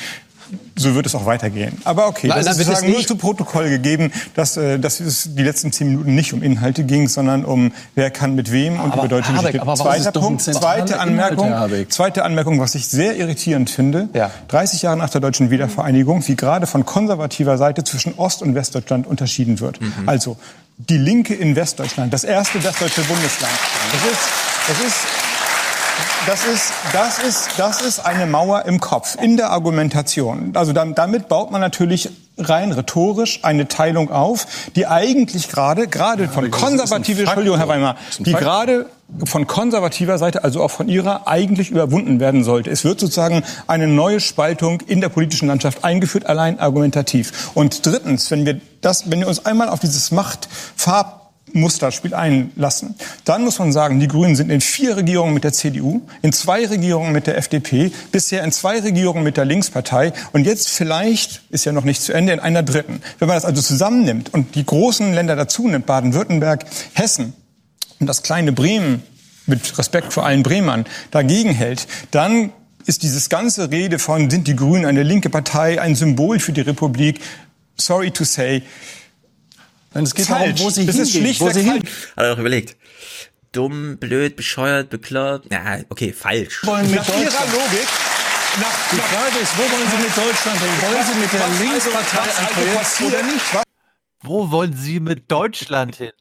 so wird es auch weitergehen. Aber okay, Nein, das ist sozusagen nur zu Protokoll gegeben, dass, äh, dass es die letzten zehn Minuten nicht um Inhalte ging, sondern um wer kann mit wem und aber, über deutsche Habeck, Geschichte. Zweiter Punkt, zweite Anmerkung, zweite Anmerkung, was ich sehr irritierend finde. Ja. 30 Jahre nach der deutschen Wiedervereinigung, wie gerade von konservativer Seite zwischen Ost- und Westdeutschland unterschieden wird. Mhm. Also die Linke in Westdeutschland, das erste westdeutsche Bundesland. Das ist, das ist das ist, das ist, das ist eine Mauer im Kopf, in der Argumentation. Also damit baut man natürlich rein rhetorisch eine Teilung auf, die eigentlich gerade, gerade von konservativer, Entschuldigung, Herr Weimar, die gerade von konservativer Seite, also auch von ihrer, eigentlich überwunden werden sollte. Es wird sozusagen eine neue Spaltung in der politischen Landschaft eingeführt, allein argumentativ. Und drittens, wenn wir das, wenn wir uns einmal auf dieses Machtfarb Musterspiel einlassen. Dann muss man sagen, die Grünen sind in vier Regierungen mit der CDU, in zwei Regierungen mit der FDP, bisher in zwei Regierungen mit der Linkspartei und jetzt vielleicht, ist ja noch nicht zu Ende, in einer dritten. Wenn man das also zusammennimmt und die großen Länder dazu nimmt, Baden-Württemberg, Hessen und das kleine Bremen, mit Respekt vor allen Bremern, dagegen hält, dann ist dieses ganze Rede von, sind die Grünen eine linke Partei, ein Symbol für die Republik, sorry to say, es geht falsch. darum, wo sie das hingehen. Ist wo sie hin. Hat er doch überlegt. Dumm, blöd, bescheuert, bekloppt. Ja, okay, falsch. Wollen mit Nach ihrer Logik nach, die Frage ist, wo wollen Sie mit Deutschland hin? Wollen Sie mit der also Linkspartei ein Projekt oder nicht? Wo wollen Sie mit Deutschland hin?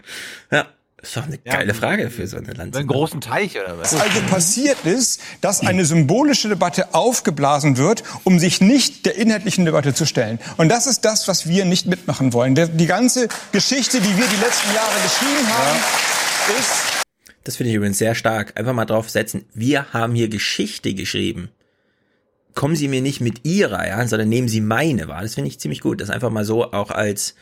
Ja. Das ist doch eine geile ja, Frage für so eine Land. Einen großen Teich oder was? Was also passiert ist, dass eine symbolische Debatte aufgeblasen wird, um sich nicht der inhaltlichen Debatte zu stellen. Und das ist das, was wir nicht mitmachen wollen. Die ganze Geschichte, die wir die letzten Jahre geschrieben haben, ja. ist. Das finde ich übrigens sehr stark. Einfach mal drauf setzen. Wir haben hier Geschichte geschrieben. Kommen Sie mir nicht mit Ihrer, ja, sondern nehmen Sie meine wahr. Das finde ich ziemlich gut. Das einfach mal so auch als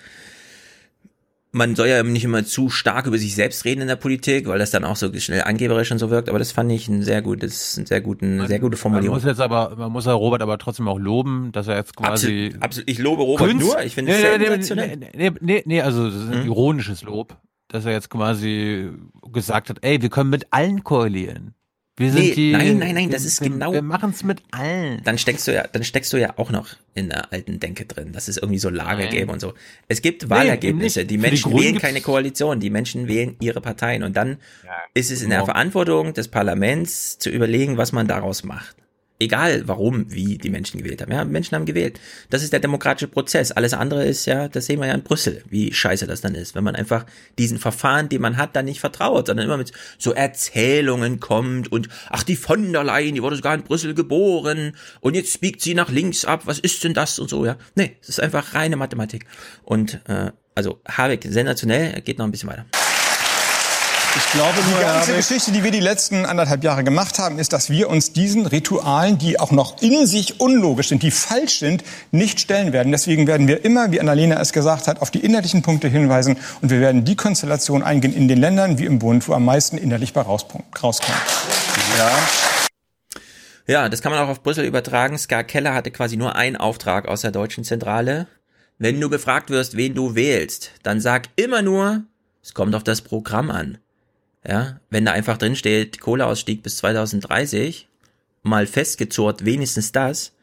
man soll ja nicht immer zu stark über sich selbst reden in der Politik, weil das dann auch so schnell angeberisch und so wirkt. Aber das fand ich ein sehr gutes, ein sehr guten, man, sehr gute Formulierung. Man muss jetzt aber, man muss ja Robert aber trotzdem auch loben, dass er jetzt quasi. Absolut, absolut. Ich lobe Robert Kunst, nur. Ich finde es nee, sensationell. Nee, nee, nee, also das ist ein hm? ironisches Lob, dass er jetzt quasi gesagt hat, ey, wir können mit allen koalieren. Wir sind nee, die, nein, nein, nein, das ist wir, genau. Wir machen es mit allen. Dann steckst du ja, dann steckst du ja auch noch in der alten Denke drin, dass es irgendwie so Lager gäbe und so. Es gibt Wahlergebnisse. Nee, die Menschen die wählen keine Koalition, die Menschen wählen ihre Parteien und dann ja, ist es in der Verantwortung des Parlaments zu überlegen, was man daraus macht. Egal warum, wie die Menschen gewählt haben. Ja, Menschen haben gewählt. Das ist der demokratische Prozess. Alles andere ist ja, das sehen wir ja in Brüssel, wie scheiße das dann ist, wenn man einfach diesen Verfahren, die man hat, dann nicht vertraut, sondern immer mit so Erzählungen kommt und ach, die von der Leyen, die wurde sogar in Brüssel geboren und jetzt biegt sie nach links ab, was ist denn das und so, ja. Nee, es ist einfach reine Mathematik. Und äh, also Habeck sensationell, geht noch ein bisschen weiter. Ich glaube nur, die ganze Geschichte, die wir die letzten anderthalb Jahre gemacht haben, ist, dass wir uns diesen Ritualen, die auch noch in sich unlogisch sind, die falsch sind, nicht stellen werden. Deswegen werden wir immer, wie Annalena es gesagt hat, auf die inhaltlichen Punkte hinweisen und wir werden die Konstellation eingehen in den Ländern wie im Bund, wo am meisten inhaltlich bei rauskommt. Ja. Ja, das kann man auch auf Brüssel übertragen. Ska Keller hatte quasi nur einen Auftrag aus der deutschen Zentrale. Wenn du gefragt wirst, wen du wählst, dann sag immer nur, es kommt auf das Programm an. Ja, wenn da einfach drin steht, Kohleausstieg bis 2030, mal festgezurrt, wenigstens das,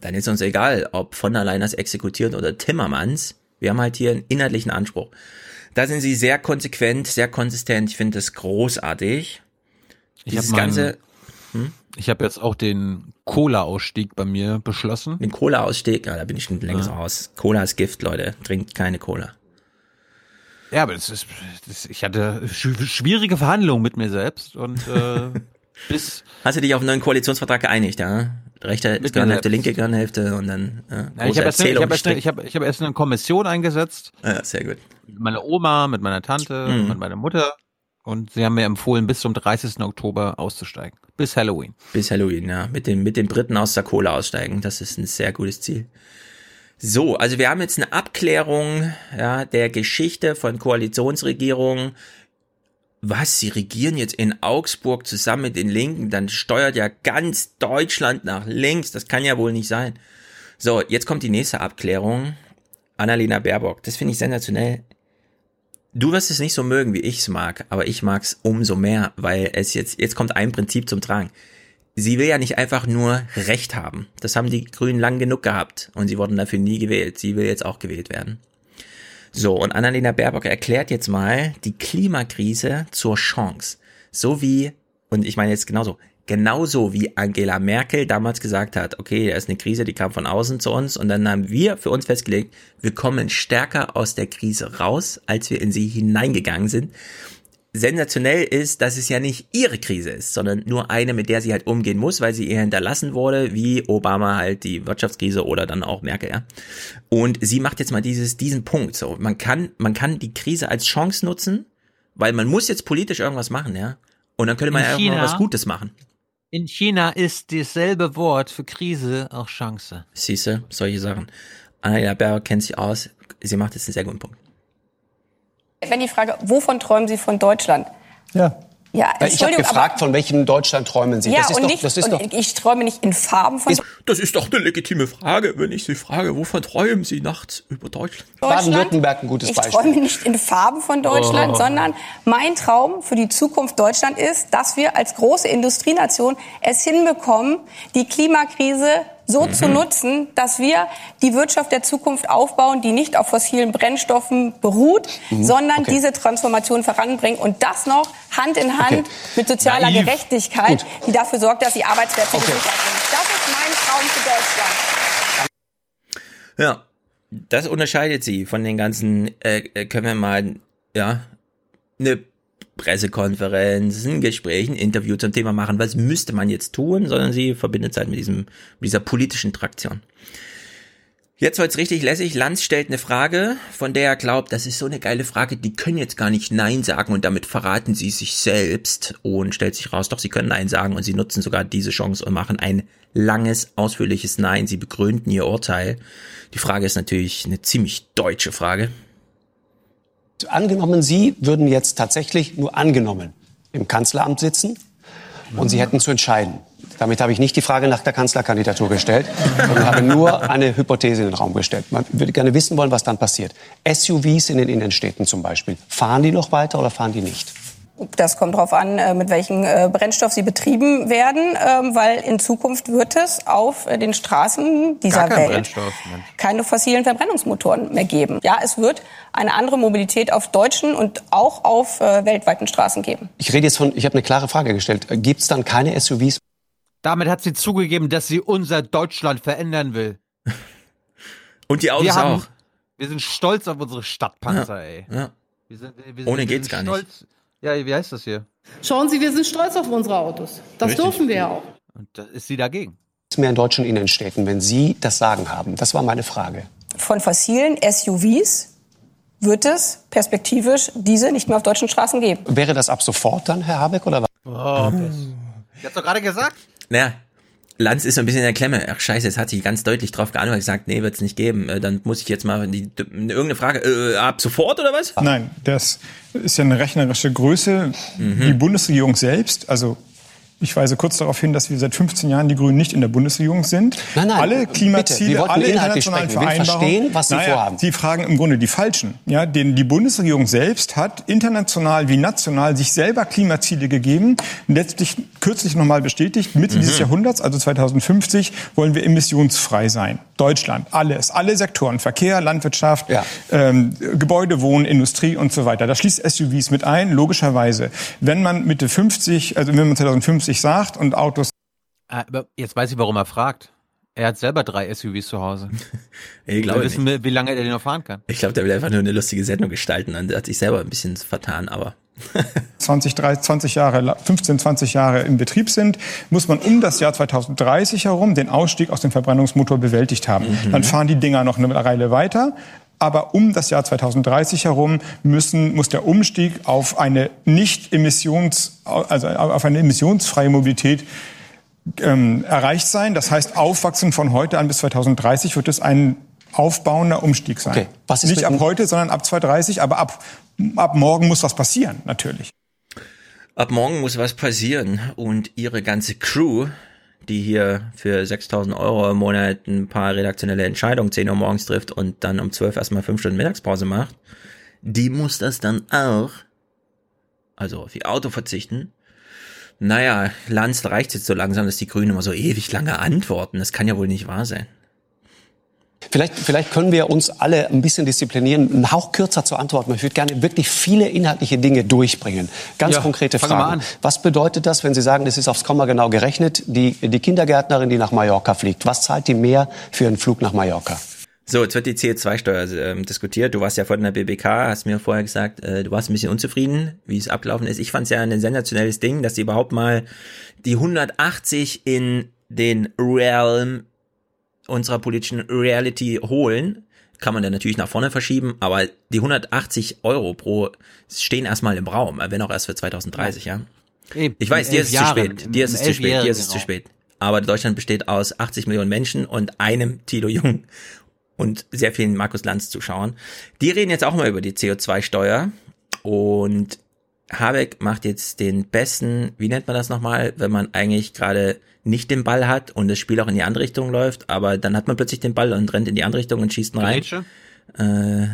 dann ist uns egal, ob von der Leyen das exekutiert oder Timmermans. Wir haben halt hier einen inhaltlichen Anspruch. Da sind sie sehr konsequent, sehr konsistent. Ich finde das großartig. Dieses ich ganze. Hm? Ich habe jetzt auch den Cola-Ausstieg bei mir beschlossen. Den Cola-Ausstieg, ja, da bin ich schon längst ja. raus. Cola ist Gift, Leute. Trinkt keine Cola. Ja, aber das ist, das, ich hatte schwierige Verhandlungen mit mir selbst und äh, <laughs> bis. Hast du dich auf einen neuen Koalitionsvertrag geeinigt, ja? Rechte Gehirnhälfte, linke Gehirnhälfte und dann ja, ja, ich habe erst, ich hab erst, ich hab, ich hab erst eine Kommission eingesetzt. Ja, sehr gut. Mit meiner Oma, mit meiner Tante, mhm. mit meiner Mutter und sie haben mir empfohlen, bis zum 30. Oktober auszusteigen. Bis Halloween. Bis Halloween, ja. Mit den, mit den Briten aus der Kohle aussteigen. Das ist ein sehr gutes Ziel. So, also wir haben jetzt eine Abklärung ja, der Geschichte von Koalitionsregierungen. Was, sie regieren jetzt in Augsburg zusammen mit den Linken, dann steuert ja ganz Deutschland nach links. Das kann ja wohl nicht sein. So, jetzt kommt die nächste Abklärung. Annalena Baerbock, das finde ich sensationell. Du wirst es nicht so mögen, wie ich es mag, aber ich mag es umso mehr, weil es jetzt, jetzt kommt ein Prinzip zum Tragen. Sie will ja nicht einfach nur Recht haben. Das haben die Grünen lang genug gehabt und sie wurden dafür nie gewählt. Sie will jetzt auch gewählt werden. So, und Annalena Baerbock erklärt jetzt mal die Klimakrise zur Chance. So wie, und ich meine jetzt genauso, genauso wie Angela Merkel damals gesagt hat, okay, da ist eine Krise, die kam von außen zu uns und dann haben wir für uns festgelegt, wir kommen stärker aus der Krise raus, als wir in sie hineingegangen sind. Sensationell ist, dass es ja nicht ihre Krise ist, sondern nur eine, mit der sie halt umgehen muss, weil sie ihr hinterlassen wurde, wie Obama halt die Wirtschaftskrise oder dann auch Merkel, ja. Und sie macht jetzt mal dieses, diesen Punkt, so. Man kann, man kann die Krise als Chance nutzen, weil man muss jetzt politisch irgendwas machen, ja. Und dann könnte man ja irgendwas Gutes machen. In China ist dasselbe Wort für Krise auch Chance. Siehste, solche Sachen. Annalena Baerbock kennt sich aus. Sie macht jetzt einen sehr guten Punkt. Wenn die Frage, wovon träumen Sie von Deutschland? Ja. Ja, ich habe gefragt, von welchem Deutschland träumen Sie? Ja, das ist und doch, nicht, das ist und doch, ich träume nicht in Farben von Das ist doch eine legitime Frage, wenn ich Sie frage, wovon träumen Sie nachts über Deutschland? Baden-Württemberg ein gutes ich Beispiel. träume nicht in Farben von Deutschland, Oh. sondern mein Traum für die Zukunft Deutschland ist, dass wir als große Industrienation es hinbekommen, die Klimakrise so zu nutzen, dass wir die Wirtschaft der Zukunft aufbauen, die nicht auf fossilen Brennstoffen beruht, Mhm, sondern okay. diese Transformation voranbringen und das noch Hand in Hand Okay. mit sozialer Naiv. Gerechtigkeit, Gut. die dafür sorgt, dass die Arbeitsplätze Okay. gesichert sind. Das ist mein Traum für Deutschland. Ja, das unterscheidet sie von den ganzen, äh, äh, können wir mal, ja, eine Pressekonferenz, ein Gespräch, ein Interview zum Thema machen, was müsste man jetzt tun, sondern sie verbindet es halt mit diesem, mit dieser politischen Traktion. Jetzt wird's richtig lässig. Lanz stellt eine Frage, von der er glaubt, das ist so eine geile Frage, die können jetzt gar nicht Nein sagen und damit verraten sie sich selbst und stellt sich raus, doch sie können Nein sagen und sie nutzen sogar diese Chance und machen ein langes, ausführliches Nein. Sie begründen ihr Urteil. Die Frage ist natürlich eine ziemlich deutsche Frage. Angenommen, Sie würden jetzt tatsächlich nur angenommen im Kanzleramt sitzen und Sie hätten zu entscheiden. Damit habe ich nicht die Frage nach der Kanzlerkandidatur gestellt, sondern habe nur eine Hypothese in den Raum gestellt. Man würde gerne wissen wollen, was dann passiert. SUVs in den Innenstädten zum Beispiel. Fahren die noch weiter oder fahren die nicht? Das kommt darauf an, äh, mit welchem äh, Brennstoff sie betrieben werden, ähm, weil in Zukunft wird es auf äh, den Straßen dieser Welt keine fossilen Verbrennungsmotoren mehr geben. Ja, es wird eine andere Mobilität auf deutschen und auch auf weltweiten Straßen geben. Ich rede jetzt von, ich habe eine klare Frage gestellt. Gibt es dann keine SUVs? Damit hat sie zugegeben, dass sie unser Deutschland verändern will. <laughs> Und die Autos wir haben, auch. Wir sind stolz auf unsere Stadtpanzer, Ja, ey. ja. Wir sind, wir Ohne wir geht's sind gar nicht. Ja, wie heißt das hier? Schauen Sie, wir sind stolz auf unsere Autos. Das Richtig. dürfen wir ja auch. Und da ist sie dagegen. mehr in deutschen Innenstädten, wenn Sie das Sagen haben? Das war meine Frage. Von fossilen SUVs wird es perspektivisch diese nicht mehr auf deutschen Straßen geben. Wäre das ab sofort dann, Herr Habeck, oder was? Oh, Ich hab's doch gerade gesagt. Naja, Lanz ist so ein bisschen in der Klemme. Ach scheiße, jetzt hat sie ganz deutlich drauf geantwortet gesagt, nee, wird's nicht geben. Äh, Dann muss ich jetzt mal die, irgendeine Frage, äh, ab sofort oder was? Nein, das ist ja eine rechnerische Größe. Die Bundesregierung selbst, also ich weise kurz darauf hin, dass wir seit 15 Jahren die Grünen nicht in der Bundesregierung sind. Nein, nein, alle. Klimaziele, alle internationalen Vereinbarungen. verstehen, was Sie naja, vorhaben. Sie fragen im Grunde die Falschen. Ja, denn die Bundesregierung selbst hat international wie national sich selber Klimaziele gegeben. Letztlich kürzlich nochmal bestätigt, Mitte dieses Jahrhunderts, also 2050, wollen wir emissionsfrei sein. Deutschland, alles, alle Sektoren, Verkehr, Landwirtschaft, ähm, Gebäude, Wohnen, Industrie und so weiter. Das schließt SUVs mit ein, logischerweise. Wenn man Mitte 50, also wenn man 2050 sagt und Autos Ah, Aber jetzt weiß ich, warum er fragt. Er hat selber drei SUVs zu Hause. <laughs> Ich glaube Wir wissen, wie lange er den noch fahren kann. Ich glaube, der will einfach nur eine lustige Sendung gestalten und hat sich selber ein bisschen vertan, aber 20, 30, 20 Jahre, 15, 20 Jahre im Betrieb sind, muss man um das Jahr 2030 herum den Ausstieg aus dem Verbrennungsmotor bewältigt haben. Mhm. Dann fahren die Dinger noch eine Weile weiter. Aber um das Jahr 2030 herum müssen, muss der Umstieg auf eine nicht emissions, also auf eine emissionsfreie Mobilität ähm, erreicht sein. Das heißt, aufwachsen von heute an bis 2030 wird es ein aufbauender Umstieg sein. Okay. Was ist Nicht ab heute, sondern ab 2030, aber ab, ab morgen muss was passieren, natürlich. Ab morgen muss was passieren und ihre ganze Crew, die hier für 6000 Euro im Monat ein paar redaktionelle Entscheidungen 10 Uhr morgens trifft und dann um 12 erstmal 5 Stunden Mittagspause macht, die muss das dann auch, also auf ihr Auto verzichten. Naja, Lanz reicht jetzt so langsam, dass die Grünen immer so ewig lange antworten. Das kann ja wohl nicht wahr sein. Vielleicht, vielleicht können wir uns alle ein bisschen disziplinieren, einen Hauch kürzer zu antworten. Ich würde gerne wirklich viele inhaltliche Dinge durchbringen. Ganz ja, konkrete Fragen. Was bedeutet das, wenn Sie sagen, es ist aufs Komma genau gerechnet, die, die Kindergärtnerin, die nach Mallorca fliegt, was zahlt die mehr für einen Flug nach Mallorca? So, jetzt wird die CO2-Steuer äh, diskutiert. Du warst ja vor der BBK, hast mir vorher gesagt, äh, du warst ein bisschen unzufrieden, wie es abgelaufen ist. Ich fand es ja ein sensationelles Ding, dass sie überhaupt mal die 180 in den Realm unserer politischen Reality holen, kann man dann natürlich nach vorne verschieben, aber die 180 Euro pro stehen erstmal im Raum, wenn auch erst für 2030, ja. Ich weiß, dir ist es zu spät, dir ist es zu spät, dir ist es zu spät. Aber Deutschland besteht aus 80 Millionen Menschen und einem Tilo Jung und sehr vielen Markus Lanz Zuschauern. Die reden jetzt auch mal über die CO2-Steuer und Habeck macht jetzt den besten, wie nennt man das nochmal, wenn man eigentlich gerade nicht den Ball hat und das Spiel auch in die andere Richtung läuft, aber dann hat man plötzlich den Ball und rennt in die andere Richtung und schießt ihn rein. Äh,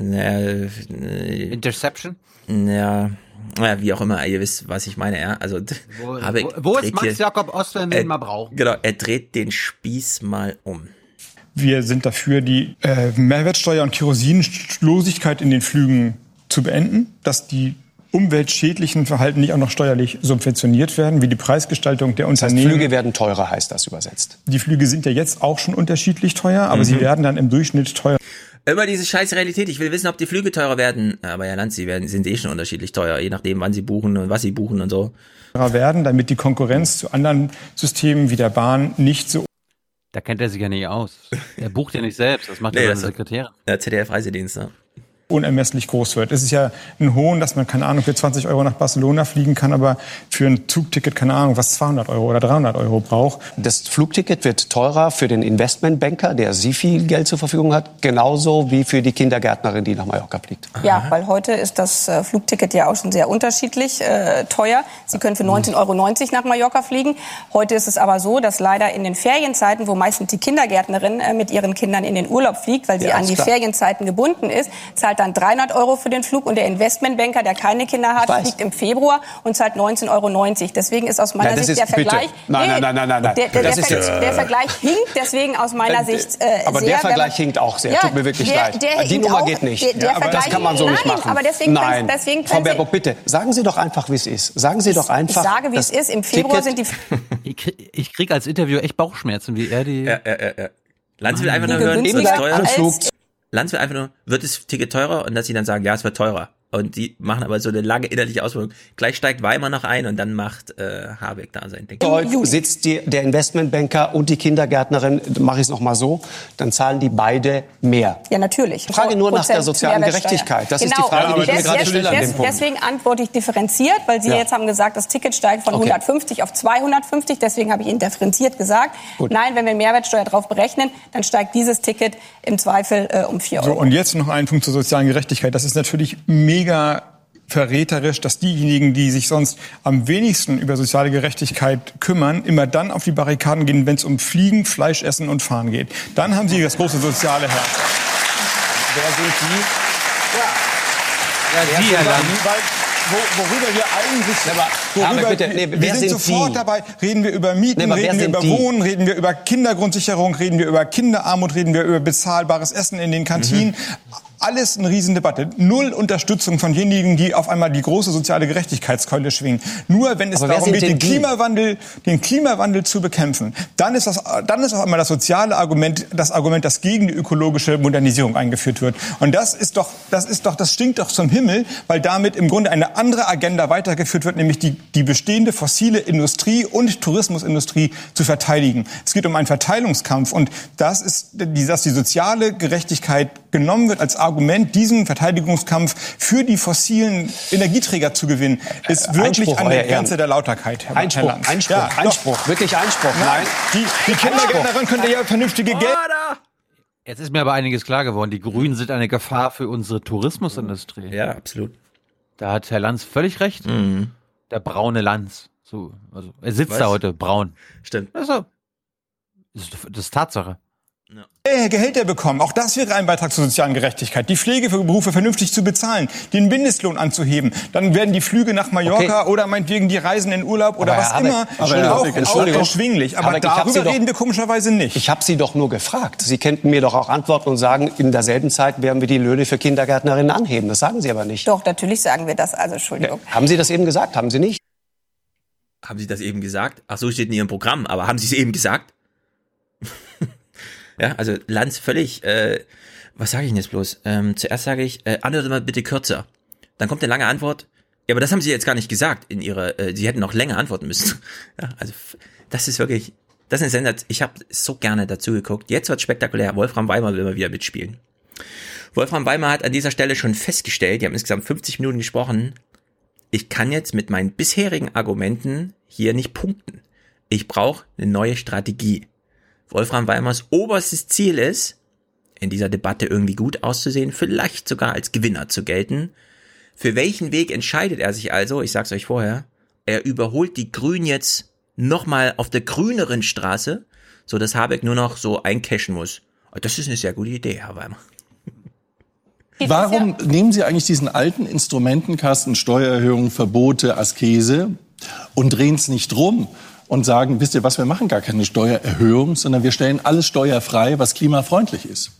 äh, Interception? Ja, ja, wie auch immer, ihr wisst, was ich meine, ja. Also wo, Habeck wo, wo ist Max Jakob Ost, wenn wir ihn mal brauchen? Genau, er dreht den Spieß mal um. Wir sind dafür, die äh, Mehrwertsteuer und Kerosinlosigkeit in den Flügen zu beenden, dass die umweltschädlichen Verhalten nicht auch noch steuerlich subventioniert werden, wie die Preisgestaltung der das heißt, Unternehmen. Flüge werden teurer, heißt das übersetzt. Die Flüge sind ja jetzt auch schon unterschiedlich teuer, aber mhm. sie werden dann im Durchschnitt teuer. Immer diese scheiß Realität. Ich will wissen, ob die Flüge teurer werden. Aber ja, Land, sie werden, sind eh schon unterschiedlich teuer, je nachdem, wann sie buchen und was sie buchen und so. werden, damit die Konkurrenz zu anderen Systemen wie der Bahn nicht so da kennt er sich ja nicht aus. Er bucht ja nicht selbst, das macht nee, ja seine Sekretärin. Der ZDF-Reisedienst, ne? Unermesslich groß wird. Es ist ja ein Hohn, dass man, keine Ahnung, für 20 Euro nach Barcelona fliegen kann, aber für ein Zugticket, keine Ahnung, was 200 Euro oder 300 Euro braucht. Das Flugticket wird teurer für den Investmentbanker, der sie viel Geld zur Verfügung hat, genauso wie für die Kindergärtnerin, die nach Mallorca fliegt. Ja, weil heute ist das äh, Flugticket ja auch schon sehr unterschiedlich äh, teuer. Sie können für 19,90 Euro nach Mallorca fliegen. Heute ist es aber so, dass leider in den Ferienzeiten, wo meistens die Kindergärtnerin äh, mit ihren Kindern in den Urlaub fliegt, weil sie ja, an die klar. Ferienzeiten gebunden ist, zahlt dann 300 Euro für den Flug und der Investmentbanker, der keine Kinder hat, fliegt im Februar und zahlt 19,90 Euro. Deswegen ist aus meiner nein, Sicht der Vergleich. Nein, nein, nein, nein, nein, nein. Der, der, der, Ver der, Vergleich hinkt deswegen aus meiner Sicht äh, Aber sehr, der Vergleich hinkt auch sehr. Ja, Tut mir wirklich leid. Die Nummer auch, geht nicht. Ja, aber das kann man so nein, nicht machen. Aber deswegen nein. Deswegen Frau Baerbock, bitte, sagen Sie doch einfach, wie es ist. Sagen Sie doch einfach. Ich sage, wie es ist. Im Februar sind die. <laughs> ich kriege krieg als Interview echt Bauchschmerzen, wie er die. Ja, ja, ja. Lanz will einfach nur hören, ist teuer. Lanz will einfach nur, wird das Ticket teurer? Und dass sie dann sagen, ja, es wird teurer. Und die machen aber so eine lange innerliche Ausführung. Gleich steigt Weimar noch ein und dann macht äh, Habeck da sein Ding. Heute sitzt die, der Investmentbanker und die Kindergärtnerin, mache ich es nochmal so, dann zahlen die beide mehr. Ja, natürlich. Ich frage nur nach der sozialen Gerechtigkeit. Das genau. ist die Frage, die ich mir gerade stelle an dem Punkt. Deswegen antworte ich differenziert, weil Sie ja. jetzt haben gesagt, das Ticket steigt von okay. 150 auf 250. Deswegen habe ich Ihnen differenziert gesagt. Gut. Nein, wenn wir Mehrwertsteuer drauf berechnen, dann steigt dieses Ticket im Zweifel äh, um 4 Euro. So, und jetzt noch ein Punkt zur sozialen Gerechtigkeit. Das ist natürlich mega mega verräterisch, dass diejenigen, die sich sonst am wenigsten über soziale Gerechtigkeit kümmern, immer dann auf die Barrikaden gehen, wenn es um Fliegen, Fleisch essen und Fahren geht. Dann haben sie das große soziale Herz. Wer sind die? Ja, ja die, Herr wo, worüber wir eigentlich worüber, aber bitte, nee, wir sind, sind sofort Sie? dabei, reden wir über Mieten, nee, reden wir über die? Wohnen, reden wir über Kindergrundsicherung, reden wir über Kinderarmut, reden wir über bezahlbares Essen in den Kantinen. Mhm alles eine Riesendebatte. Null Unterstützung von denjenigen, die auf einmal die große soziale Gerechtigkeitskeule schwingen. Nur wenn es Aber darum geht, den Klimawandel, den Klimawandel zu bekämpfen, dann ist das, dann ist auf einmal das soziale Argument, das Argument, das gegen die ökologische Modernisierung eingeführt wird. Und das ist doch, das ist doch, das stinkt doch zum Himmel, weil damit im Grunde eine andere Agenda weitergeführt wird, nämlich die, die bestehende fossile Industrie und Tourismusindustrie zu verteidigen. Es geht um einen Verteilungskampf und das ist, dass die soziale Gerechtigkeit genommen wird als Argument, diesen Verteidigungskampf für die fossilen Energieträger zu gewinnen, ist äh, wirklich Einspruch, an der Grenze der Lauterkeit, Herr Einspruch, Herr Lanz. Einspruch, ja, Einspruch, doch. wirklich Einspruch. Nein, die, die Kindergärtnerin könnte ja vernünftige Geld... Jetzt ist mir aber einiges klar geworden. Die Grünen sind eine Gefahr für unsere Tourismusindustrie. Ja, absolut. Da hat Herr Lanz völlig recht. Mhm. Der braune Lanz. So, also er sitzt Was? da heute braun. Stimmt. Also, das ist, das ist Tatsache. Ja. Äh, Gehälter bekommen. Auch das wäre ein Beitrag zur sozialen Gerechtigkeit. Die Pflegeberufe vernünftig zu bezahlen, den Mindestlohn anzuheben. Dann werden die Flüge nach Mallorca okay. oder meinetwegen die Reisen in Urlaub oder aber was Habeck, immer aber auch, auch erschwinglich. Aber Habeck, darüber reden wir komischerweise nicht. Ich habe Sie doch nur gefragt. Sie könnten mir doch auch antworten und sagen, in derselben Zeit werden wir die Löhne für Kindergärtnerinnen anheben. Das sagen Sie aber nicht. Doch, natürlich sagen wir das. Also, Entschuldigung. Ja, haben Sie das eben gesagt? Haben Sie nicht? Haben Sie das eben gesagt? Ach so, steht in Ihrem Programm. Aber haben Sie es eben gesagt? Ja, also Lanz völlig, äh, was sage ich denn jetzt bloß? Ähm, zuerst sage ich, äh, antwortet mal bitte kürzer. Dann kommt eine lange Antwort. Ja, aber das haben Sie jetzt gar nicht gesagt in Ihrer, äh, Sie hätten noch länger antworten müssen. <laughs> ja, also das ist wirklich, das ist eine Sensation. Ich habe so gerne dazu geguckt. Jetzt wird spektakulär. Wolfram Weimar will mal wieder mitspielen. Wolfram Weimar hat an dieser Stelle schon festgestellt, die haben insgesamt 50 Minuten gesprochen, ich kann jetzt mit meinen bisherigen Argumenten hier nicht punkten. Ich brauche eine neue Strategie. Wolfram Weimers oberstes Ziel ist, in dieser Debatte irgendwie gut auszusehen, vielleicht sogar als Gewinner zu gelten. Für welchen Weg entscheidet er sich also? Ich sag's euch vorher. Er überholt die Grünen jetzt nochmal auf der grüneren Straße, so dass Habeck nur noch so eincashen muss. Das ist eine sehr gute Idee, Herr Weimar. Warum nehmen Sie eigentlich diesen alten Instrumentenkasten Steuererhöhung, Verbote, Askese und drehen es nicht drum und sagen, wisst ihr was, wir machen gar keine Steuererhöhung, sondern wir stellen alles steuerfrei, was klimafreundlich ist.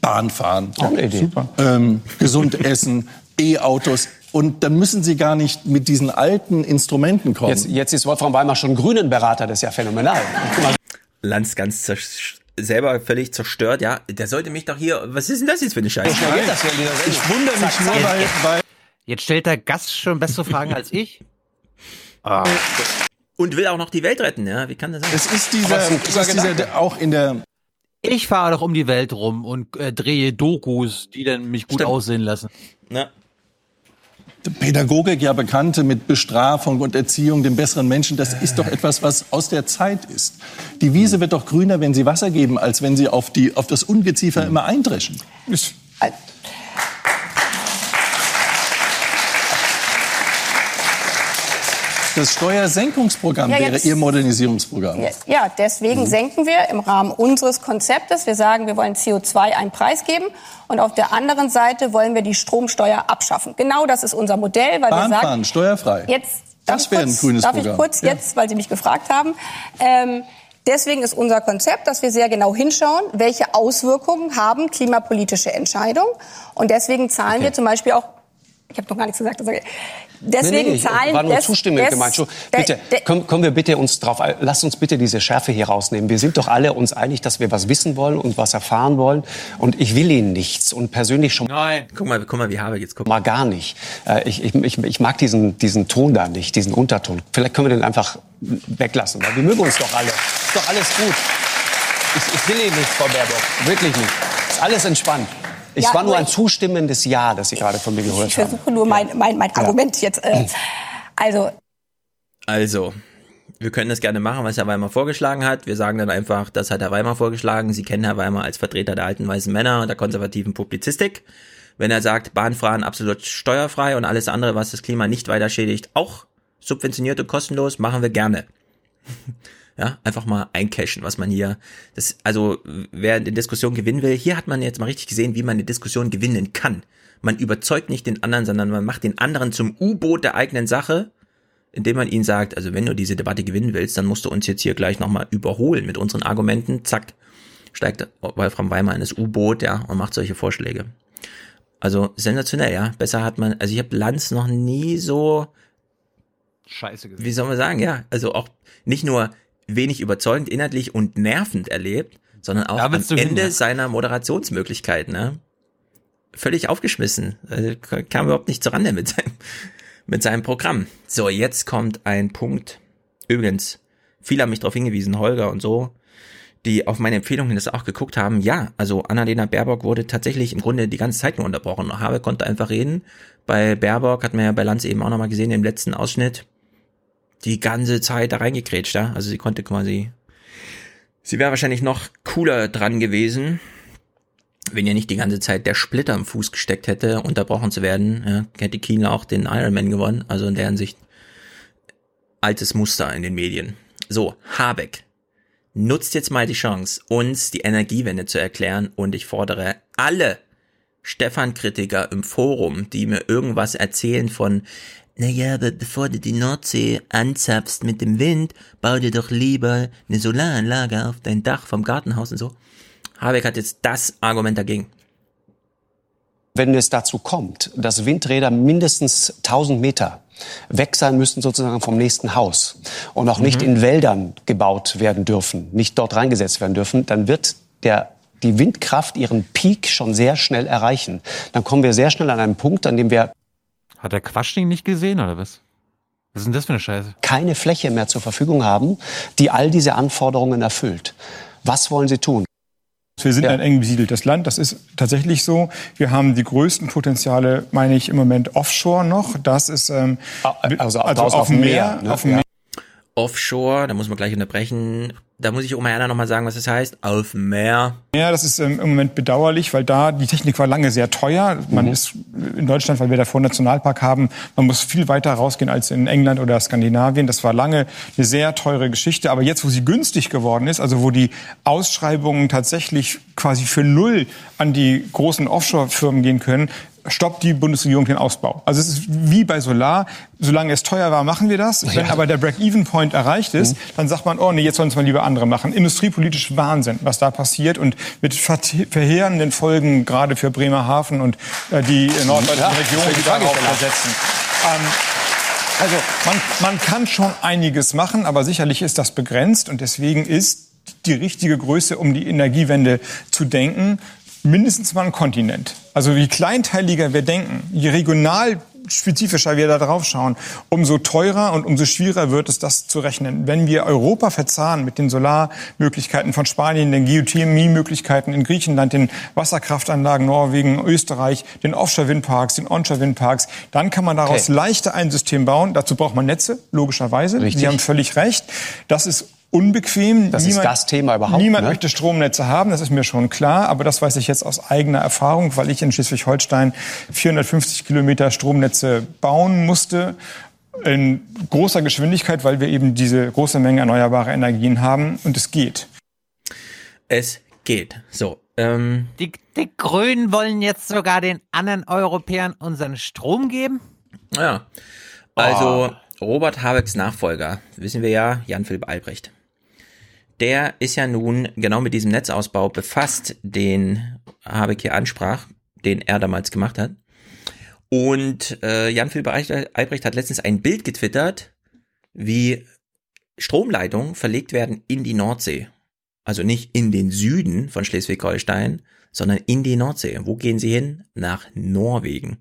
Bahnfahren, Super. Ähm, gesund <laughs> essen, E-Autos. Und dann müssen Sie gar nicht mit diesen alten Instrumenten kommen. Jetzt, jetzt ist Wolfram Weimar schon Grünenberater, das ist ja phänomenal. Lanz ganz selber völlig zerstört, ja. Der sollte mich doch hier, was ist denn das jetzt für eine Scheiße? Ich wundere mich nur, weil, weil... Jetzt stellt der Gast schon bessere Fragen als ich. <laughs> Ah. Und will auch noch die Welt retten, ja? Wie kann das sein? Es ist dieser, es ist dieser auch in der ich fahre doch um die Welt rum und äh, drehe Dokus, die dann mich gut Stimmt. aussehen lassen. Ja. Pädagogik ja bekannte mit Bestrafung und Erziehung, dem besseren Menschen, das ist doch etwas, was aus der Zeit ist. Die Wiese wird doch grüner, wenn sie Wasser geben, als wenn sie auf, die, auf das Ungeziefer immer eindreschen. Das Steuersenkungsprogramm ja, wäre Ihr Modernisierungsprogramm. Ja, deswegen mhm. senken wir im Rahmen unseres Konzeptes. Wir sagen, wir wollen CO2 einen Preis geben. Und auf der anderen Seite wollen wir die Stromsteuer abschaffen. Genau das ist unser Modell, weil Bahnfahren, wir sagen, steuerfrei. Jetzt, das wäre ein grünes darf Programm. Darf ich kurz ja. jetzt, weil Sie mich gefragt haben, ähm, Deswegen ist unser Konzept, dass wir sehr genau hinschauen, welche Auswirkungen haben klimapolitische Entscheidungen. Und deswegen zahlen okay. wir zum Beispiel auch ich habe noch gar nichts gesagt. Deswegen nee, nee, zahlen. War nur des, zustimmend gemeint. Bitte, kommen, kommen wir bitte uns drauf. Lasst uns bitte diese Schärfe hier rausnehmen. Wir sind doch alle uns einig, dass wir was wissen wollen und was erfahren wollen. Und ich will Ihnen nichts und persönlich schon. Nein. Guck mal, guck mal, wie Habeck jetzt guckt. Mal gar nicht. Äh, ich, ich, ich, ich mag diesen diesen Ton da nicht, diesen Unterton. Vielleicht können wir den einfach weglassen, weil wir mögen uns doch alle. Ist doch alles gut. Ich, ich will Ihnen nichts, Frau Baerbock. Wirklich nicht. Ist alles entspannt. Es ja, war nur ein zustimmendes Ja, das Sie gerade von mir gehört haben. Ich versuche nur mein, mein, mein Argument jetzt. Äh, also. Also, wir können das gerne machen, was Herr Weimar vorgeschlagen hat. Wir sagen dann einfach, das hat Herr Weimar vorgeschlagen. Sie kennen Herr Weimar als Vertreter der alten weißen Männer und der konservativen Publizistik. Wenn er sagt, Bahnfahren absolut steuerfrei und alles andere, was das Klima nicht weiter schädigt, auch subventioniert und kostenlos, machen wir gerne. Ja, einfach mal eincashen, was man hier, das, also, wer eine Diskussion gewinnen will, hier hat man jetzt mal richtig gesehen, wie man eine Diskussion gewinnen kann. Man überzeugt nicht den anderen, sondern man macht den anderen zum U-Boot der eigenen Sache, indem man ihnen sagt, also wenn du diese Debatte gewinnen willst, dann musst du uns jetzt hier gleich nochmal überholen mit unseren Argumenten, zack, steigt Wolfram Weimar in das U-Boot, ja, und macht solche Vorschläge. Also sensationell, ja. Besser hat man, also ich habe Lanz noch nie so scheiße gesehen. Wie soll man sagen, ja. Also auch nicht nur wenig überzeugend, inhaltlich und nervend erlebt, sondern auch am Ende hin, seiner Moderationsmöglichkeit, ne? Völlig aufgeschmissen. Also kam überhaupt nicht zurande mit seinem, mit seinem Programm. So, jetzt kommt ein Punkt. Übrigens, viele haben mich darauf hingewiesen, Holger und so. die auf meine Empfehlung hin das auch geguckt haben, ja, also Annalena Baerbock wurde tatsächlich im Grunde die ganze Zeit nur unterbrochen. Habe konnte einfach reden. Bei Baerbock hat man ja bei Lanz eben auch nochmal gesehen im letzten Ausschnitt, die ganze Zeit da reingekrätscht, ja. Also sie konnte quasi, sie wäre wahrscheinlich noch cooler dran gewesen, wenn ihr nicht die ganze Zeit der Splitter im Fuß gesteckt hätte, unterbrochen zu werden. Ja, hätte Kiel auch den Ironman gewonnen. Also in der Hinsicht altes Muster in den Medien. So, Habeck nutzt jetzt mal die Chance, uns die Energiewende zu erklären und ich fordere alle Stefan-Kritiker im Forum, die mir irgendwas erzählen von, naja, aber bevor du die Nordsee anzapfst mit dem Wind, bau dir doch lieber eine Solaranlage auf dein Dach vom Gartenhaus und so. Habeck hat jetzt das Argument dagegen. Wenn es dazu kommt, dass Windräder mindestens 1000 Meter weg sein müssen sozusagen vom nächsten Haus und auch nicht mhm. in Wäldern gebaut werden dürfen, nicht dort reingesetzt werden dürfen, dann wird der die Windkraft ihren Peak schon sehr schnell erreichen. Dann kommen wir sehr schnell an einen Punkt, an dem wir hat der Quaschning nicht gesehen oder was? Was ist denn das für eine Scheiße? Keine Fläche mehr zur Verfügung haben, die all diese Anforderungen erfüllt. Was wollen Sie tun? Wir sind ja. ein eng besiedeltes Land, das ist tatsächlich so. Wir haben die größten Potenziale, meine ich, im Moment offshore noch. Das ist ähm, also, also auf, auf, dem Meer. Meer ne? auf dem Meer. Offshore, da muss man gleich unterbrechen. Da muss ich Oma Erna nochmal sagen, was das heißt. Auf Meer. Ja, das ist ähm, im Moment bedauerlich, weil da die Technik war lange sehr teuer. Man mhm. ist in Deutschland, weil wir davor einen Nationalpark haben, man muss viel weiter rausgehen als in England oder Skandinavien. Das war lange eine sehr teure Geschichte. Aber jetzt, wo sie günstig geworden ist, also wo die Ausschreibungen tatsächlich quasi für null an die großen Offshore-Firmen gehen können, stoppt die Bundesregierung den Ausbau. Also es ist wie bei Solar, solange es teuer war, machen wir das. Wenn aber der Break-Even-Point erreicht ist, mhm. dann sagt man, oh nee, jetzt sollen es mal lieber andere machen. Industriepolitisch Wahnsinn, was da passiert und mit verheerenden Folgen gerade für Bremerhaven und äh, die norddeutschen ja, Regionen, die darauf versetzen. Ähm, also man, man kann schon einiges machen, aber sicherlich ist das begrenzt und deswegen ist die richtige Größe, um die Energiewende zu denken, mindestens mal ein Kontinent. Also je kleinteiliger wir denken, je regional spezifischer wir da drauf schauen, umso teurer und umso schwieriger wird es, das zu rechnen. Wenn wir Europa verzahnen mit den Solarmöglichkeiten von Spanien, den Geothermie-Möglichkeiten in Griechenland, den Wasserkraftanlagen Norwegen, Österreich, den Offshore-Windparks, den Onshore-Windparks, dann kann man daraus okay. leichter ein System bauen. Dazu braucht man Netze, logischerweise. Richtig. Sie haben völlig recht. Das ist unbequem. Das niemand, ist das Thema überhaupt. Niemand ne? möchte Stromnetze haben, das ist mir schon klar. Aber das weiß ich jetzt aus eigener Erfahrung, weil ich in Schleswig-Holstein 450 Kilometer Stromnetze bauen musste. In großer Geschwindigkeit, weil wir eben diese große Menge erneuerbarer Energien haben. Und es geht. Es geht. So. Ähm. Die, die Grünen wollen jetzt sogar den anderen Europäern unseren Strom geben? Ja. Also, oh. Robert Habecks Nachfolger, wissen wir ja, Jan-Philipp Albrecht der ist ja nun genau mit diesem Netzausbau befasst, den Habeck hier ansprach, den er damals gemacht hat. Und äh, Jan-Philipp Albrecht hat letztens ein Bild getwittert, wie Stromleitungen verlegt werden in die Nordsee. Also nicht in den Süden von Schleswig-Holstein, sondern in die Nordsee. Wo gehen sie hin? Nach Norwegen.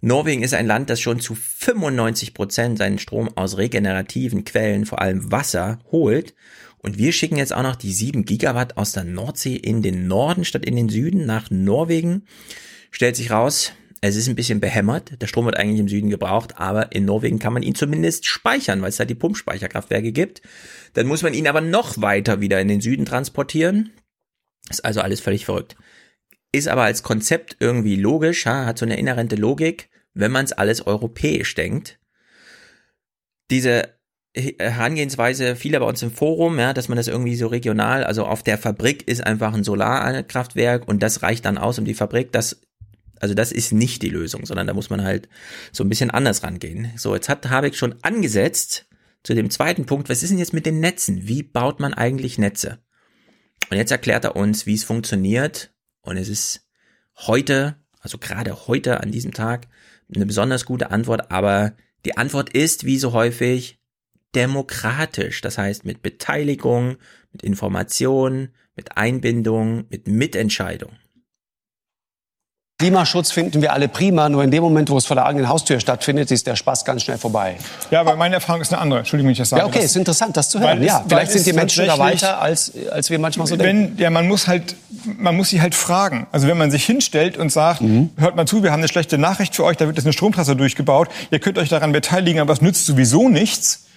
Norwegen ist ein Land, das schon zu 95 Prozent seinen Strom aus regenerativen Quellen, vor allem Wasser, holt und wir schicken jetzt auch noch die 7 Gigawatt aus der Nordsee in den Norden statt in den Süden nach Norwegen. Stellt sich raus, es ist ein bisschen behämmert. Der Strom wird eigentlich im Süden gebraucht, aber in Norwegen kann man ihn zumindest speichern, weil es da die Pumpspeicherkraftwerke gibt. Dann muss man ihn aber noch weiter wieder in den Süden transportieren. Ist also alles völlig verrückt. Ist aber als Konzept irgendwie logisch, hat so eine inhärente Logik, wenn man es alles europäisch denkt. Diese Herangehensweise vieler bei uns im Forum, ja, dass man das irgendwie so regional, also auf der Fabrik ist einfach ein Solarkraftwerk und das reicht dann aus um die Fabrik, das also das ist nicht die Lösung, sondern da muss man halt so ein bisschen anders rangehen. So, jetzt hat Habeck schon angesetzt zu dem zweiten Punkt, was ist denn jetzt mit den Netzen? Wie baut man eigentlich Netze? Und jetzt erklärt er uns, wie es funktioniert und es ist heute, also gerade heute an diesem Tag, eine besonders gute Antwort, aber die Antwort ist, wie so häufig, demokratisch, das heißt mit Beteiligung, mit Information, mit Einbindung, mit Mitentscheidung. Klimaschutz finden wir alle prima, nur in dem Moment, wo es vor der eigenen Haustür stattfindet, ist der Spaß ganz schnell vorbei. Ja, aber meine Erfahrung ist eine andere. Entschuldigung, wenn ich das sage. Ja, okay, ist interessant, das zu hören. Ja, vielleicht sind die Menschen da weiter, als, als wir manchmal so wenn, denken. Ja, man muss halt, man muss sie halt fragen. Also wenn man sich hinstellt und sagt, mhm. hört mal zu, wir haben eine schlechte Nachricht für euch, da wird jetzt eine Stromtrasse durchgebaut, ihr könnt euch daran beteiligen, aber es nützt sowieso nichts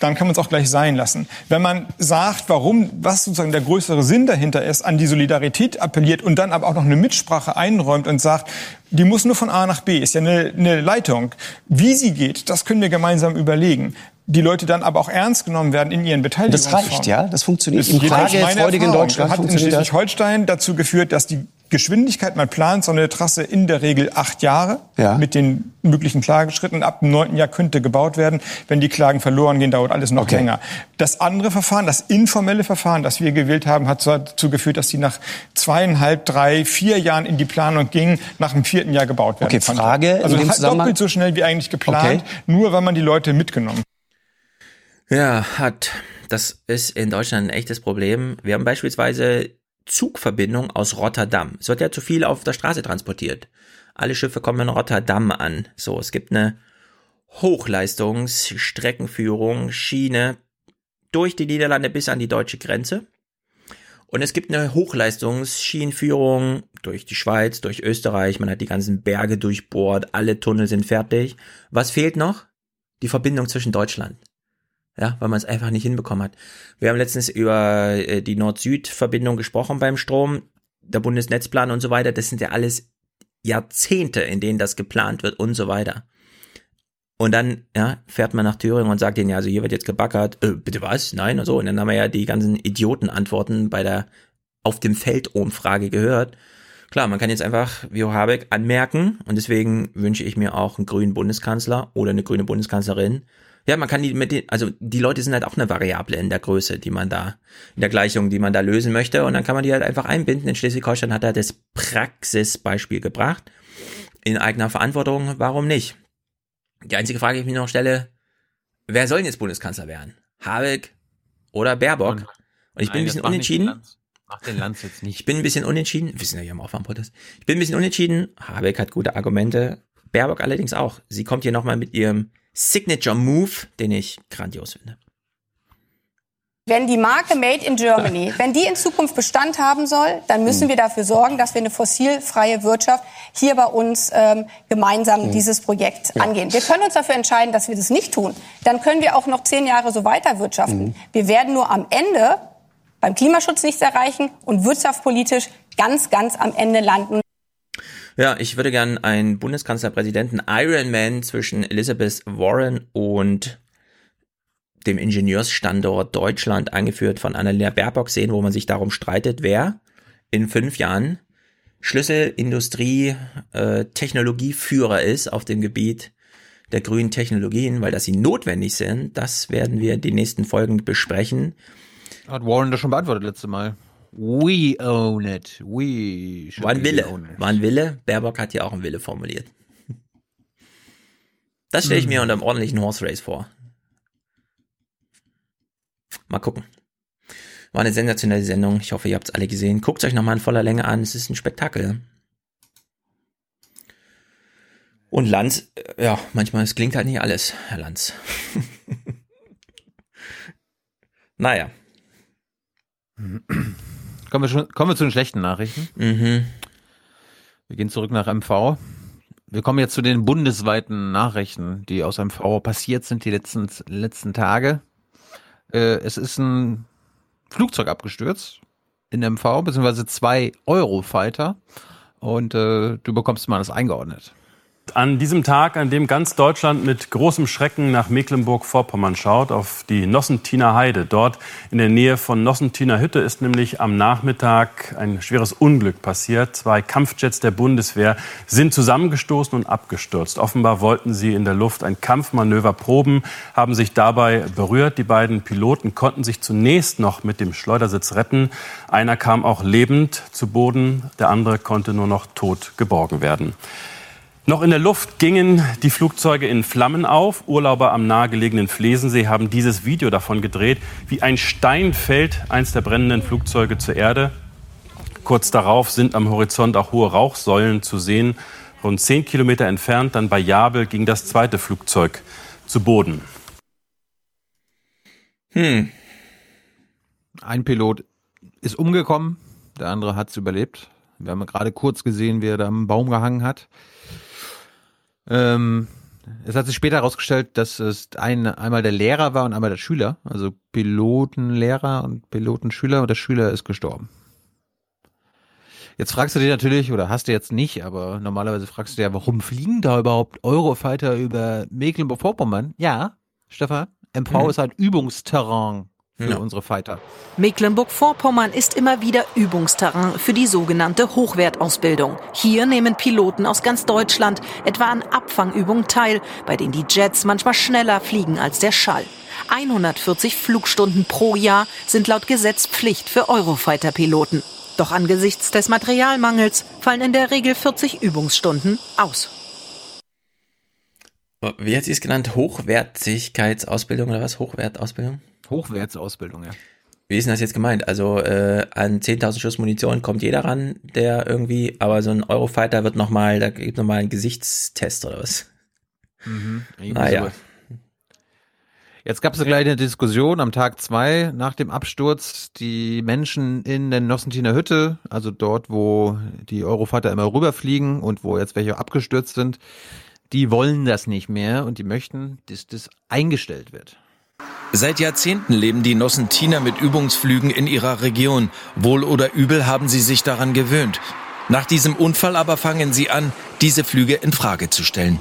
dann kann man es auch gleich sein lassen. Wenn man sagt, warum, was sozusagen der größere Sinn dahinter ist, an die Solidarität appelliert und dann aber auch noch eine Mitsprache einräumt und sagt, die muss nur von A nach B, ist ja eine, eine Leitung. Wie sie geht, das können wir gemeinsam überlegen die Leute dann aber auch ernst genommen werden in ihren Beteiligungsformen. Das reicht, ja? Das funktioniert. Das Im klagefreudigen Deutschland hat in Schleswig-Holstein dazu geführt, dass die Geschwindigkeit, man plant so eine Trasse in der Regel acht Jahre ja. mit den möglichen Klageschritten. Ab dem neunten Jahr könnte gebaut werden. Wenn die Klagen verloren gehen, dauert alles noch okay. länger. Das andere Verfahren, das informelle Verfahren, das wir gewählt haben, hat dazu geführt, dass die nach zweieinhalb, drei, vier Jahren in die Planung gingen, nach dem vierten Jahr gebaut werden okay, konnte. Frage also halt doppelt so schnell wie eigentlich geplant, okay. nur weil man die Leute mitgenommen. Ja, hat. Das ist in Deutschland ein echtes Problem. Wir haben beispielsweise Zugverbindung aus Rotterdam. Es wird ja zu viel auf der Straße transportiert. Alle Schiffe kommen in Rotterdam an. So, es gibt eine Hochleistungsstreckenführung, Schiene durch die Niederlande bis an die deutsche Grenze. Und es gibt eine Hochleistungsschienenführung durch die Schweiz, durch Österreich. Man hat die ganzen Berge durchbohrt, alle Tunnel sind fertig. Was fehlt noch? Die Verbindung zwischen Deutschland ja, weil man es einfach nicht hinbekommen hat. Wir haben letztens über äh, die Nord-Süd-Verbindung gesprochen beim Strom, der Bundesnetzplan und so weiter. Das sind ja alles Jahrzehnte, in denen das geplant wird und so weiter. Und dann ja, fährt man nach Thüringen und sagt denen, ja, also hier wird jetzt gebackert, äh, bitte was? Nein und so. Und dann haben wir ja die ganzen Idiotenantworten bei der auf dem Feld Umfrage gehört. Klar, man kann jetzt einfach Vio Habeck anmerken und deswegen wünsche ich mir auch einen grünen Bundeskanzler oder eine grüne Bundeskanzlerin, ja, man kann die mit den, also die Leute sind halt auch eine Variable in der Größe, die man da, in der Gleichung, die man da lösen möchte. Und dann kann man die halt einfach einbinden. In Schleswig-Holstein hat er das Praxisbeispiel gebracht. In eigener Verantwortung, warum nicht? Die einzige Frage, die ich mir noch stelle, wer soll denn jetzt Bundeskanzler werden? Habeck oder Baerbock? Und ich bin Nein, ein bisschen unentschieden. Mach den Lanz jetzt nicht. Ich bin ein bisschen unentschieden. Wir sind ja hier im Aufwärmprotest. Ich bin ein bisschen unentschieden. Habeck hat gute Argumente. Baerbock allerdings auch. Sie kommt hier nochmal mit ihrem Signature Move, den ich grandios finde. Wenn die Marke Made in Germany, <laughs> wenn die in Zukunft Bestand haben soll, dann müssen wir dafür sorgen, dass wir eine fossilfreie Wirtschaft hier bei uns ähm, gemeinsam mhm. dieses Projekt ja. angehen. Wir können uns dafür entscheiden, dass wir das nicht tun. Dann können wir auch noch zehn Jahre so weiter wirtschaften. Mhm. Wir werden nur am Ende beim Klimaschutz nichts erreichen und wirtschaftspolitisch ganz, ganz am Ende landen. Ja, ich würde gern einen Bundeskanzlerpräsidenten Ironman zwischen Elizabeth Warren und dem Ingenieursstandort Deutschland, angeführt von Annalena Baerbock, sehen, wo man sich darum streitet, wer in fünf Jahren Schlüsselindustrie, äh, Technologieführer ist auf dem Gebiet der grünen Technologien, weil dass sie notwendig sind, das werden wir die nächsten Folgen besprechen. Hat Warren das schon beantwortet letzte Mal. We own it. We War ein Wille. War ein Wille. Baerbock hat ja auch einen Wille formuliert. Das stelle ich mir hm. unter einem ordentlichen Horse Race vor. Mal gucken. War eine sensationelle Sendung. Ich hoffe, ihr habt es alle gesehen. Guckt euch nochmal in voller Länge an. Es ist ein Spektakel. Und Lanz, äh, ja, manchmal, es klingt halt nicht alles, Herr Lanz. <laughs> naja. <clears throat> Kommen wir, schon, kommen wir zu den schlechten Nachrichten. Mhm. Wir gehen zurück nach MV. Wir kommen jetzt zu den bundesweiten Nachrichten, die aus MV passiert sind die letzten, letzten Tage. Äh, es ist ein Flugzeug abgestürzt in MV, beziehungsweise zwei Eurofighter. Und äh, du bekommst mal das eingeordnet. An diesem Tag, an dem ganz Deutschland mit großem Schrecken nach Mecklenburg-Vorpommern schaut, auf die Nossentiner Heide. Dort in der Nähe von Nossentiner Hütte ist nämlich am Nachmittag ein schweres Unglück passiert. Zwei Kampfjets der Bundeswehr sind zusammengestoßen und abgestürzt. Offenbar wollten sie in der Luft ein Kampfmanöver proben, haben sich dabei berührt. Die beiden Piloten konnten sich zunächst noch mit dem Schleudersitz retten. Einer kam auch lebend zu Boden, der andere konnte nur noch tot geborgen werden. Noch in der Luft gingen die Flugzeuge in Flammen auf. Urlauber am nahegelegenen Flesensee haben dieses Video davon gedreht, wie ein Stein fällt eins der brennenden Flugzeuge zur Erde. Kurz darauf sind am Horizont auch hohe Rauchsäulen zu sehen. Rund zehn Kilometer entfernt, dann bei Jabel, ging das zweite Flugzeug zu Boden. Hm. Ein Pilot ist umgekommen, der andere hat es überlebt. Wir haben gerade kurz gesehen, wie er da am Baum gehangen hat. Ähm, es hat sich später herausgestellt, dass es ein, einmal der Lehrer war und einmal der Schüler. Also Pilotenlehrer und Pilotenschüler und der Schüler ist gestorben. Jetzt fragst du dich natürlich, oder hast du jetzt nicht, aber normalerweise fragst du ja, warum fliegen da überhaupt Eurofighter über Mecklenburg-Vorpommern? Ja, Stefan, MV mhm. ist halt Übungsterrain für ja. unsere Fighter. Mecklenburg-Vorpommern ist immer wieder Übungsterrain für die sogenannte Hochwertausbildung. Hier nehmen Piloten aus ganz Deutschland etwa an Abfangübungen teil, bei denen die Jets manchmal schneller fliegen als der Schall. 140 Flugstunden pro Jahr sind laut Gesetz Pflicht für Eurofighter-Piloten. Doch angesichts des Materialmangels fallen in der Regel 40 Übungsstunden aus. Wie hat sie es genannt? Hochwertigkeitsausbildung oder was? Hochwertausbildung? Hochwertsausbildung, ja. Wie ist denn das jetzt gemeint? Also äh, an 10.000 Schuss Munition kommt jeder ran, der irgendwie, aber so ein Eurofighter wird nochmal, da gibt nochmal einen Gesichtstest oder was? Mhm, naja. Jetzt gab es gleich eine Diskussion am Tag zwei nach dem Absturz. Die Menschen in der Nossentiner Hütte, also dort, wo die Eurofighter immer rüberfliegen und wo jetzt welche abgestürzt sind, die wollen das nicht mehr und die möchten, dass das eingestellt wird. Seit Jahrzehnten leben die Nossentiner mit Übungsflügen in ihrer Region. Wohl oder übel haben sie sich daran gewöhnt. Nach diesem Unfall aber fangen sie an, diese Flüge in Frage zu stellen.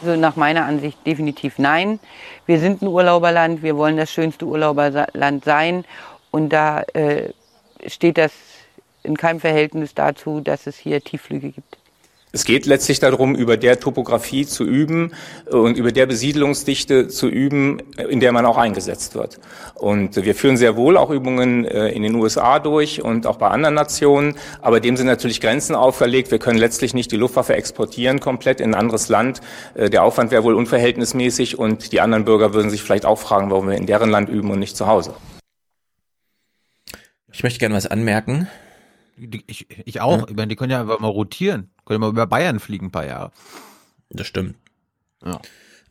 Also nach meiner Ansicht definitiv nein. Wir sind ein Urlauberland, wir wollen das schönste Urlauberland sein und da äh, steht das in keinem Verhältnis dazu, dass es hier Tiefflüge gibt. Es geht letztlich darum, über der Topografie zu üben und über der Besiedlungsdichte zu üben, in der man auch eingesetzt wird. Und wir führen sehr wohl auch Übungen äh, in den USA durch und auch bei anderen Nationen, aber dem sind natürlich Grenzen auferlegt. Wir können letztlich nicht die Luftwaffe exportieren komplett in ein anderes Land. Äh, der Aufwand wäre wohl unverhältnismäßig und die anderen Bürger würden sich vielleicht auch fragen, warum wir in deren Land üben und nicht zu Hause. Ich möchte gerne was anmerken. Ich, ich auch. Ja. Ich meine, die können ja einfach mal rotieren. Können mal über Bayern fliegen ein paar Jahre. Das stimmt. Ja.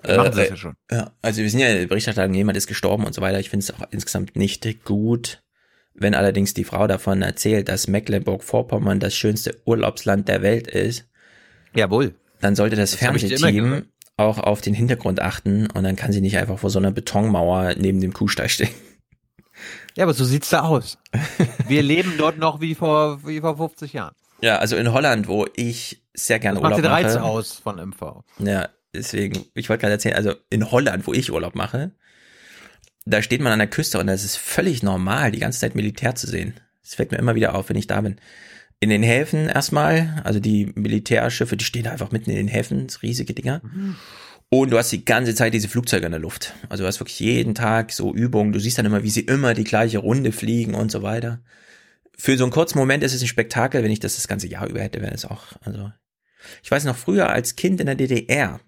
Äh, machen sie äh, ja schon. Ja, also wir sind ja Berichterstattung, jemand ist gestorben und so weiter. Ich finde es auch insgesamt nicht gut. Wenn allerdings die Frau davon erzählt, dass Mecklenburg-Vorpommern das schönste Urlaubsland der Welt ist, jawohl, dann sollte das, das Fernsehteam auch auf den Hintergrund achten und dann kann sie nicht einfach vor so einer Betonmauer neben dem Kuhstall <laughs> stehen. Ja, aber so sieht's da aus. Wir leben dort noch wie vor, wie vor 50 Jahren. Ja, also in Holland, wo ich sehr gerne das Urlaub macht den Reiz mache. aus von MV. Ja, deswegen, ich wollte gerade erzählen, also in Holland, wo ich Urlaub mache, da steht man an der Küste und das ist völlig normal, die ganze Zeit Militär zu sehen. Das fällt mir immer wieder auf, wenn ich da bin. In den Häfen erstmal, also die Militärschiffe, die stehen da einfach mitten in den Häfen, riesige Dinger. Mhm. Und du hast die ganze Zeit diese Flugzeuge in der Luft. Also du hast wirklich jeden Tag so Übungen. Du siehst dann immer, wie sie immer die gleiche Runde fliegen und so weiter. Für so einen kurzen Moment ist es ein Spektakel. Wenn ich das das ganze Jahr über hätte, wäre es auch, also. Ich weiß noch früher als Kind in der DDR.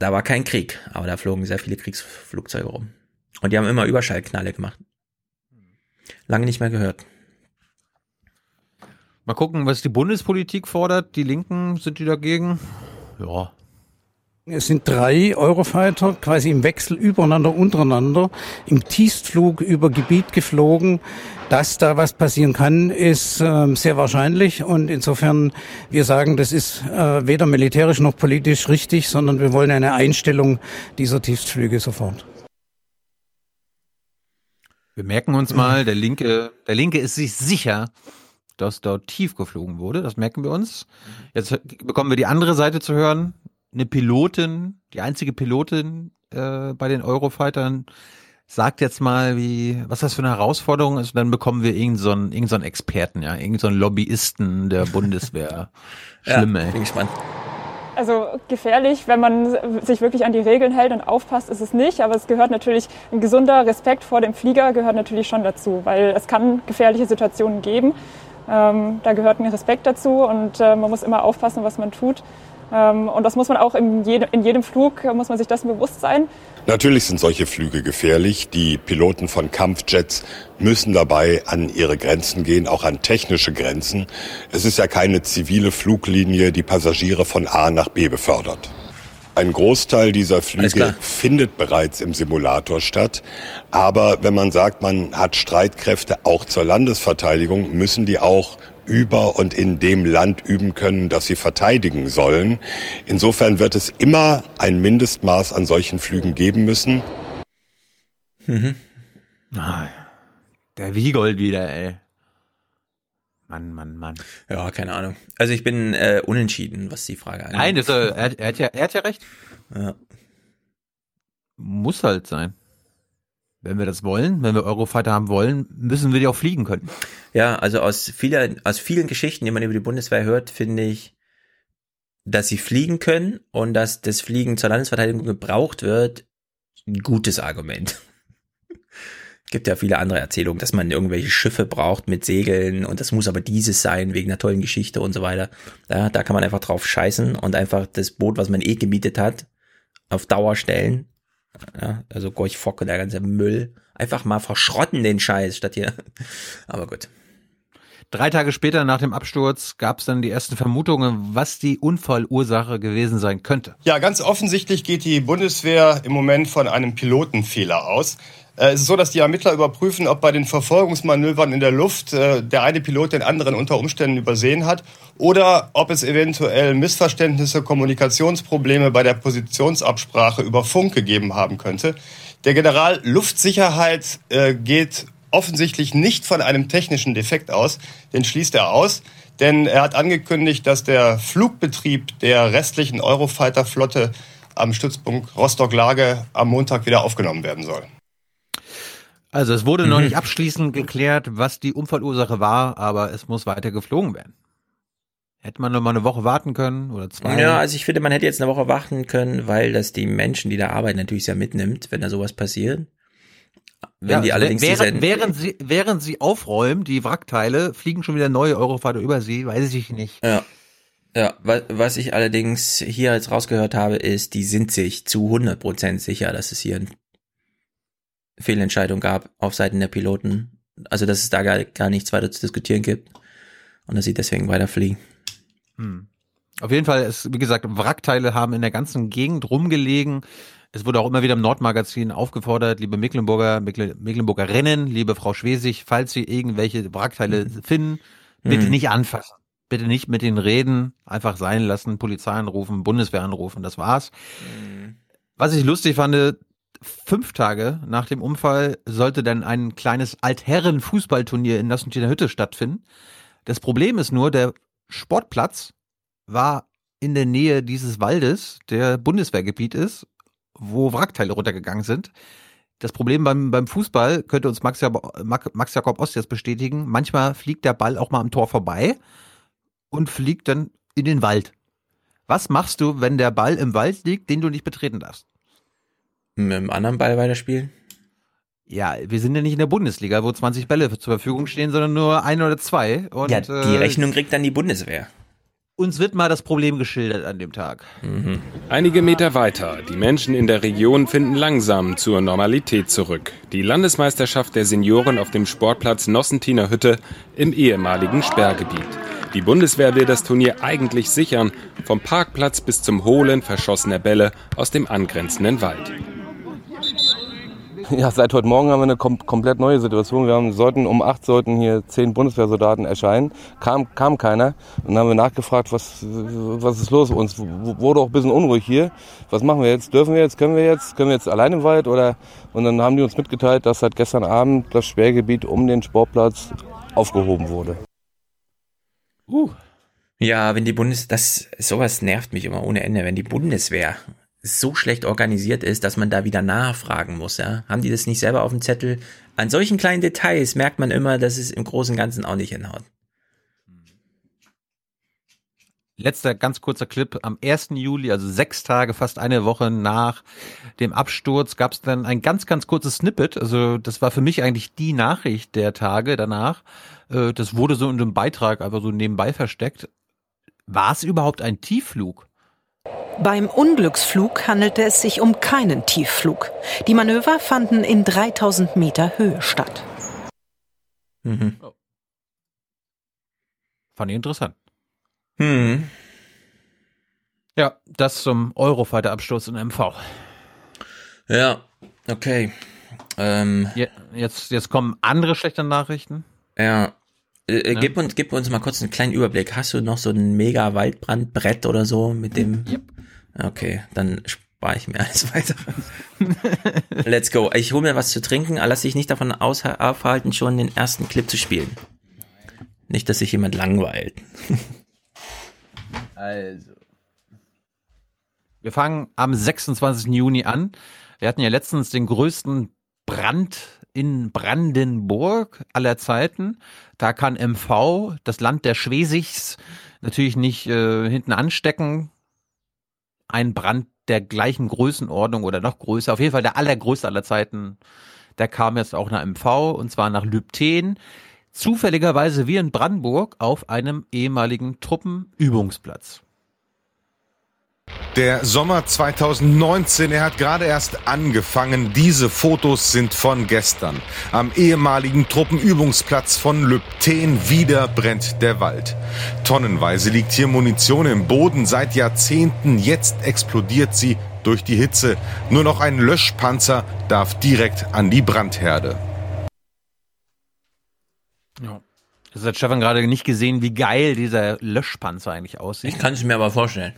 Da war kein Krieg, aber da flogen sehr viele Kriegsflugzeuge rum. Und die haben immer Überschallknalle gemacht. Lange nicht mehr gehört. Mal gucken, was die Bundespolitik fordert. Die Linken sind die dagegen ja. Es sind drei Eurofighter quasi im Wechsel übereinander, untereinander, im Tiefstflug über Gebiet geflogen. Dass da was passieren kann, ist äh, sehr wahrscheinlich. Und insofern, wir sagen, das ist äh, weder militärisch noch politisch richtig, sondern wir wollen eine Einstellung dieser Tiefstflüge sofort. Wir merken uns mal, der Linke, der Linke ist sich sicher, dass dort tief geflogen wurde. Das merken wir uns. Jetzt bekommen wir die andere Seite zu hören. Eine Pilotin, die einzige Pilotin äh, bei den Eurofightern, sagt jetzt mal, wie, was das für eine Herausforderung ist. dann bekommen wir irgendeinen so einen, irgend so einen Experten, ja, irgendeinen so Lobbyisten der <laughs> Bundeswehr. Schlimm, ja, ey. Bin gespannt. Also gefährlich, wenn man sich wirklich an die Regeln hält und aufpasst, ist es nicht. Aber es gehört natürlich, ein gesunder Respekt vor dem Flieger gehört natürlich schon dazu, weil es kann gefährliche Situationen geben. Ähm, da gehört ein Respekt dazu und äh, man muss immer aufpassen, was man tut. Ähm, und das muss man auch in, jedem, in jedem Flug, muss man sich dessen bewusst sein. Natürlich sind solche Flüge gefährlich. Die Piloten von Kampfjets müssen dabei an ihre Grenzen gehen, auch an technische Grenzen. Es ist ja keine zivile Fluglinie, die Passagiere von A nach B befördert. Ein Großteil dieser Flüge findet bereits im Simulator statt. Aber wenn man sagt, man hat Streitkräfte auch zur Landesverteidigung, müssen die auch über und in dem Land üben können, das sie verteidigen sollen. Insofern wird es immer ein Mindestmaß an solchen Flügen geben müssen. Mhm. Ah, der Wiegold wieder, ey. Mann, Mann, Mann. Ja, keine Ahnung. Also ich bin äh, unentschieden, was die Frage angeht. Nein, das, äh, er, er, hat ja, er hat ja recht. Ja. Muss halt sein. Wenn wir das wollen, wenn wir Eurofighter haben wollen, müssen wir die auch fliegen können. Ja, also aus, vieler, aus vielen Geschichten, die man über die Bundeswehr hört, finde ich, dass sie fliegen können und dass das Fliegen zur Landesverteidigung gebraucht wird, ein gutes Argument <laughs> gibt ja viele andere Erzählungen, dass man irgendwelche Schiffe braucht mit Segeln und das muss aber dieses sein, wegen einer tollen Geschichte und so weiter. Ja, da kann man einfach drauf scheißen und einfach das Boot, was man eh gemietet hat, auf Dauer stellen. Ja, also Gorch Fock und der ganze Müll. Einfach mal verschrotten den Scheiß statt hier. <laughs> Aber gut. Drei Tage später nach dem Absturz gab es dann die ersten Vermutungen, was die Unfallursache gewesen sein könnte. Ja, ganz offensichtlich geht die Bundeswehr im Moment von einem Pilotenfehler aus. Äh, es ist so, dass die Ermittler überprüfen, ob bei den Verfolgungsmanövern in der Luft äh, der eine Pilot den anderen unter Umständen übersehen hat oder ob es eventuell Missverständnisse, Kommunikationsprobleme bei der Positionsabsprache über Funk gegeben haben könnte. Der General Luftsicherheit äh, geht offensichtlich nicht von einem technischen Defekt aus, den schließt er aus, denn er hat angekündigt, dass der Flugbetrieb der restlichen Eurofighter-Flotte am Stützpunkt Rostock-Lage am Montag wieder aufgenommen werden soll. Also es wurde mhm. noch nicht abschließend geklärt, was die Unfallursache war, aber es muss weiter geflogen werden. Hätte man noch mal eine Woche warten können oder zwei? Ja, also ich finde, man hätte jetzt eine Woche warten können, weil das die Menschen, die da arbeiten, natürlich sehr mitnimmt, wenn da sowas passiert. Wenn ja, die allerdings während, während sie während sie aufräumen, die Wrackteile, fliegen schon wieder neue Eurofighter über sie, weiß ich nicht. Ja. Ja, was ich allerdings hier jetzt rausgehört habe, ist, die sind sich zu 100% sicher, dass es hier ein Fehlentscheidung gab auf Seiten der Piloten. Also, dass es da gar, gar nichts weiter zu diskutieren gibt und dass sie deswegen weiterfliegen. Hm. Auf jeden Fall, ist, wie gesagt, Wrackteile haben in der ganzen Gegend rumgelegen. Es wurde auch immer wieder im Nordmagazin aufgefordert, liebe Mecklenburger, Mecklenburger Rennen, liebe Frau Schwesig, falls Sie irgendwelche Wrackteile mhm. finden, bitte mhm. nicht anfassen. Bitte nicht mit den reden, einfach sein lassen, Polizei anrufen, Bundeswehr anrufen, das war's. Mhm. Was ich lustig fand, fünf Tage nach dem Unfall sollte dann ein kleines Altherren-Fußballturnier in Nassentiner Hütte stattfinden. Das Problem ist nur, der Sportplatz war in der Nähe dieses Waldes, der Bundeswehrgebiet ist, wo Wrackteile runtergegangen sind. Das Problem beim, beim Fußball könnte uns Max, Max Jakob Ost jetzt bestätigen. Manchmal fliegt der Ball auch mal am Tor vorbei und fliegt dann in den Wald. Was machst du, wenn der Ball im Wald liegt, den du nicht betreten darfst? Mit dem anderen Ball weiterspielen? Ja, wir sind ja nicht in der Bundesliga, wo 20 Bälle zur Verfügung stehen, sondern nur ein oder zwei. Und, ja, die äh, Rechnung kriegt dann die Bundeswehr. Uns wird mal das Problem geschildert an dem Tag. Mhm. Einige Meter weiter. Die Menschen in der Region finden langsam zur Normalität zurück. Die Landesmeisterschaft der Senioren auf dem Sportplatz Nossentiner Hütte im ehemaligen Sperrgebiet. Die Bundeswehr will das Turnier eigentlich sichern, vom Parkplatz bis zum Holen verschossener Bälle aus dem angrenzenden Wald. <laughs> Ja, seit heute Morgen haben wir eine kom komplett neue Situation. Wir haben, sollten um acht sollten hier zehn Bundeswehrsoldaten erscheinen. Kam, kam keiner. Und dann haben wir nachgefragt, was, was ist los? Uns wurde auch ein bisschen unruhig hier. Was machen wir jetzt? Dürfen wir jetzt? Können wir jetzt? Können wir jetzt allein im Wald? Oder? Und dann haben die uns mitgeteilt, dass seit gestern Abend das Sperrgebiet um den Sportplatz aufgehoben wurde. Uh. Ja, wenn die Bundes, das, sowas nervt mich immer ohne Ende, wenn die Bundeswehr so schlecht organisiert ist, dass man da wieder nachfragen muss, ja. Haben die das nicht selber auf dem Zettel? An solchen kleinen Details merkt man immer, dass es im Großen und Ganzen auch nicht hinhaut. Letzter ganz kurzer Clip. Am 1. Juli, also sechs Tage, fast eine Woche nach dem Absturz, gab es dann ein ganz, ganz kurzes Snippet. Also das war für mich eigentlich die Nachricht der Tage danach. Äh, das wurde so in einem Beitrag einfach so nebenbei versteckt. War es überhaupt ein Tiefflug? Beim Unglücksflug handelte es sich um keinen Tiefflug. Die Manöver fanden in 3000 Meter Höhe statt. Mhm. Oh. Fand ich interessant. Hm. Ja, das zum Eurofighter-Absturz in MV. Ja, okay. Ähm, jetzt, jetzt kommen andere schlechte Nachrichten. Ja. Äh, äh, gib, uns, gib uns mal kurz einen kleinen Überblick. Hast du noch so ein mega Waldbrandbrett oder so mit dem? Yep. Okay, dann spare ich mir alles <laughs> weitere. Let's go. Ich hole mir was zu trinken, lass dich nicht davon aufhalten, schon den ersten Clip zu spielen. Nicht, dass sich jemand langweilt. also. Wir fangen am 26. Juni an. Wir hatten ja letztens den größten Brand in Brandenburg aller Zeiten. Da kann MV, das Land der Schwesigs, natürlich nicht äh, hinten anstecken. Ein Brand der gleichen Größenordnung oder noch größer, auf jeden Fall der allergrößte aller Zeiten. Der kam jetzt auch nach MV und zwar nach Lübten. Zufälligerweise wie in Brandenburg auf einem ehemaligen Truppenübungsplatz. Der Sommer 2019, er hat gerade erst angefangen. Diese Fotos sind von gestern. Am ehemaligen Truppenübungsplatz von Lübten wieder brennt der Wald. Tonnenweise liegt hier Munition im Boden seit Jahrzehnten. Jetzt explodiert sie durch die Hitze. Nur noch ein Löschpanzer darf direkt an die Brandherde. Ja. Das hat Stefan gerade nicht gesehen, wie geil dieser Löschpanzer eigentlich aussieht. Ich kann es mir aber vorstellen.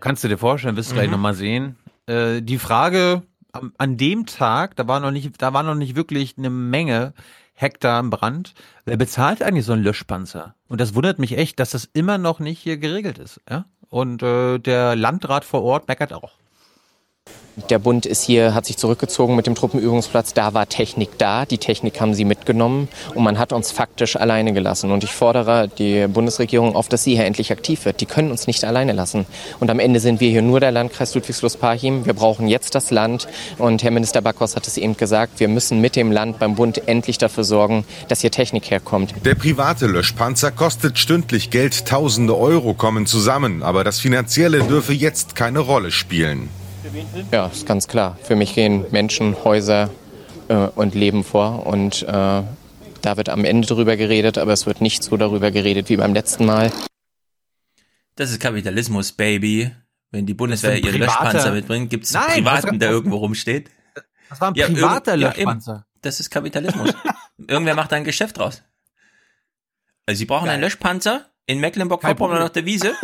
Kannst du dir vorstellen, wirst du mhm. gleich nochmal sehen. Äh, die Frage an, an dem Tag, da war noch nicht, da war noch nicht wirklich eine Menge Hektar im Brand. Wer bezahlt eigentlich so einen Löschpanzer? Und das wundert mich echt, dass das immer noch nicht hier geregelt ist. Ja? Und äh, der Landrat vor Ort meckert auch. Der Bund ist hier, hat sich zurückgezogen mit dem Truppenübungsplatz. Da war Technik da. Die Technik haben sie mitgenommen und man hat uns faktisch alleine gelassen. Und ich fordere die Bundesregierung auf, dass sie hier endlich aktiv wird. Die können uns nicht alleine lassen. Und am Ende sind wir hier nur der Landkreis Ludwigslust-Parchim. Wir brauchen jetzt das Land. Und Herr Minister Backhaus hat es eben gesagt, wir müssen mit dem Land beim Bund endlich dafür sorgen, dass hier Technik herkommt. Der private Löschpanzer kostet stündlich Geld. Tausende Euro kommen zusammen. Aber das Finanzielle dürfe jetzt keine Rolle spielen. Ja, ist ganz klar. Für mich gehen Menschen, Häuser äh, und Leben vor. Und äh, da wird am Ende drüber geredet, aber es wird nicht so darüber geredet wie beim letzten Mal. Das ist Kapitalismus, Baby. Wenn die Bundeswehr ihre Löschpanzer mitbringt, gibt es einen Privaten, der irgendwo rumsteht. Das war ein ja, privater Löschpanzer. Ja, das ist Kapitalismus. <laughs> Irgendwer macht da ein Geschäft draus. Also sie brauchen Geil. einen Löschpanzer in Mecklenburg-Vorpommern auf der Wiese.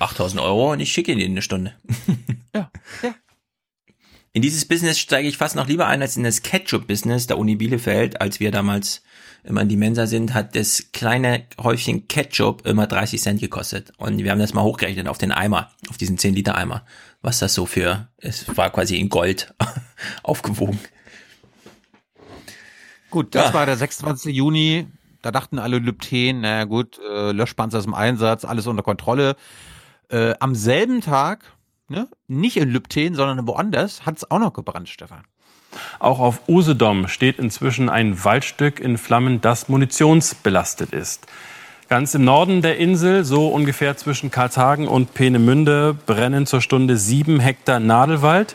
8000 Euro und ich schicke ihn in eine Stunde. <laughs> ja, ja. In dieses Business steige ich fast noch lieber ein als in das Ketchup-Business der Uni Bielefeld. Als wir damals immer in die Mensa sind, hat das kleine Häufchen Ketchup immer 30 Cent gekostet. Und wir haben das mal hochgerechnet auf den Eimer, auf diesen 10 Liter Eimer. Was das so für, es war quasi in Gold <laughs> aufgewogen. Gut, das ja. war der 26. Juni. Da dachten alle Lübten, naja gut, äh, Löschpanzer ist im Einsatz, alles unter Kontrolle. Äh, am selben Tag, ne, nicht in Lübten, sondern woanders, hat es auch noch gebrannt, Stefan. Auch auf Usedom steht inzwischen ein Waldstück in Flammen, das munitionsbelastet ist. Ganz im Norden der Insel, so ungefähr zwischen Karlshagen und Peenemünde, brennen zur Stunde sieben Hektar Nadelwald.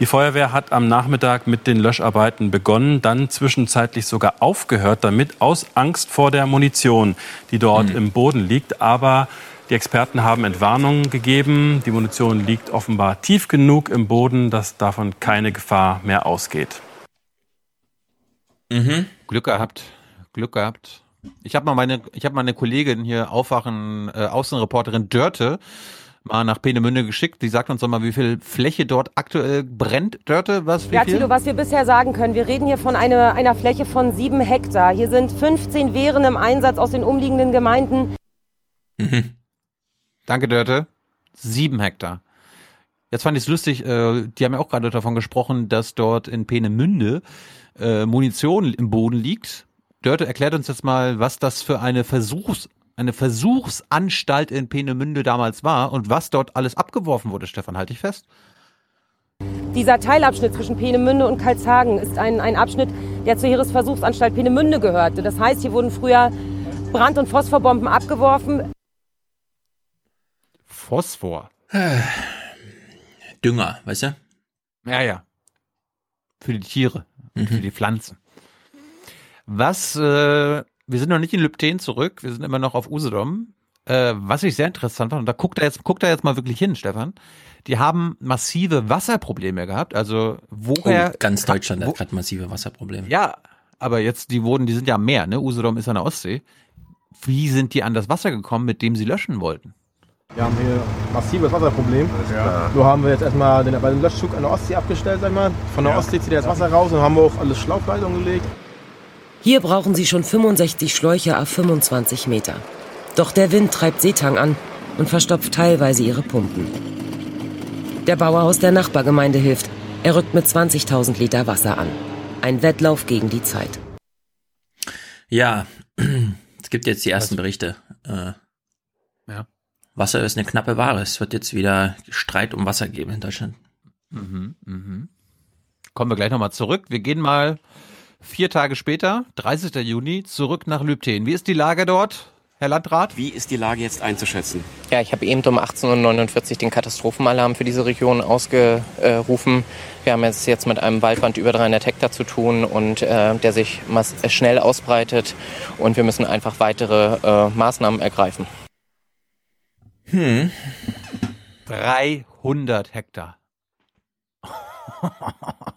Die Feuerwehr hat am Nachmittag mit den Löscharbeiten begonnen, dann zwischenzeitlich sogar aufgehört damit, aus Angst vor der Munition, die dort mhm. im Boden liegt. Aber die Experten haben Entwarnungen gegeben. Die Munition liegt offenbar tief genug im Boden, dass davon keine Gefahr mehr ausgeht. Mhm. Glück gehabt. Glück gehabt. Ich habe mal meine, ich habe meine Kollegin hier aufwachen, äh, Außenreporterin Dörte mal nach Peenemünde geschickt. Die sagt uns doch mal, wie viel Fläche dort aktuell brennt. Dörte, was? Wie ja, viel? Tilo, was wir bisher sagen können, wir reden hier von einer, einer Fläche von sieben Hektar. Hier sind 15 Wehren im Einsatz aus den umliegenden Gemeinden. Mhm. Danke, Dörte. Sieben Hektar. Jetzt fand ich es lustig, äh, die haben ja auch gerade davon gesprochen, dass dort in Peenemünde äh, Munition im Boden liegt. Dörte erklärt uns jetzt mal, was das für eine Versuchs eine Versuchsanstalt in Peenemünde damals war und was dort alles abgeworfen wurde, Stefan, halte ich fest. Dieser Teilabschnitt zwischen Peenemünde und Karlshagen ist ein, ein Abschnitt, der zur Heeresversuchsanstalt Peenemünde gehörte. Das heißt, hier wurden früher Brand- und Phosphorbomben abgeworfen. Phosphor. <sighs> Dünger, weißt du? Ja, ja. Für die Tiere, mhm. für die Pflanzen. Was, äh, wir sind noch nicht in Lübten zurück, wir sind immer noch auf Usedom. Äh, was ich sehr interessant fand, und da guckt er jetzt, guckt er jetzt mal wirklich hin, Stefan. Die haben massive Wasserprobleme gehabt. Also woher? Oh, ganz Deutschland wo, hat gerade massive Wasserprobleme. Ja, aber jetzt, die wurden, die sind ja am Meer, ne? Usedom ist an der Ostsee. Wie sind die an das Wasser gekommen, mit dem sie löschen wollten? Wir haben hier massives Wasserproblem. Ja. Nur haben wir jetzt erstmal den, bei dem Löschzug an der Ostsee abgestellt, sag ich mal. Von der ja. Ostsee zieht er das Wasser raus und haben wir auch alles Schlauchleitungen gelegt. Hier brauchen sie schon 65 Schläuche auf 25 Meter. Doch der Wind treibt Seetang an und verstopft teilweise ihre Pumpen. Der Bauer aus der Nachbargemeinde hilft. Er rückt mit 20.000 Liter Wasser an. Ein Wettlauf gegen die Zeit. Ja, <clears throat> es gibt jetzt die ersten Berichte. Äh. Wasser ist eine knappe Ware. Es wird jetzt wieder Streit um Wasser geben in Deutschland. Mhm, mhm. Kommen wir gleich nochmal zurück. Wir gehen mal vier Tage später, 30. Juni, zurück nach Lübten. Wie ist die Lage dort? Herr Landrat? Wie ist die Lage jetzt einzuschätzen? Ja, ich habe eben um 18.49 Uhr den Katastrophenalarm für diese Region ausgerufen. Wir haben jetzt, jetzt mit einem Waldbrand über 300 Hektar zu tun und äh, der sich schnell ausbreitet und wir müssen einfach weitere äh, Maßnahmen ergreifen. Hm. 300 Hektar. <laughs>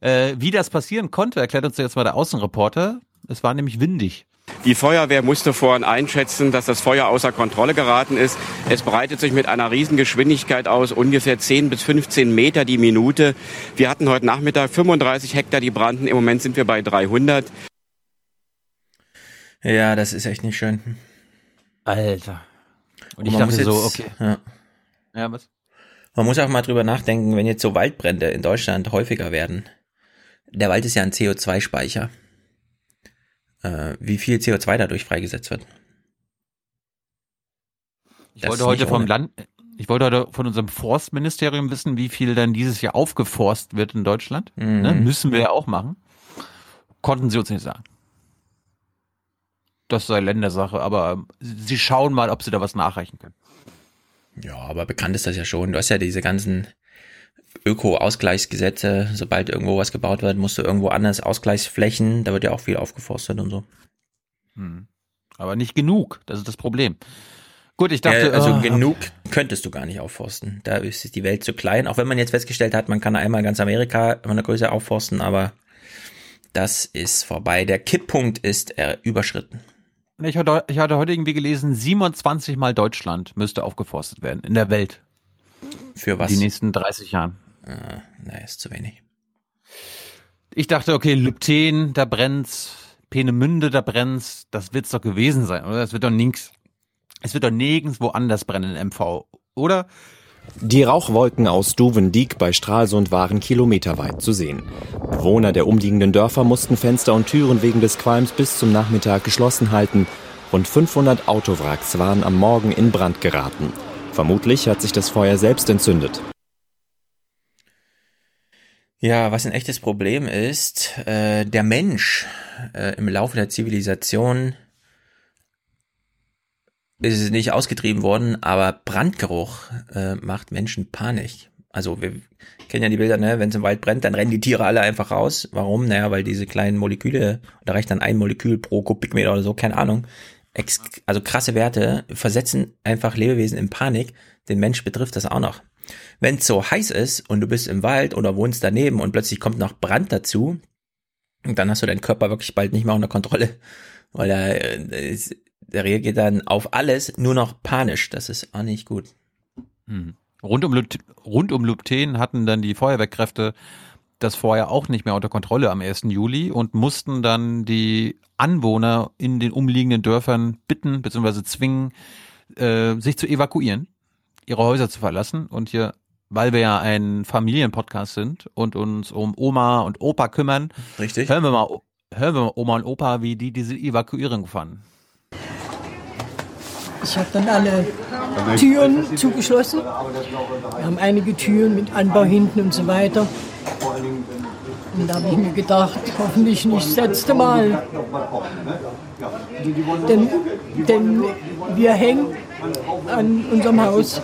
äh, wie das passieren konnte, erklärt uns jetzt mal der Außenreporter. Es war nämlich windig. Die Feuerwehr musste vorhin einschätzen, dass das Feuer außer Kontrolle geraten ist. Es breitet sich mit einer Riesengeschwindigkeit aus, ungefähr 10 bis 15 Meter die Minute. Wir hatten heute Nachmittag 35 Hektar, die brannten. Im Moment sind wir bei 300. Ja, das ist echt nicht schön. Alter. Und, Und ich dachte jetzt, so, okay. Ja. ja, was? Man muss auch mal drüber nachdenken, wenn jetzt so Waldbrände in Deutschland häufiger werden. Der Wald ist ja ein CO2-Speicher äh, wie viel CO2 dadurch freigesetzt wird. Ich das wollte heute vom Land, ich wollte heute von unserem Forstministerium wissen, wie viel dann dieses Jahr aufgeforst wird in Deutschland. Mhm. Ne? Müssen wir ja auch machen. Konnten sie uns nicht sagen. Das sei Ländersache, aber sie schauen mal, ob sie da was nachreichen können. Ja, aber bekannt ist das ja schon. Du hast ja diese ganzen Öko-Ausgleichsgesetze, sobald irgendwo was gebaut wird, musst du irgendwo anders Ausgleichsflächen, da wird ja auch viel aufgeforstet und so. Hm. Aber nicht genug, das ist das Problem. Gut, ich dachte. Äh, also oh, genug könntest du gar nicht aufforsten. Da ist die Welt zu klein. Auch wenn man jetzt festgestellt hat, man kann einmal ganz Amerika von der Größe aufforsten, aber das ist vorbei. Der Kipppunkt ist äh, überschritten. Ich hatte, ich hatte heute irgendwie gelesen, 27 Mal Deutschland müsste aufgeforstet werden in der Welt. Für was? Die nächsten 30 Jahren. Ah, naja, ist zu wenig. Ich dachte, okay, Lübten, da brennt's, Peenemünde, da brennt's, das wird's doch gewesen sein, oder? Es wird doch nix, es wird doch nirgendwo anders brennen in MV, oder? Die Rauchwolken aus Duvendiek bei Stralsund waren kilometerweit zu sehen. Bewohner der umliegenden Dörfer mussten Fenster und Türen wegen des Qualms bis zum Nachmittag geschlossen halten. Rund 500 Autowracks waren am Morgen in Brand geraten. Vermutlich hat sich das Feuer selbst entzündet. Ja, was ein echtes Problem ist, äh, der Mensch äh, im Laufe der Zivilisation ist es nicht ausgetrieben worden, aber Brandgeruch äh, macht Menschen Panik. Also wir kennen ja die Bilder, ne? wenn es im Wald brennt, dann rennen die Tiere alle einfach raus. Warum? Naja, weil diese kleinen Moleküle, da reicht dann ein Molekül pro Kubikmeter oder so, keine Ahnung. Ex also krasse Werte versetzen einfach Lebewesen in Panik. Den Mensch betrifft das auch noch. Wenn es so heiß ist und du bist im Wald oder wohnst daneben und plötzlich kommt noch Brand dazu, dann hast du deinen Körper wirklich bald nicht mehr unter Kontrolle, weil er, äh, der reagiert dann auf alles nur noch panisch. Das ist auch nicht gut. Hm. Rund um, rund um Lupten hatten dann die Feuerwehrkräfte das vorher auch nicht mehr unter Kontrolle am 1. Juli und mussten dann die Anwohner in den umliegenden Dörfern bitten bzw. zwingen, äh, sich zu evakuieren ihre Häuser zu verlassen und hier, weil wir ja ein Familienpodcast sind und uns um Oma und Opa kümmern, Richtig. hören wir mal, hören wir mal Oma und Opa, wie die diese Evakuierung fanden. Ich habe dann alle Türen zugeschlossen. Wir haben einige Türen mit Anbau hinten und so weiter. Und da habe ich mir gedacht, hoffentlich nicht das letzte Mal. Denn, denn wir hängen an unserem Haus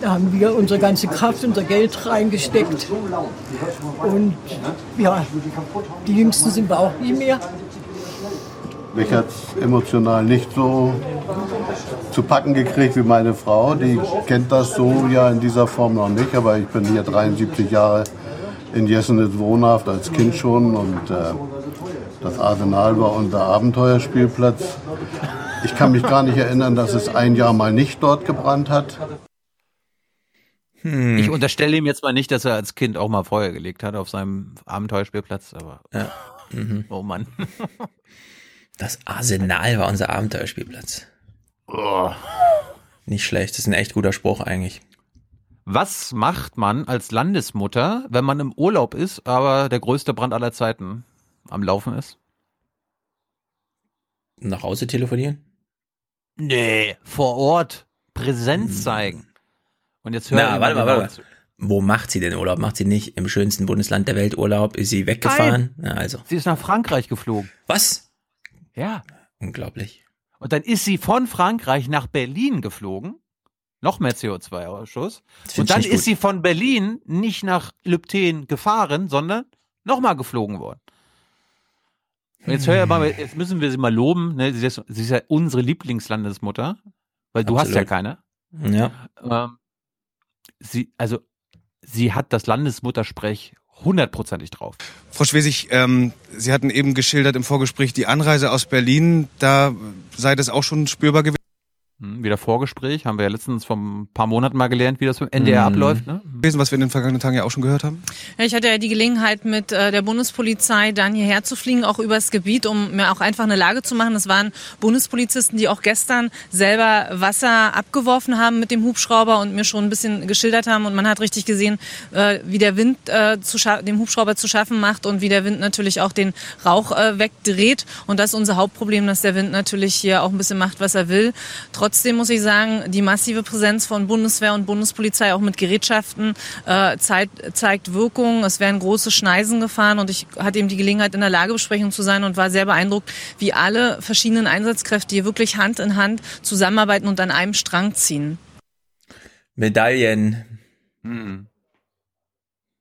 Da haben wir unsere ganze Kraft, unser Geld reingesteckt. Und ja, die Jüngsten sind wir auch nicht mehr. Mich hat es emotional nicht so zu packen gekriegt wie meine Frau. Die kennt das so ja in dieser Form noch nicht, aber ich bin hier 73 Jahre in Jessenitz wohnhaft, als Kind schon. Und äh, das Arsenal war unser Abenteuerspielplatz. Ich kann mich gar nicht erinnern, dass es ein Jahr mal nicht dort gebrannt hat. Hm. Ich unterstelle ihm jetzt mal nicht, dass er als Kind auch mal Feuer gelegt hat auf seinem Abenteuerspielplatz, aber ja. mhm. oh Mann. <laughs> Das Arsenal war unser Abenteuerspielplatz. Oh. Nicht schlecht, das ist ein echt guter Spruch eigentlich. Was macht man als Landesmutter, wenn man im Urlaub ist, aber der größte Brand aller Zeiten am Laufen ist? Nach Hause telefonieren? Nee, vor Ort Präsenz hm. zeigen. Und jetzt hören wir warte mal, warte mal. Wo macht sie denn Urlaub? Macht sie nicht im schönsten Bundesland der Welt Urlaub? Ist sie weggefahren? Nein. Na, also. Sie ist nach Frankreich geflogen. Was? Ja. Unglaublich. Und dann ist sie von Frankreich nach Berlin geflogen. Noch mehr CO2-Ausschuss. Und dann ist gut. sie von Berlin nicht nach Lübten gefahren, sondern nochmal geflogen worden. Und jetzt hör mal, jetzt müssen wir sie mal loben. Ne? Sie, ist, sie ist ja unsere Lieblingslandesmutter, weil du Absolut. hast ja keine. Ja. Ähm, sie, also, sie hat das Landesmuttersprech hundertprozentig drauf. Frau Schwesig, ähm, Sie hatten eben geschildert im Vorgespräch die Anreise aus Berlin. Da sei das auch schon spürbar gewesen. Hm, wieder Vorgespräch, haben wir ja letztens vor ein paar Monaten mal gelernt, wie das beim NDR mhm. abläuft. Ne? Was wir in den vergangenen Tagen ja auch schon gehört haben. Ja, ich hatte ja die Gelegenheit, mit äh, der Bundespolizei dann hierher zu fliegen, auch übers Gebiet, um mir auch einfach eine Lage zu machen. Das waren Bundespolizisten, die auch gestern selber Wasser abgeworfen haben mit dem Hubschrauber und mir schon ein bisschen geschildert haben. Und man hat richtig gesehen, äh, wie der Wind äh, zu dem Hubschrauber zu schaffen macht und wie der Wind natürlich auch den Rauch wegdreht. Und das ist unser Hauptproblem, dass der Wind natürlich hier auch ein bisschen macht, was er will. Trotzdem muss ich sagen, die massive Präsenz von Bundeswehr und Bundespolizei auch mit Gerätschaften äh, zeigt, zeigt Wirkung. Es werden große Schneisen gefahren und ich hatte eben die Gelegenheit, in der Lagebesprechung zu sein und war sehr beeindruckt, wie alle verschiedenen Einsatzkräfte hier wirklich Hand in Hand zusammenarbeiten und an einem Strang ziehen. Medaillen. Hm.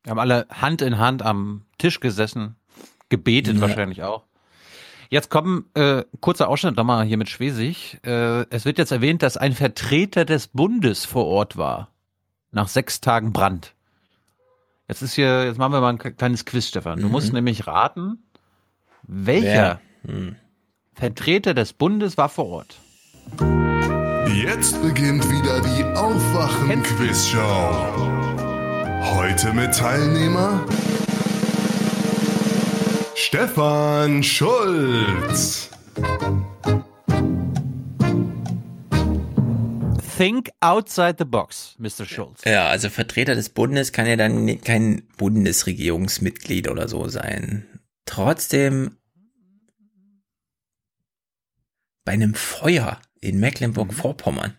Wir haben alle Hand in Hand am Tisch gesessen, gebetet ja. wahrscheinlich auch. Jetzt kommen äh, kurzer Ausschnitt nochmal hier mit Schwesig. Äh, es wird jetzt erwähnt, dass ein Vertreter des Bundes vor Ort war. Nach sechs Tagen Brand. Jetzt ist hier, jetzt machen wir mal ein kleines Quiz, Stefan. Du mhm. musst nämlich raten, welcher mhm. Vertreter des Bundes war vor Ort. Jetzt beginnt wieder die Aufwachen-Quizshow. Heute mit Teilnehmer Stefan Schulz. Think outside the box, Mr. Schulz. Ja, also Vertreter des Bundes kann ja dann kein Bundesregierungsmitglied oder so sein. Trotzdem bei einem Feuer in Mecklenburg-Vorpommern.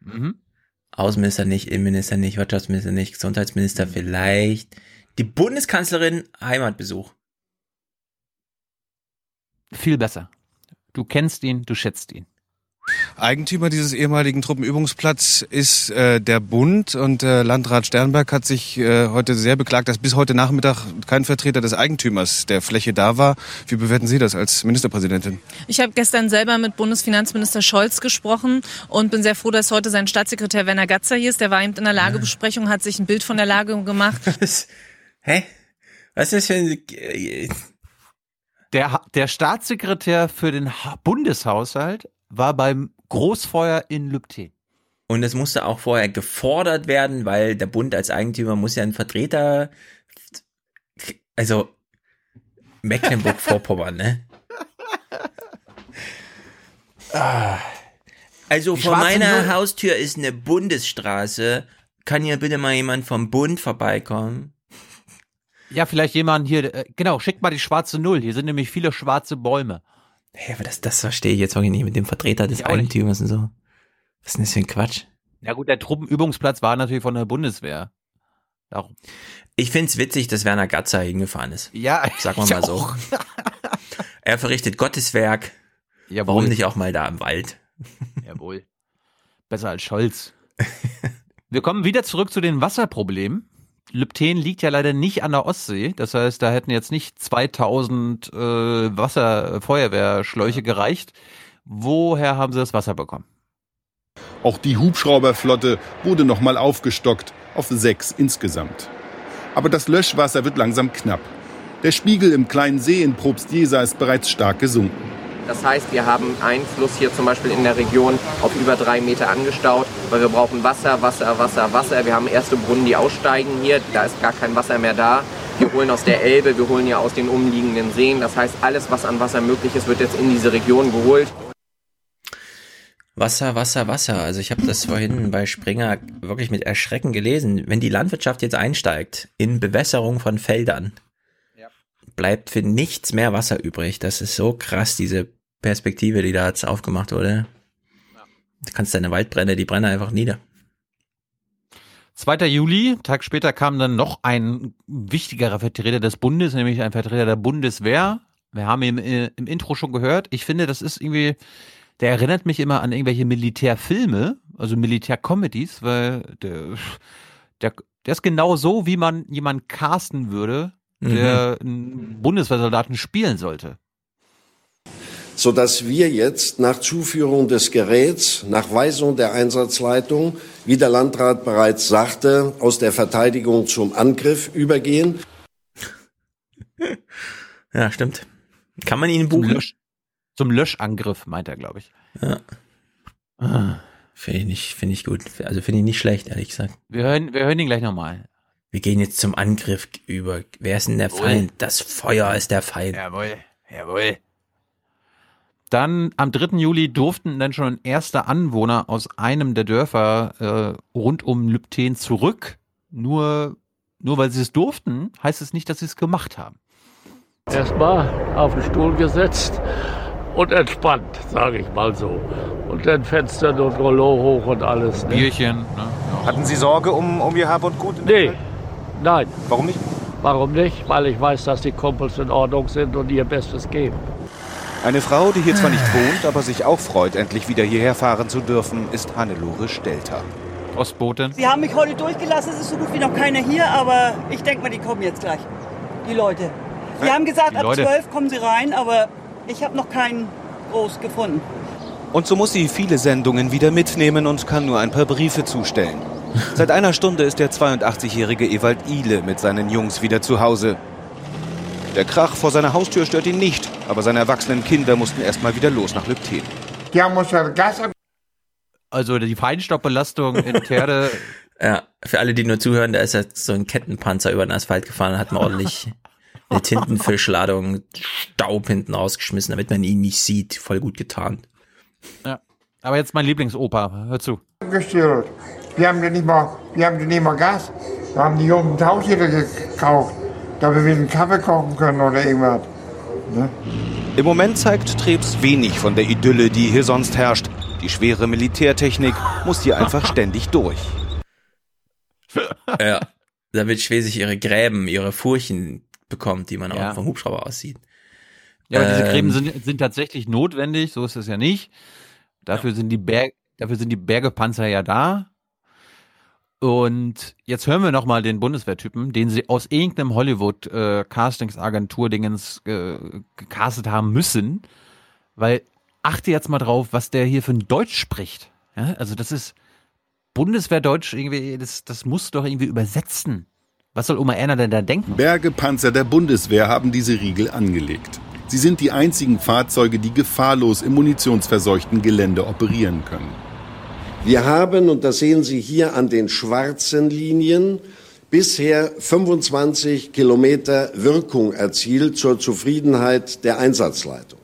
Mhm. Außenminister nicht, Innenminister nicht, Wirtschaftsminister nicht, Gesundheitsminister vielleicht. Die Bundeskanzlerin Heimatbesuch viel besser. Du kennst ihn, du schätzt ihn. Eigentümer dieses ehemaligen Truppenübungsplatz ist äh, der Bund und äh, Landrat Sternberg hat sich äh, heute sehr beklagt, dass bis heute Nachmittag kein Vertreter des Eigentümers der Fläche da war. Wie bewerten Sie das als Ministerpräsidentin? Ich habe gestern selber mit Bundesfinanzminister Scholz gesprochen und bin sehr froh, dass heute sein Staatssekretär Werner Gatzer hier ist. Der war eben in der Lagebesprechung, hat sich ein Bild von der Lage gemacht. <laughs> Hä? Was ist das für ein der, der Staatssekretär für den Bundeshaushalt war beim Großfeuer in Lübten. Und es musste auch vorher gefordert werden, weil der Bund als Eigentümer muss ja einen Vertreter, also Mecklenburg-Vorpommern, ne? Also vor meiner. Haustür ist eine Bundesstraße. Kann hier bitte mal jemand vom Bund vorbeikommen? Ja, vielleicht jemand hier, äh, genau, schickt mal die schwarze Null. Hier sind nämlich viele schwarze Bäume. Hey, aber das, das verstehe ich jetzt wirklich nicht mit dem Vertreter des Eigentümers und so. Was ist denn das für ein Quatsch? Ja gut, der Truppenübungsplatz war natürlich von der Bundeswehr. Darum. Ich find's witzig, dass Werner Gatzer hingefahren ist. Ja, sag mal mal so. <laughs> er verrichtet Gotteswerk. Jawohl. Warum nicht auch mal da im Wald? <laughs> Jawohl. Besser als Scholz. Wir kommen wieder zurück zu den Wasserproblemen. Lübten liegt ja leider nicht an der Ostsee. Das heißt, da hätten jetzt nicht 2000 äh, Wasserfeuerwehrschläuche gereicht. Woher haben sie das Wasser bekommen? Auch die Hubschrauberflotte wurde nochmal aufgestockt auf sechs insgesamt. Aber das Löschwasser wird langsam knapp. Der Spiegel im kleinen See in Probstjesa ist bereits stark gesunken. Das heißt, wir haben Einfluss hier zum Beispiel in der Region auf über drei Meter angestaut, weil wir brauchen Wasser, Wasser, Wasser, Wasser. Wir haben erste Brunnen, die aussteigen hier. Da ist gar kein Wasser mehr da. Wir holen aus der Elbe, wir holen ja aus den umliegenden Seen. Das heißt, alles, was an Wasser möglich ist, wird jetzt in diese Region geholt. Wasser, Wasser, Wasser. Also ich habe das vorhin bei Springer wirklich mit Erschrecken gelesen. Wenn die Landwirtschaft jetzt einsteigt in Bewässerung von Feldern, bleibt für nichts mehr Wasser übrig. Das ist so krass, diese Perspektive, die da jetzt aufgemacht wurde. Du kannst deine Waldbrände, die brennen einfach nieder. 2. Juli, Tag später kam dann noch ein wichtigerer Vertreter des Bundes, nämlich ein Vertreter der Bundeswehr. Wir haben ihn im, im Intro schon gehört. Ich finde, das ist irgendwie der erinnert mich immer an irgendwelche Militärfilme, also Militärcomedies, weil der, der, der ist genau so, wie man jemanden casten würde, der mhm. einen Bundeswehrsoldaten spielen sollte. Sodass wir jetzt nach Zuführung des Geräts, nach Weisung der Einsatzleitung, wie der Landrat bereits sagte, aus der Verteidigung zum Angriff übergehen. <laughs> Ja, stimmt. Kann man ihn buchen? Zum Löschangriff, meint er, glaube ich. Ja. Ah. Finde ich, nicht, finde ich gut. Also finde ich nicht schlecht, ehrlich gesagt. Wir hören, wir hören ihn gleich nochmal. Wir gehen jetzt zum Angriff über. Wer ist denn der jawohl. Feind? Das Feuer ist der Feind. Jawohl, jawohl. Dann am 3. Juli durften dann schon erste Anwohner aus einem der Dörfer äh, rund um Lübten zurück. Nur, nur weil sie es durften, heißt es nicht, dass sie es gemacht haben. Erstmal auf den Stuhl gesetzt und entspannt, sage ich mal so. Und dann Fenster und Rollo hoch und alles. Ne? Bierchen. Ne? Ja. Hatten Sie Sorge um, um Ihr Hab und Gut? Nee, nein. Warum nicht? Warum nicht? Weil ich weiß, dass die Kumpels in Ordnung sind und ihr Bestes geben. Eine Frau, die hier zwar nicht wohnt, aber sich auch freut, endlich wieder hierher fahren zu dürfen, ist Hannelore Stelter. Ostbotin. Sie haben mich heute durchgelassen, es ist so gut wie noch keiner hier, aber ich denke mal, die kommen jetzt gleich. Die Leute. Sie haben gesagt, ab 12 kommen sie rein, aber ich habe noch keinen groß gefunden. Und so muss sie viele Sendungen wieder mitnehmen und kann nur ein paar Briefe zustellen. <laughs> Seit einer Stunde ist der 82-jährige Ewald Ihle mit seinen Jungs wieder zu Hause. Der Krach vor seiner Haustür stört ihn nicht, aber seine erwachsenen Kinder mussten erstmal wieder los nach Lübten. Die haben uns ja Gas Also die Feinstaubbelastung in Terde. <laughs> ja, für alle, die nur zuhören, da ist jetzt so ein Kettenpanzer über den Asphalt gefahren, hat man ordentlich <laughs> eine Tintenfischladung Staub hinten rausgeschmissen, damit man ihn nicht sieht. Voll gut getan. Ja. Aber jetzt mein Lieblingsopa. Hör zu. Gestört. Wir haben ja nicht mal, wir haben ja nicht mal Gas. Wir haben die Jungen Tauschhütte gekauft, damit wir einen Kaffee kochen können oder irgendwas. Ne? Im Moment zeigt Trebs wenig von der Idylle, die hier sonst herrscht. Die schwere Militärtechnik muss hier einfach ständig durch. <laughs> Ja, damit Schwesig ihre Gräben, ihre Furchen bekommt, die man ja. auch vom Hubschrauber aussieht. Ja, aber ähm, diese Gräben sind, sind tatsächlich notwendig, so ist es ja nicht. Dafür ja. sind die Berg, dafür sind die Bergepanzer ja da. Und jetzt hören wir nochmal den Bundeswehrtypen, den sie aus irgendeinem Hollywood äh, äh, gecastet haben müssen, weil achte jetzt mal drauf, was der hier für ein Deutsch spricht. Ja, also das ist Bundeswehrdeutsch irgendwie, das, das muss doch irgendwie übersetzen. Was soll Oma Erna denn da denken? Bergepanzer der Bundeswehr haben diese Riegel angelegt. Sie sind die einzigen Fahrzeuge, die gefahrlos im munitionsverseuchten Gelände operieren können. Wir haben, und das sehen Sie hier an den schwarzen Linien, bisher 25 Kilometer Wirkung erzielt zur Zufriedenheit der Einsatzleitung.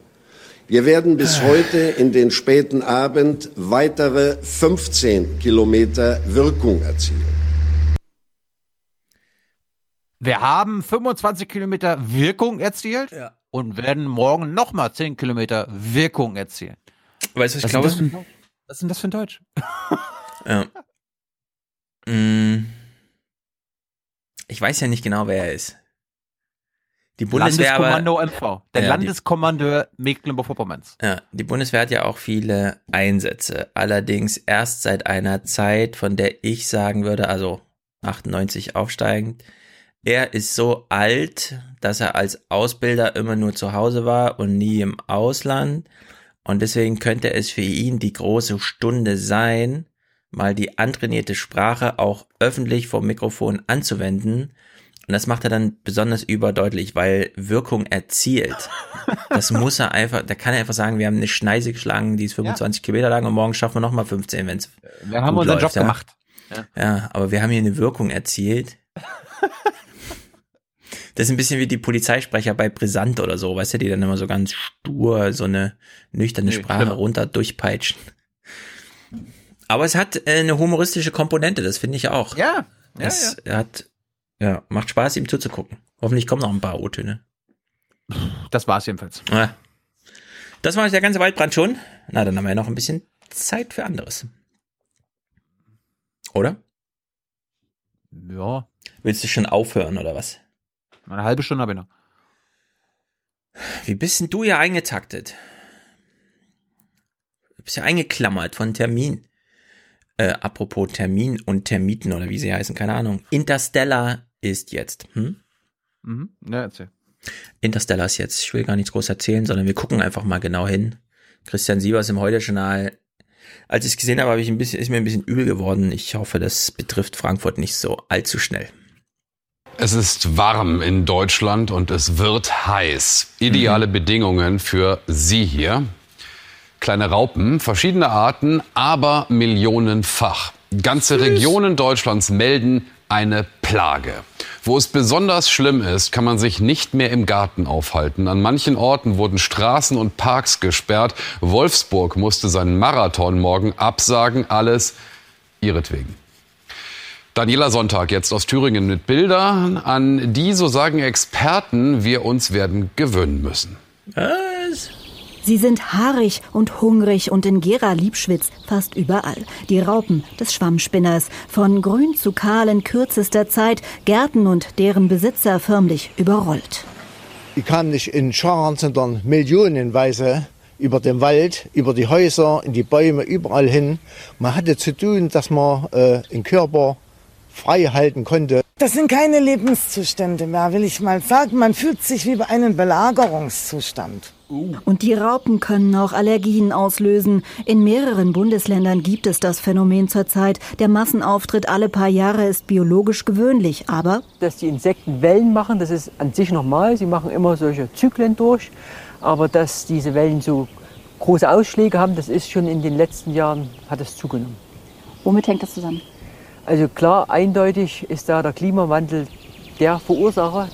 Wir werden bis heute in den späten Abend weitere 15 Kilometer Wirkung erzielen. Wir haben 25 Kilometer Wirkung erzielt ja. und werden morgen nochmal 10 Kilometer Wirkung erzielen. Weißt du, ich glaube? Was ist denn das für ein Deutsch? <laughs> ja. Mm. Ich weiß ja nicht genau, wer er ist. Die Bundeswehr Landeskommando MV, der ja, Landeskommandeur Mecklenburg-Vorpommerns. Ja, die Bundeswehr hat ja auch viele Einsätze. Allerdings erst seit einer Zeit, von der ich sagen würde, also 98 aufsteigend. Er ist so alt, dass er als Ausbilder immer nur zu Hause war und nie im Ausland. Und deswegen könnte es für ihn die große Stunde sein, mal die antrainierte Sprache auch öffentlich vom Mikrofon anzuwenden und das macht er dann besonders überdeutlich, weil Wirkung erzielt. Das <laughs> muss er einfach, da kann er einfach sagen, wir haben eine Schneise geschlagen, die ist 25 ja. Kilometer lang und morgen schaffen wir nochmal 15, wenn es Wir haben unseren läuft, Job ja. gemacht. Ja. ja, aber wir haben hier eine Wirkung erzielt. <laughs> Das ist ein bisschen wie die Polizeisprecher bei Brisant oder so, weißt du, die dann immer so ganz stur so eine nüchterne nee, Sprache schlimmer. runter durchpeitschen. Aber es hat äh, eine humoristische Komponente, das finde ich auch. Ja. ja es ja. hat ja, macht Spaß, ihm zuzugucken. Hoffentlich kommen noch ein paar O-Töne. Das war's jedenfalls. Ja. Das war der ganze Waldbrand schon. Na, dann haben wir ja noch ein bisschen Zeit für anderes. Oder? Ja. Willst du schon aufhören oder was? Eine halbe Stunde habe ich noch. Wie bist denn du ja eingetaktet? Du bist ja eingeklammert von Termin. Äh, apropos Termin und Termiten oder wie sie heißen, keine Ahnung. Interstellar ist jetzt. Hm? Mhm. Ja, erzähl. Interstellar ist jetzt. Ich will gar nichts groß erzählen, sondern wir gucken einfach mal genau hin. Christian Sievers im Heute-Journal. Als ich es gesehen habe, habe ich ein bisschen, ist mir ein bisschen übel geworden. Ich hoffe, das betrifft Frankfurt nicht so allzu schnell. Es ist warm in Deutschland und es wird heiß. Ideale mhm. Bedingungen für Sie hier. Kleine Raupen, verschiedene Arten, aber millionenfach. Ganze Regionen Deutschlands melden eine Plage. Wo es besonders schlimm ist, kann man sich nicht mehr im Garten aufhalten. An manchen Orten wurden Straßen und Parks gesperrt. Wolfsburg musste seinen Marathon morgen absagen. Alles ihretwegen. Daniela Sonntag jetzt aus Thüringen mit Bildern, an die, so sagen Experten, wir uns werden gewöhnen müssen. Was? Sie sind haarig und hungrig und in Gera-Liebschwitz fast überall. Die Raupen des Schwammspinners. Von grün zu kahl in kürzester Zeit, Gärten und deren Besitzer förmlich überrollt. Ich kann nicht in Scharen, sondern millionenweise über den Wald, über die Häuser, in die Bäume, überall hin. Man hatte zu tun, dass man äh, den Körper frei halten konnte. Das sind keine Lebenszustände mehr, will ich mal sagen. Man fühlt sich wie bei einem Belagerungszustand. Und die Raupen können auch Allergien auslösen. In mehreren Bundesländern gibt es das Phänomen zurzeit. Der Massenauftritt alle paar Jahre ist biologisch gewöhnlich, aber... Dass die Insekten Wellen machen, das ist an sich normal. Sie machen immer solche Zyklen durch. Aber dass diese Wellen so große Ausschläge haben, das ist schon in den letzten Jahren, hat es zugenommen. Womit hängt das zusammen? Also klar, eindeutig ist da der Klimawandel der Verursacher.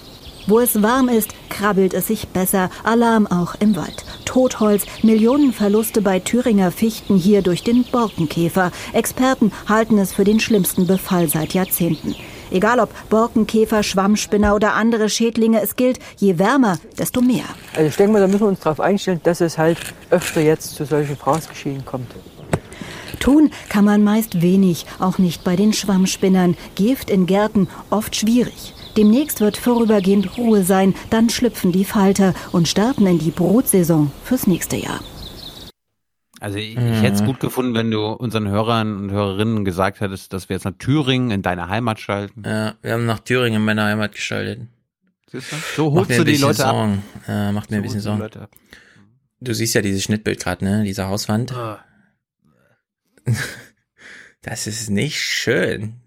Wo es warm ist, krabbelt es sich besser. Alarm auch im Wald. Totholz, Millionenverluste bei Thüringer Fichten hier durch den Borkenkäfer. Experten halten es für den schlimmsten Befall seit Jahrzehnten. Egal ob Borkenkäfer, Schwammspinner oder andere Schädlinge, es gilt, je wärmer, desto mehr. Also ich denke mal, da müssen wir uns darauf einstellen, dass es halt öfter jetzt zu solchen Fraßgeschehen kommt. Tun kann man meist wenig, auch nicht bei den Schwammspinnern. Gift in Gärten oft schwierig. Demnächst wird vorübergehend Ruhe sein, dann schlüpfen die Falter und starten in die Brutsaison fürs nächste Jahr. Also ich, mhm. ich hätte es gut gefunden, wenn du unseren Hörern und Hörerinnen gesagt hättest, dass wir jetzt nach Thüringen in deine Heimat schalten. Ja, wir haben nach Thüringen in meine Heimat geschaltet. Siehst du? So holst du die Leute Sorgen. ab. Ja, macht mir so ein bisschen Sorgen. Du siehst ja dieses Schnittbild gerade, ne? Diese Hauswand. Oh. <laughs> das ist nicht schön.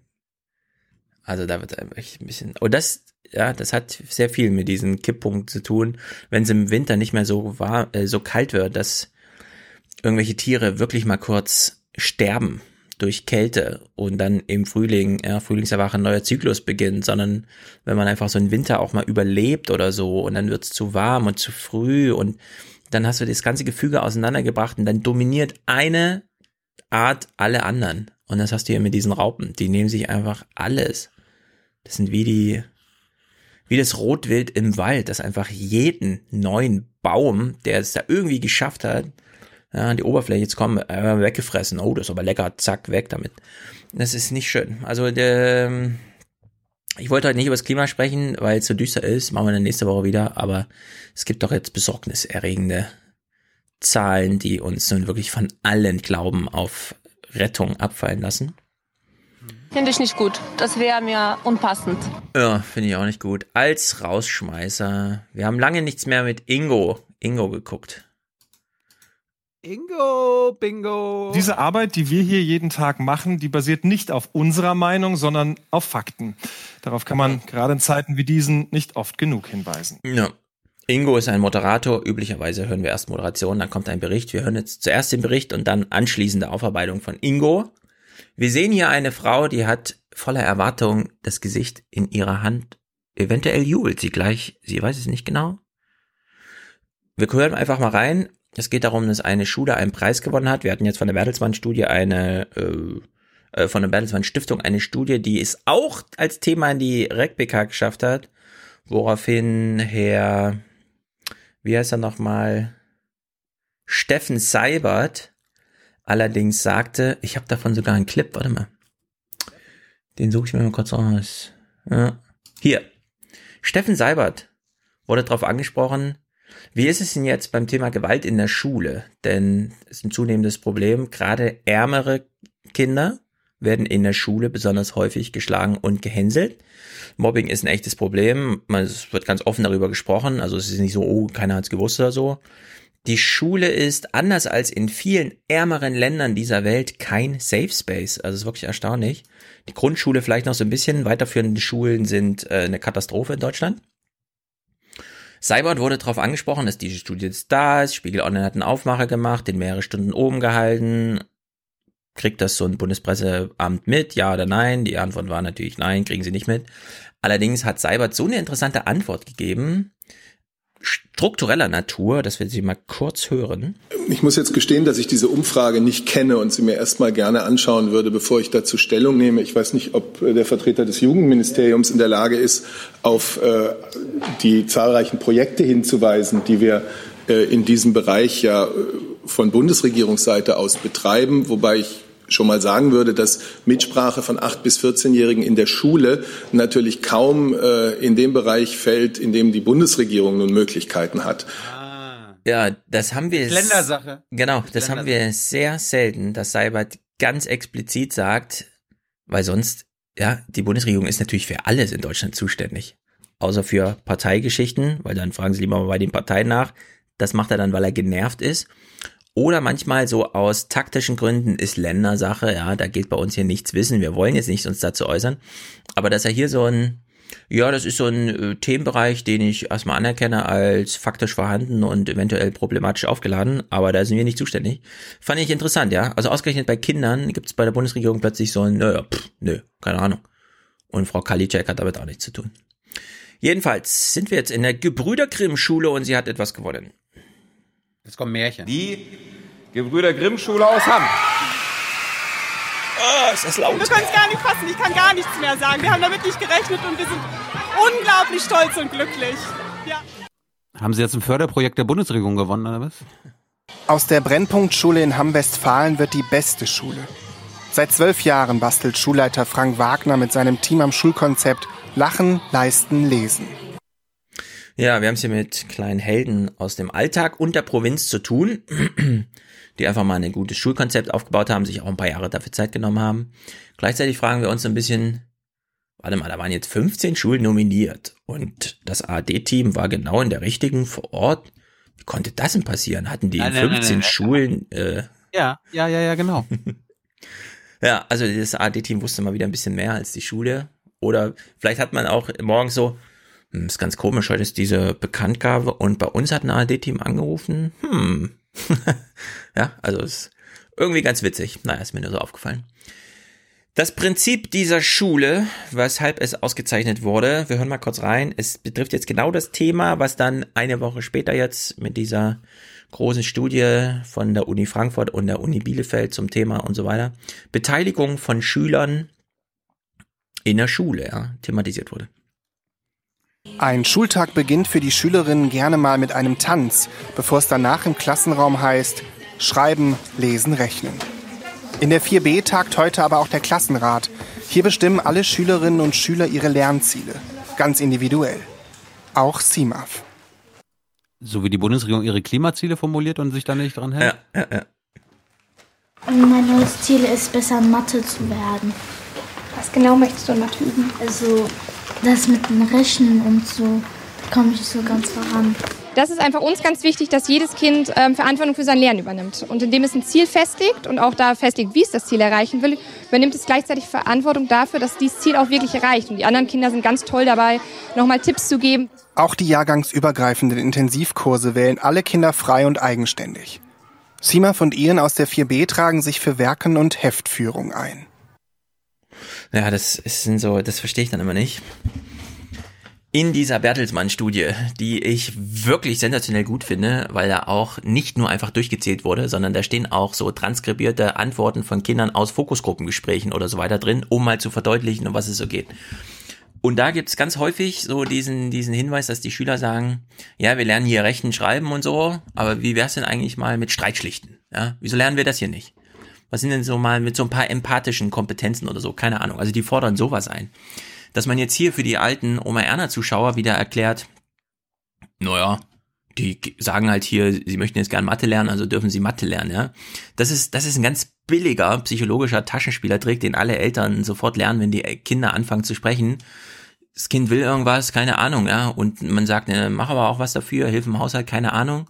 Also da wird einfach ein bisschen. Oh, das, ja, das hat sehr viel mit diesem Kipppunkt zu tun, wenn es im Winter nicht mehr so war, äh, so kalt wird, dass irgendwelche Tiere wirklich mal kurz sterben durch Kälte und dann im Frühling, ja, Frühlingserwachen, neuer Zyklus beginnt, sondern wenn man einfach so einen Winter auch mal überlebt oder so und dann wird es zu warm und zu früh und dann hast du das ganze Gefüge auseinandergebracht und dann dominiert eine Art alle anderen. Und das hast du hier mit diesen Raupen. Die nehmen sich einfach alles. Das sind wie die, wie das Rotwild im Wald, das einfach jeden neuen Baum, der es da irgendwie geschafft hat, ja, die Oberfläche zu kommen, äh, weggefressen. Oh, das ist aber lecker, zack, weg damit. Das ist nicht schön. Also der, Ich wollte heute nicht über das Klima sprechen, weil es so düster ist. Machen wir dann nächste Woche wieder. Aber es gibt doch jetzt besorgniserregende Zahlen, die uns nun wirklich von allen Glauben auf Rettung abfallen lassen. Finde ich nicht gut. Das wäre mir unpassend. Ja, finde ich auch nicht gut. Als Rausschmeißer. Wir haben lange nichts mehr mit Ingo, Ingo geguckt. Ingo, bingo. Diese Arbeit, die wir hier jeden Tag machen, die basiert nicht auf unserer Meinung, sondern auf Fakten. Darauf kann man gerade in Zeiten wie diesen nicht oft genug hinweisen. Ja. Ingo ist ein Moderator. Üblicherweise hören wir erst Moderation, dann kommt ein Bericht. Wir hören jetzt zuerst den Bericht und dann anschließende Aufarbeitung von Ingo. Wir sehen hier eine Frau, die hat voller Erwartung das Gesicht in ihrer Hand. Eventuell jubelt sie gleich. Sie weiß es nicht genau. Wir hören einfach mal rein. Es geht darum, dass eine Schule einen Preis gewonnen hat. Wir hatten jetzt von der Bertelsmann-Studie eine, äh, äh, von der Bertelsmann-Stiftung eine Studie, die es auch als Thema in die RecBK geschafft hat, woraufhin Herr, wie heißt er nochmal, Steffen Seibert allerdings sagte, ich habe davon sogar einen Clip, warte mal. Den suche ich mir mal kurz aus. Ja. Hier. Steffen Seibert wurde darauf angesprochen, wie ist es denn jetzt beim Thema Gewalt in der Schule? Denn es ist ein zunehmendes Problem. Gerade ärmere Kinder werden in der Schule besonders häufig geschlagen und gehänselt. Mobbing ist ein echtes Problem. Es wird ganz offen darüber gesprochen. Also es ist nicht so, oh, keiner hat es gewusst oder so. Die Schule ist anders als in vielen ärmeren Ländern dieser Welt kein Safe Space. Also es ist wirklich erstaunlich. Die Grundschule vielleicht noch so ein bisschen. Weiterführende Schulen sind äh, eine Katastrophe in Deutschland. Cybert wurde darauf angesprochen, dass diese Studie jetzt da ist. Spiegel Online hat einen Aufmacher gemacht, den mehrere Stunden oben gehalten. Kriegt das so ein Bundespresseamt mit? Ja oder nein? Die Antwort war natürlich nein, kriegen sie nicht mit. Allerdings hat Cybert so eine interessante Antwort gegeben, struktureller Natur, dass wir sie mal kurz hören. Ich muss jetzt gestehen, dass ich diese Umfrage nicht kenne und sie mir erstmal gerne anschauen würde, bevor ich dazu Stellung nehme. Ich weiß nicht, ob der Vertreter des Jugendministeriums in der Lage ist, auf äh, die zahlreichen Projekte hinzuweisen, die wir äh, in diesem Bereich ja äh, von Bundesregierungsseite aus betreiben, wobei ich schon mal sagen würde, dass Mitsprache von 8 bis 14-Jährigen in der Schule natürlich kaum äh, in dem Bereich fällt, in dem die Bundesregierung nun Möglichkeiten hat. Ja, das haben wir. Ländersache. Genau, das Ländersache. haben wir sehr selten, dass Seibert ganz explizit sagt, weil sonst, ja, die Bundesregierung ist natürlich für alles in Deutschland zuständig. Außer für Parteigeschichten, weil dann fragen sie lieber mal bei den Parteien nach. Das macht er dann, weil er genervt ist. Oder manchmal so aus taktischen Gründen ist Ländersache, ja, da geht bei uns hier nichts wissen, wir wollen jetzt nicht uns dazu äußern. Aber dass er hier so ein, ja, das ist so ein äh, Themenbereich, den ich erstmal anerkenne als faktisch vorhanden und eventuell problematisch aufgeladen, aber da sind wir nicht zuständig. Fand ich interessant, ja. Also ausgerechnet bei Kindern gibt es bei der Bundesregierung plötzlich so ein, naja, pff, nö, keine Ahnung. Und Frau Kalitschek hat damit auch nichts zu tun. Jedenfalls sind wir jetzt in der Gebrüder Grimm Schule und sie hat etwas gewonnen. Jetzt kommen Märchen. Die Gebrüder Grimm Schule aus Hamm. Oh, ist das laut. Wir können es gar nicht fassen. Ich kann gar nichts mehr sagen. Wir haben damit nicht gerechnet und wir sind unglaublich stolz und glücklich. Ja. Haben Sie jetzt ein Förderprojekt der Bundesregierung gewonnen, oder was? Aus der Brennpunktschule in Hamm-Westfalen wird die beste Schule. Seit zwölf Jahren bastelt Schulleiter Frank Wagner mit seinem Team am Schulkonzept Lachen, Leisten, Lesen. Ja, wir haben es hier mit kleinen Helden aus dem Alltag und der Provinz zu tun, die einfach mal ein gutes Schulkonzept aufgebaut haben, sich auch ein paar Jahre dafür Zeit genommen haben. Gleichzeitig fragen wir uns ein bisschen, warte mal, da waren jetzt 15 Schulen nominiert und das AD-Team war genau in der richtigen vor Ort. Wie konnte das denn passieren? Hatten die in 15 nein, nein, Schulen... Äh, ja, ja, ja, ja, genau. <laughs> ja, also das AD-Team wusste mal wieder ein bisschen mehr als die Schule. Oder vielleicht hat man auch morgens so, ist ganz komisch, heute ist diese Bekanntgabe und bei uns hat ein ARD-Team angerufen. Hm. <laughs> ja, also ist irgendwie ganz witzig. Naja, ist mir nur so aufgefallen. Das Prinzip dieser Schule, weshalb es ausgezeichnet wurde, wir hören mal kurz rein, es betrifft jetzt genau das Thema, was dann eine Woche später jetzt mit dieser großen Studie von der Uni Frankfurt und der Uni Bielefeld zum Thema und so weiter, Beteiligung von Schülern in der Schule ja, thematisiert wurde. Ein Schultag beginnt für die Schülerinnen gerne mal mit einem Tanz, bevor es danach im Klassenraum heißt Schreiben, Lesen, Rechnen. In der 4b tagt heute aber auch der Klassenrat. Hier bestimmen alle Schülerinnen und Schüler ihre Lernziele, ganz individuell. Auch CIMAF. So wie die Bundesregierung ihre Klimaziele formuliert und sich da nicht dran hält? Ja, ja, ja. Mein neues Ziel ist, besser Mathe zu werden. Was genau möchtest du in Mathe üben? Also, das mit dem Rechnen und so komme ich so ganz voran. Das ist einfach uns ganz wichtig, dass jedes Kind ähm, Verantwortung für sein Lernen übernimmt. Und indem es ein Ziel festlegt und auch da festlegt, wie es das Ziel erreichen will, übernimmt es gleichzeitig Verantwortung dafür, dass dieses Ziel auch wirklich erreicht. Und die anderen Kinder sind ganz toll dabei, nochmal Tipps zu geben. Auch die jahrgangsübergreifenden Intensivkurse wählen alle Kinder frei und eigenständig. Sima und Ian aus der 4b tragen sich für Werken und Heftführung ein. Ja, das ist so, das verstehe ich dann immer nicht in dieser Bertelsmann-Studie, die ich wirklich sensationell gut finde, weil da auch nicht nur einfach durchgezählt wurde, sondern da stehen auch so transkribierte Antworten von Kindern aus Fokusgruppengesprächen oder so weiter drin, um mal zu verdeutlichen, um was es so geht. Und da gibt's ganz häufig so diesen, diesen Hinweis, dass die Schüler sagen, ja, wir lernen hier Rechten, Schreiben und so, aber wie wär's denn eigentlich mal mit Streitschlichten? Ja, wieso lernen wir das hier nicht? Was sind denn so mal mit so ein paar empathischen Kompetenzen oder so? Keine Ahnung. Also die fordern sowas ein dass man jetzt hier für die alten Oma Erna Zuschauer wieder erklärt, naja, die sagen halt hier, sie möchten jetzt gern Mathe lernen, also dürfen sie Mathe lernen, ja. Das ist, das ist ein ganz billiger psychologischer Taschenspielertrick, den alle Eltern sofort lernen, wenn die Kinder anfangen zu sprechen. Das Kind will irgendwas, keine Ahnung, ja. Und man sagt, ne, mach aber auch was dafür, hilf im Haushalt, keine Ahnung.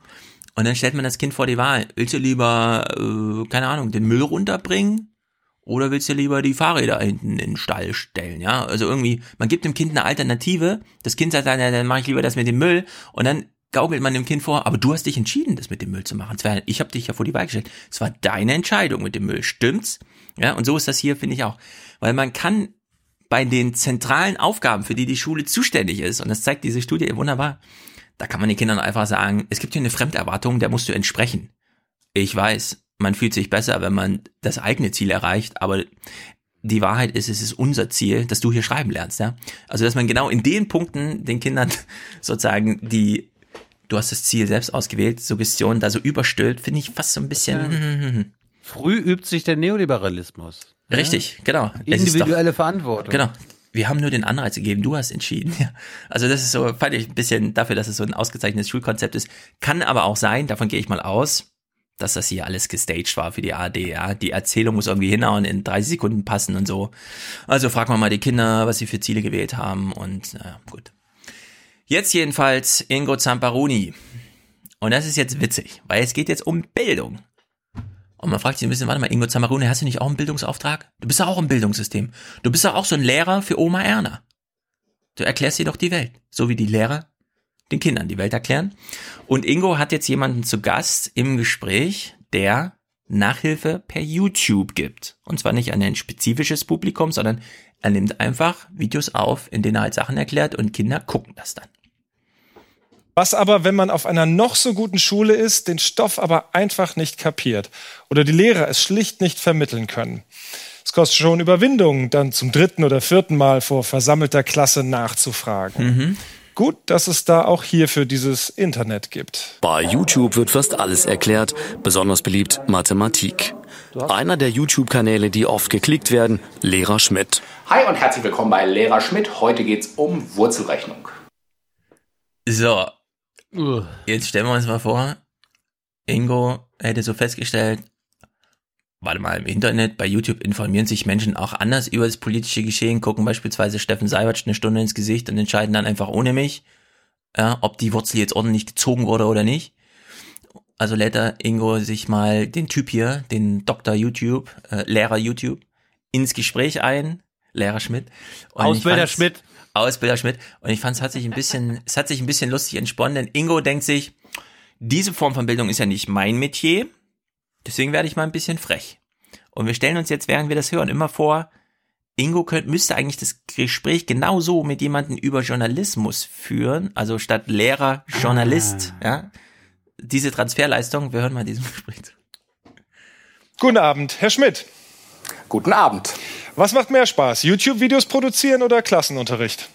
Und dann stellt man das Kind vor die Wahl. Willst du lieber, äh, keine Ahnung, den Müll runterbringen? Oder willst du lieber die Fahrräder hinten in den Stall stellen, ja? Also irgendwie, man gibt dem Kind eine Alternative. Das Kind sagt dann, ja, dann mache ich lieber das mit dem Müll. Und dann gaukelt man dem Kind vor, aber du hast dich entschieden, das mit dem Müll zu machen. War, ich habe dich ja vor die Wahl gestellt. Es war deine Entscheidung mit dem Müll, stimmt's? Ja, und so ist das hier, finde ich auch. Weil man kann bei den zentralen Aufgaben, für die die Schule zuständig ist, und das zeigt diese Studie wunderbar, da kann man den Kindern einfach sagen, es gibt hier eine Fremderwartung, der musst du entsprechen. Ich weiß, man fühlt sich besser, wenn man das eigene Ziel erreicht, aber die Wahrheit ist, es ist unser Ziel, dass du hier schreiben lernst, ja. Also, dass man genau in den Punkten den Kindern <laughs> sozusagen die, du hast das Ziel selbst ausgewählt, Suggestion da so überstülpt, finde ich fast so ein bisschen. Ja. Früh übt sich der Neoliberalismus. Richtig, genau. Individuelle doch, Verantwortung. Genau. Wir haben nur den Anreiz gegeben, du hast entschieden. Ja. Also das ist so, fand ich ein bisschen dafür, dass es so ein ausgezeichnetes Schulkonzept ist. Kann aber auch sein, davon gehe ich mal aus, dass das hier alles gestaged war für die ARD, ja. Die Erzählung muss irgendwie hinhauen, in 30 Sekunden passen und so. Also fragen wir mal die Kinder, was sie für Ziele gewählt haben und naja, gut. Jetzt jedenfalls Ingo Zamparoni. Und das ist jetzt witzig, weil es geht jetzt um Bildung. Und man fragt sich ein bisschen, warte mal, Ingo Zamparoni, hast du nicht auch einen Bildungsauftrag? Du bist ja auch im Bildungssystem. Du bist ja auch so ein Lehrer für Oma Erna. Du erklärst ihr doch die Welt. So wie die Lehrer den Kindern die Welt erklären. Und Ingo hat jetzt jemanden zu Gast im Gespräch, der Nachhilfe per YouTube gibt. Und zwar nicht an ein spezifisches Publikum, sondern er nimmt einfach Videos auf, in denen er halt Sachen erklärt und Kinder gucken das dann. Was aber, wenn man auf einer noch so guten Schule ist, den Stoff aber einfach nicht kapiert oder die Lehrer es schlicht nicht vermitteln können? Es kostet schon Überwindung, dann zum dritten oder vierten Mal vor versammelter Klasse nachzufragen. Mhm. Gut, dass es da auch hierfür dieses Internet gibt. Bei YouTube wird fast alles erklärt, besonders beliebt Mathematik. Einer der YouTube-Kanäle, die oft geklickt werden, Lehrer Schmidt. Hi und herzlich willkommen bei Lehrer Schmidt. Heute geht's um Wurzelrechnung. So, jetzt stellen wir uns mal vor, Ingo hätte so festgestellt, warte mal, im Internet, bei YouTube informieren sich Menschen auch anders über das politische Geschehen, gucken beispielsweise Steffen Seibert eine Stunde ins Gesicht und entscheiden dann einfach ohne mich, ja, ob die Wurzel jetzt ordentlich gezogen wurde oder nicht. Also lädt er Ingo sich mal den Typ hier, den Dr. YouTube, äh, Lehrer YouTube, ins Gespräch ein, Lehrer Schmidt. Ausbilder Schmidt. Ausbilder Schmidt. Und ich fand es hat sich ein bisschen, es hat sich ein bisschen lustig entsponnen, denn Ingo denkt sich, diese Form von Bildung ist ja nicht mein Metier. Deswegen werde ich mal ein bisschen frech. Und wir stellen uns jetzt, während wir das hören, immer vor, Ingo könnt, müsste eigentlich das Gespräch genauso mit jemandem über Journalismus führen, also statt Lehrer, Journalist, ah. ja. Diese Transferleistung, wir hören mal diesen <laughs> Gespräch zu. Guten Abend, Herr Schmidt. Guten Abend. Was macht mehr Spaß, YouTube-Videos produzieren oder Klassenunterricht?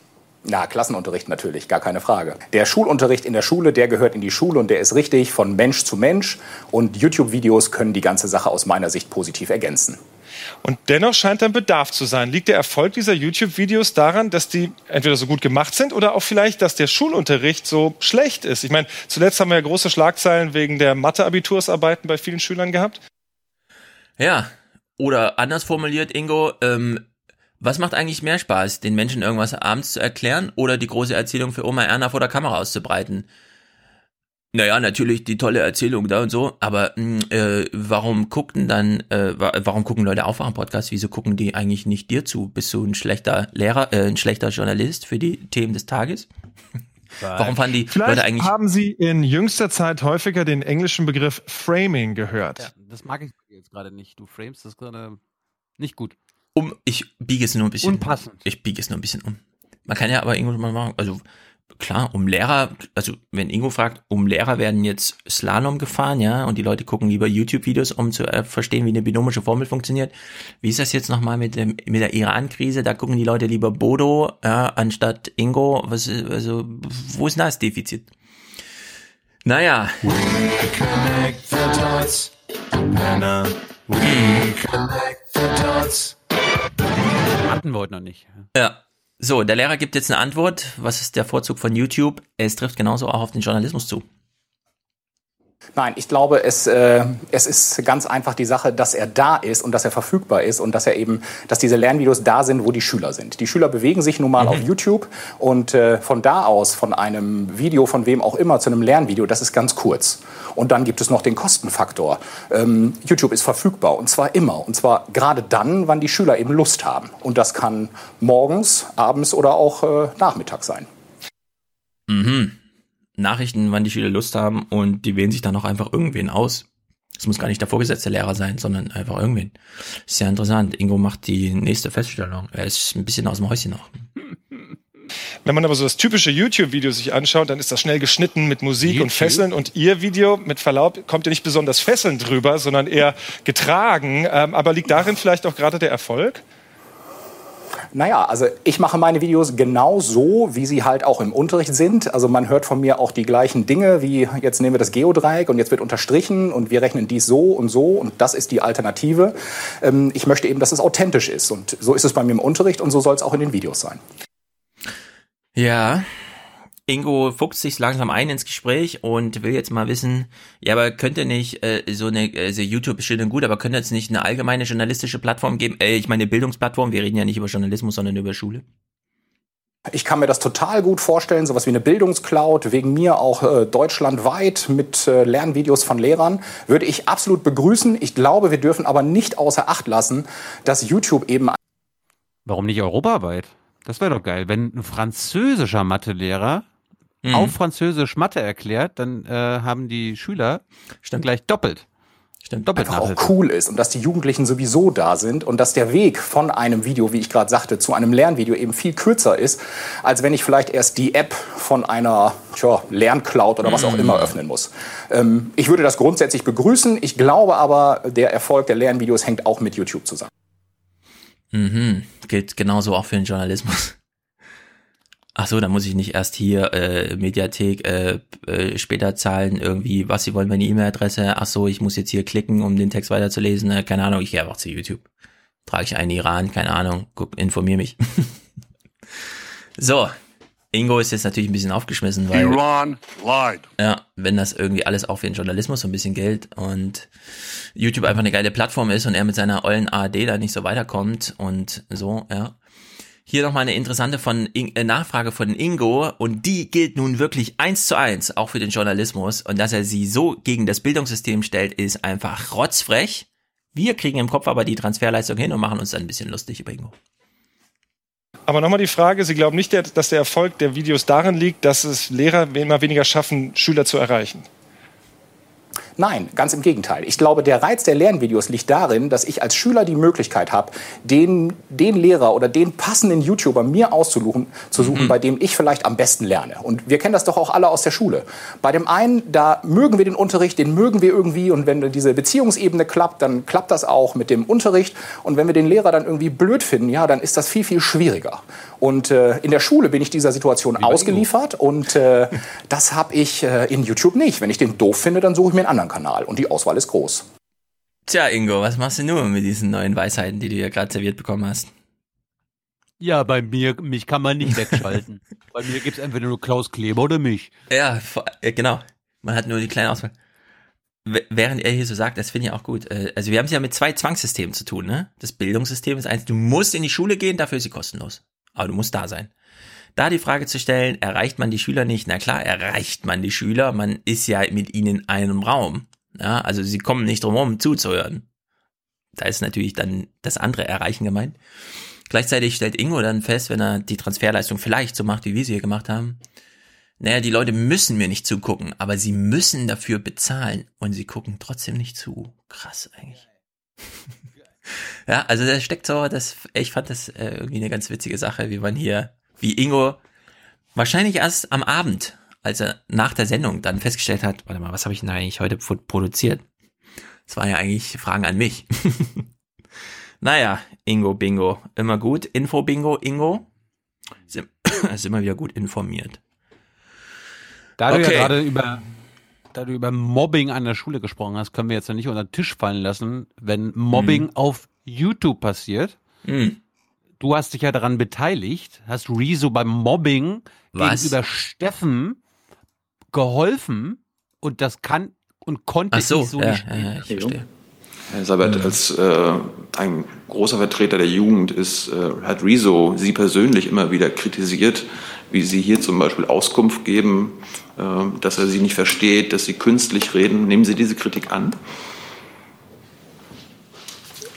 Na, Klassenunterricht natürlich, gar keine Frage. Der Schulunterricht in der Schule, der gehört in die Schule und der ist richtig von Mensch zu Mensch. Und YouTube-Videos können die ganze Sache aus meiner Sicht positiv ergänzen. Und dennoch scheint ein Bedarf zu sein. Liegt der Erfolg dieser YouTube-Videos daran, dass die entweder so gut gemacht sind oder auch vielleicht, dass der Schulunterricht so schlecht ist? Ich meine, zuletzt haben wir ja große Schlagzeilen wegen der Mathe-Abitursarbeiten bei vielen Schülern gehabt. Ja, oder anders formuliert, Ingo, ähm, was macht eigentlich mehr Spaß, den Menschen irgendwas abends zu erklären oder die große Erzählung für Oma Erna vor der Kamera auszubreiten? Naja, natürlich die tolle Erzählung da und so, aber hm, äh, warum gucken dann, äh, warum gucken Leute Aufwachen-Podcast? Wieso gucken die eigentlich nicht dir zu? Bist du ein schlechter Lehrer, äh, ein schlechter Journalist für die Themen des Tages? Warum fanden die Vielleicht Leute eigentlich. Haben Sie in jüngster Zeit häufiger den englischen Begriff Framing gehört? Ja, das mag ich jetzt gerade nicht. Du framest das gerade nicht gut. Um, ich biege es nur ein bisschen. Unpassend. Ich biege es nur ein bisschen um. Man kann ja aber irgendwo mal machen, also klar, um Lehrer, also wenn Ingo fragt, um Lehrer werden jetzt Slalom gefahren, ja, und die Leute gucken lieber YouTube-Videos, um zu äh, verstehen, wie eine binomische Formel funktioniert. Wie ist das jetzt nochmal mit dem mit der Iran-Krise? Da gucken die Leute lieber Bodo, ja, anstatt Ingo. Was, also, wo ist denn das Defizit? Naja. We connect the dots, Männer. We connect the dots. Hatten wir heute noch nicht. Ja. So, der Lehrer gibt jetzt eine Antwort. Was ist der Vorzug von YouTube? Es trifft genauso auch auf den Journalismus zu. Nein, ich glaube, es, äh, es ist ganz einfach die Sache, dass er da ist und dass er verfügbar ist und dass er eben, dass diese Lernvideos da sind, wo die Schüler sind. Die Schüler bewegen sich nun mal mhm. auf YouTube und äh, von da aus, von einem Video, von wem auch immer, zu einem Lernvideo, das ist ganz kurz. Und dann gibt es noch den Kostenfaktor. Ähm, YouTube ist verfügbar und zwar immer. Und zwar gerade dann, wann die Schüler eben Lust haben. Und das kann morgens, abends oder auch äh, nachmittags sein. Mhm. Nachrichten, wann die Schüler Lust haben und die wählen sich dann auch einfach irgendwen aus. Es muss gar nicht der vorgesetzte Lehrer sein, sondern einfach irgendwen. Sehr interessant. Ingo macht die nächste Feststellung. Er ist ein bisschen aus dem Häuschen noch. <laughs> Wenn man aber so das typische YouTube-Video sich anschaut, dann ist das schnell geschnitten mit Musik YouTube? und Fesseln. Und ihr Video, mit Verlaub, kommt ja nicht besonders fesselnd drüber, sondern eher getragen. Ähm, aber liegt darin vielleicht auch gerade der Erfolg? Naja, also ich mache meine Videos genau so, wie sie halt auch im Unterricht sind. Also man hört von mir auch die gleichen Dinge, wie jetzt nehmen wir das Geodreieck und jetzt wird unterstrichen und wir rechnen dies so und so und das ist die Alternative. Ähm, ich möchte eben, dass es authentisch ist und so ist es bei mir im Unterricht und so soll es auch in den Videos sein. Ja, Ingo fuchst sich langsam ein ins Gespräch und will jetzt mal wissen, ja, aber könnte nicht äh, so eine, also YouTube ist schön und gut, aber könnte es nicht eine allgemeine journalistische Plattform geben? Äh, ich meine Bildungsplattform, wir reden ja nicht über Journalismus, sondern über Schule. Ich kann mir das total gut vorstellen, sowas wie eine Bildungscloud, wegen mir auch äh, deutschlandweit mit äh, Lernvideos von Lehrern, würde ich absolut begrüßen. Ich glaube, wir dürfen aber nicht außer Acht lassen, dass YouTube eben. Warum nicht europaweit? Das wäre doch geil, wenn ein französischer Mathelehrer mhm. auf Französisch Mathe erklärt, dann äh, haben die Schüler Stimmt. gleich doppelt. Stimmt. Doppelt einfach auch cool ist und dass die Jugendlichen sowieso da sind und dass der Weg von einem Video, wie ich gerade sagte, zu einem Lernvideo eben viel kürzer ist, als wenn ich vielleicht erst die App von einer tja, Lerncloud oder was auch immer mhm. öffnen muss. Ähm, ich würde das grundsätzlich begrüßen. Ich glaube aber, der Erfolg der Lernvideos hängt auch mit YouTube zusammen. Mhm. Gilt genauso auch für den Journalismus. Ach so, dann muss ich nicht erst hier äh, Mediathek äh, äh, später zahlen, irgendwie, was sie wollen, meine E-Mail-Adresse. Ach so, ich muss jetzt hier klicken, um den Text weiterzulesen. Äh, keine Ahnung, ich gehe einfach zu YouTube. Trage ich einen Iran, keine Ahnung, guck, informier mich. <laughs> so, Ingo ist jetzt natürlich ein bisschen aufgeschmissen, weil Iran lied. Ja, wenn das irgendwie alles auch für den Journalismus so ein bisschen gilt und YouTube einfach eine geile Plattform ist und er mit seiner ollen ARD da nicht so weiterkommt und so, ja, hier nochmal eine interessante von äh, Nachfrage von Ingo und die gilt nun wirklich eins zu eins auch für den Journalismus und dass er sie so gegen das Bildungssystem stellt, ist einfach rotzfrech. Wir kriegen im Kopf aber die Transferleistung hin und machen uns dann ein bisschen lustig über Ingo. Aber nochmal die Frage, Sie glauben nicht, dass der Erfolg der Videos darin liegt, dass es Lehrer immer weniger schaffen, Schüler zu erreichen? Nein, ganz im Gegenteil. Ich glaube, der Reiz der Lernvideos liegt darin, dass ich als Schüler die Möglichkeit habe, den, den Lehrer oder den passenden YouTuber mir auszusuchen, zu suchen, mhm. bei dem ich vielleicht am besten lerne. Und wir kennen das doch auch alle aus der Schule. Bei dem einen, da mögen wir den Unterricht, den mögen wir irgendwie und wenn diese Beziehungsebene klappt, dann klappt das auch mit dem Unterricht. Und wenn wir den Lehrer dann irgendwie blöd finden, ja, dann ist das viel, viel schwieriger. Und äh, in der Schule bin ich dieser Situation ausgeliefert und äh, <laughs> das habe ich äh, in YouTube nicht. Wenn ich den doof finde, dann suche ich mir einen anderen Kanal und die Auswahl ist groß. Tja, Ingo, was machst du nun mit diesen neuen Weisheiten, die du ja gerade serviert bekommen hast? Ja, bei mir, mich kann man nicht wegschalten. <laughs> bei mir gibt es entweder nur Klaus Kleber oder mich. Ja, genau. Man hat nur die kleine Auswahl. Während er hier so sagt, das finde ich auch gut. Äh, also wir haben es ja mit zwei Zwangssystemen zu tun, ne? Das Bildungssystem ist eins, du musst in die Schule gehen, dafür ist sie kostenlos. Aber du musst da sein. Da die Frage zu stellen, erreicht man die Schüler nicht? Na klar, erreicht man die Schüler. Man ist ja mit ihnen in einem Raum. Ja, also sie kommen nicht drum herum zuzuhören. Da ist natürlich dann das andere Erreichen gemeint. Gleichzeitig stellt Ingo dann fest, wenn er die Transferleistung vielleicht so macht, wie wir sie hier gemacht haben, naja, die Leute müssen mir nicht zugucken, aber sie müssen dafür bezahlen und sie gucken trotzdem nicht zu. Krass eigentlich. <laughs> ja, also da steckt so, das, ich fand das äh, irgendwie eine ganz witzige Sache, wie man hier, wie Ingo wahrscheinlich erst am Abend, als er nach der Sendung dann festgestellt hat, warte mal, was habe ich denn eigentlich heute produziert? Das waren ja eigentlich Fragen an mich. <laughs> naja, Ingo Bingo, immer gut. Info Bingo, Ingo. Ist immer <coughs> wieder gut informiert. Da okay. du ja gerade über, da du über Mobbing an der Schule gesprochen hast, können wir jetzt ja nicht unter den Tisch fallen lassen, wenn Mobbing mhm. auf YouTube passiert. Mhm. Du hast dich ja daran beteiligt, hast Rezo beim Mobbing Was? gegenüber Steffen geholfen und das kann und konnte Ach so, ich so ja, nicht. Ja, ja, ich verstehe. Herr Sabat, mhm. als äh, ein großer Vertreter der Jugend ist, äh, hat Rezo Sie persönlich immer wieder kritisiert, wie Sie hier zum Beispiel Auskunft geben, äh, dass er Sie nicht versteht, dass Sie künstlich reden. Nehmen Sie diese Kritik an?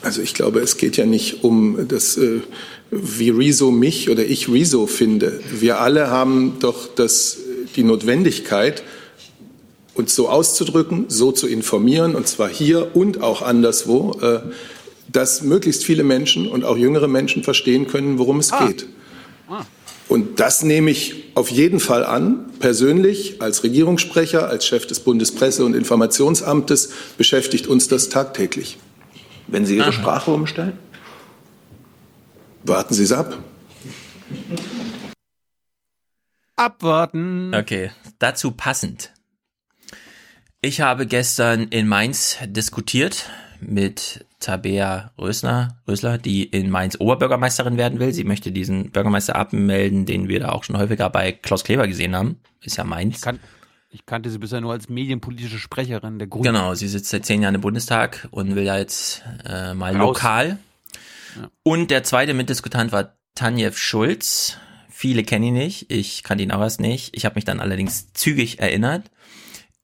Also ich glaube, es geht ja nicht um das, äh, wie Rezo mich oder ich Rezo finde. Wir alle haben doch das, die Notwendigkeit, uns so auszudrücken, so zu informieren, und zwar hier und auch anderswo, äh, dass möglichst viele Menschen und auch jüngere Menschen verstehen können, worum es ah. geht. Ah. Und das nehme ich auf jeden Fall an. Persönlich als Regierungssprecher, als Chef des Bundespresse- und Informationsamtes beschäftigt uns das tagtäglich. Wenn Sie Ihre Aha. Sprache umstellen? Warten Sie es ab. Abwarten. Okay, dazu passend. Ich habe gestern in Mainz diskutiert mit Tabea Rösner, Rösler, die in Mainz Oberbürgermeisterin werden will. Sie möchte diesen Bürgermeister abmelden, den wir da auch schon häufiger bei Klaus Kleber gesehen haben. Ist ja Mainz. Ich, kan ich kannte sie bisher nur als medienpolitische Sprecherin der Grünen. Genau, sie sitzt seit zehn Jahren im Bundestag und will ja jetzt äh, mal Raus. lokal. Ja. Und der zweite Mitdiskutant war Tanjev Schulz. Viele kennen ihn nicht, ich kannte ihn auch erst nicht. Ich habe mich dann allerdings zügig erinnert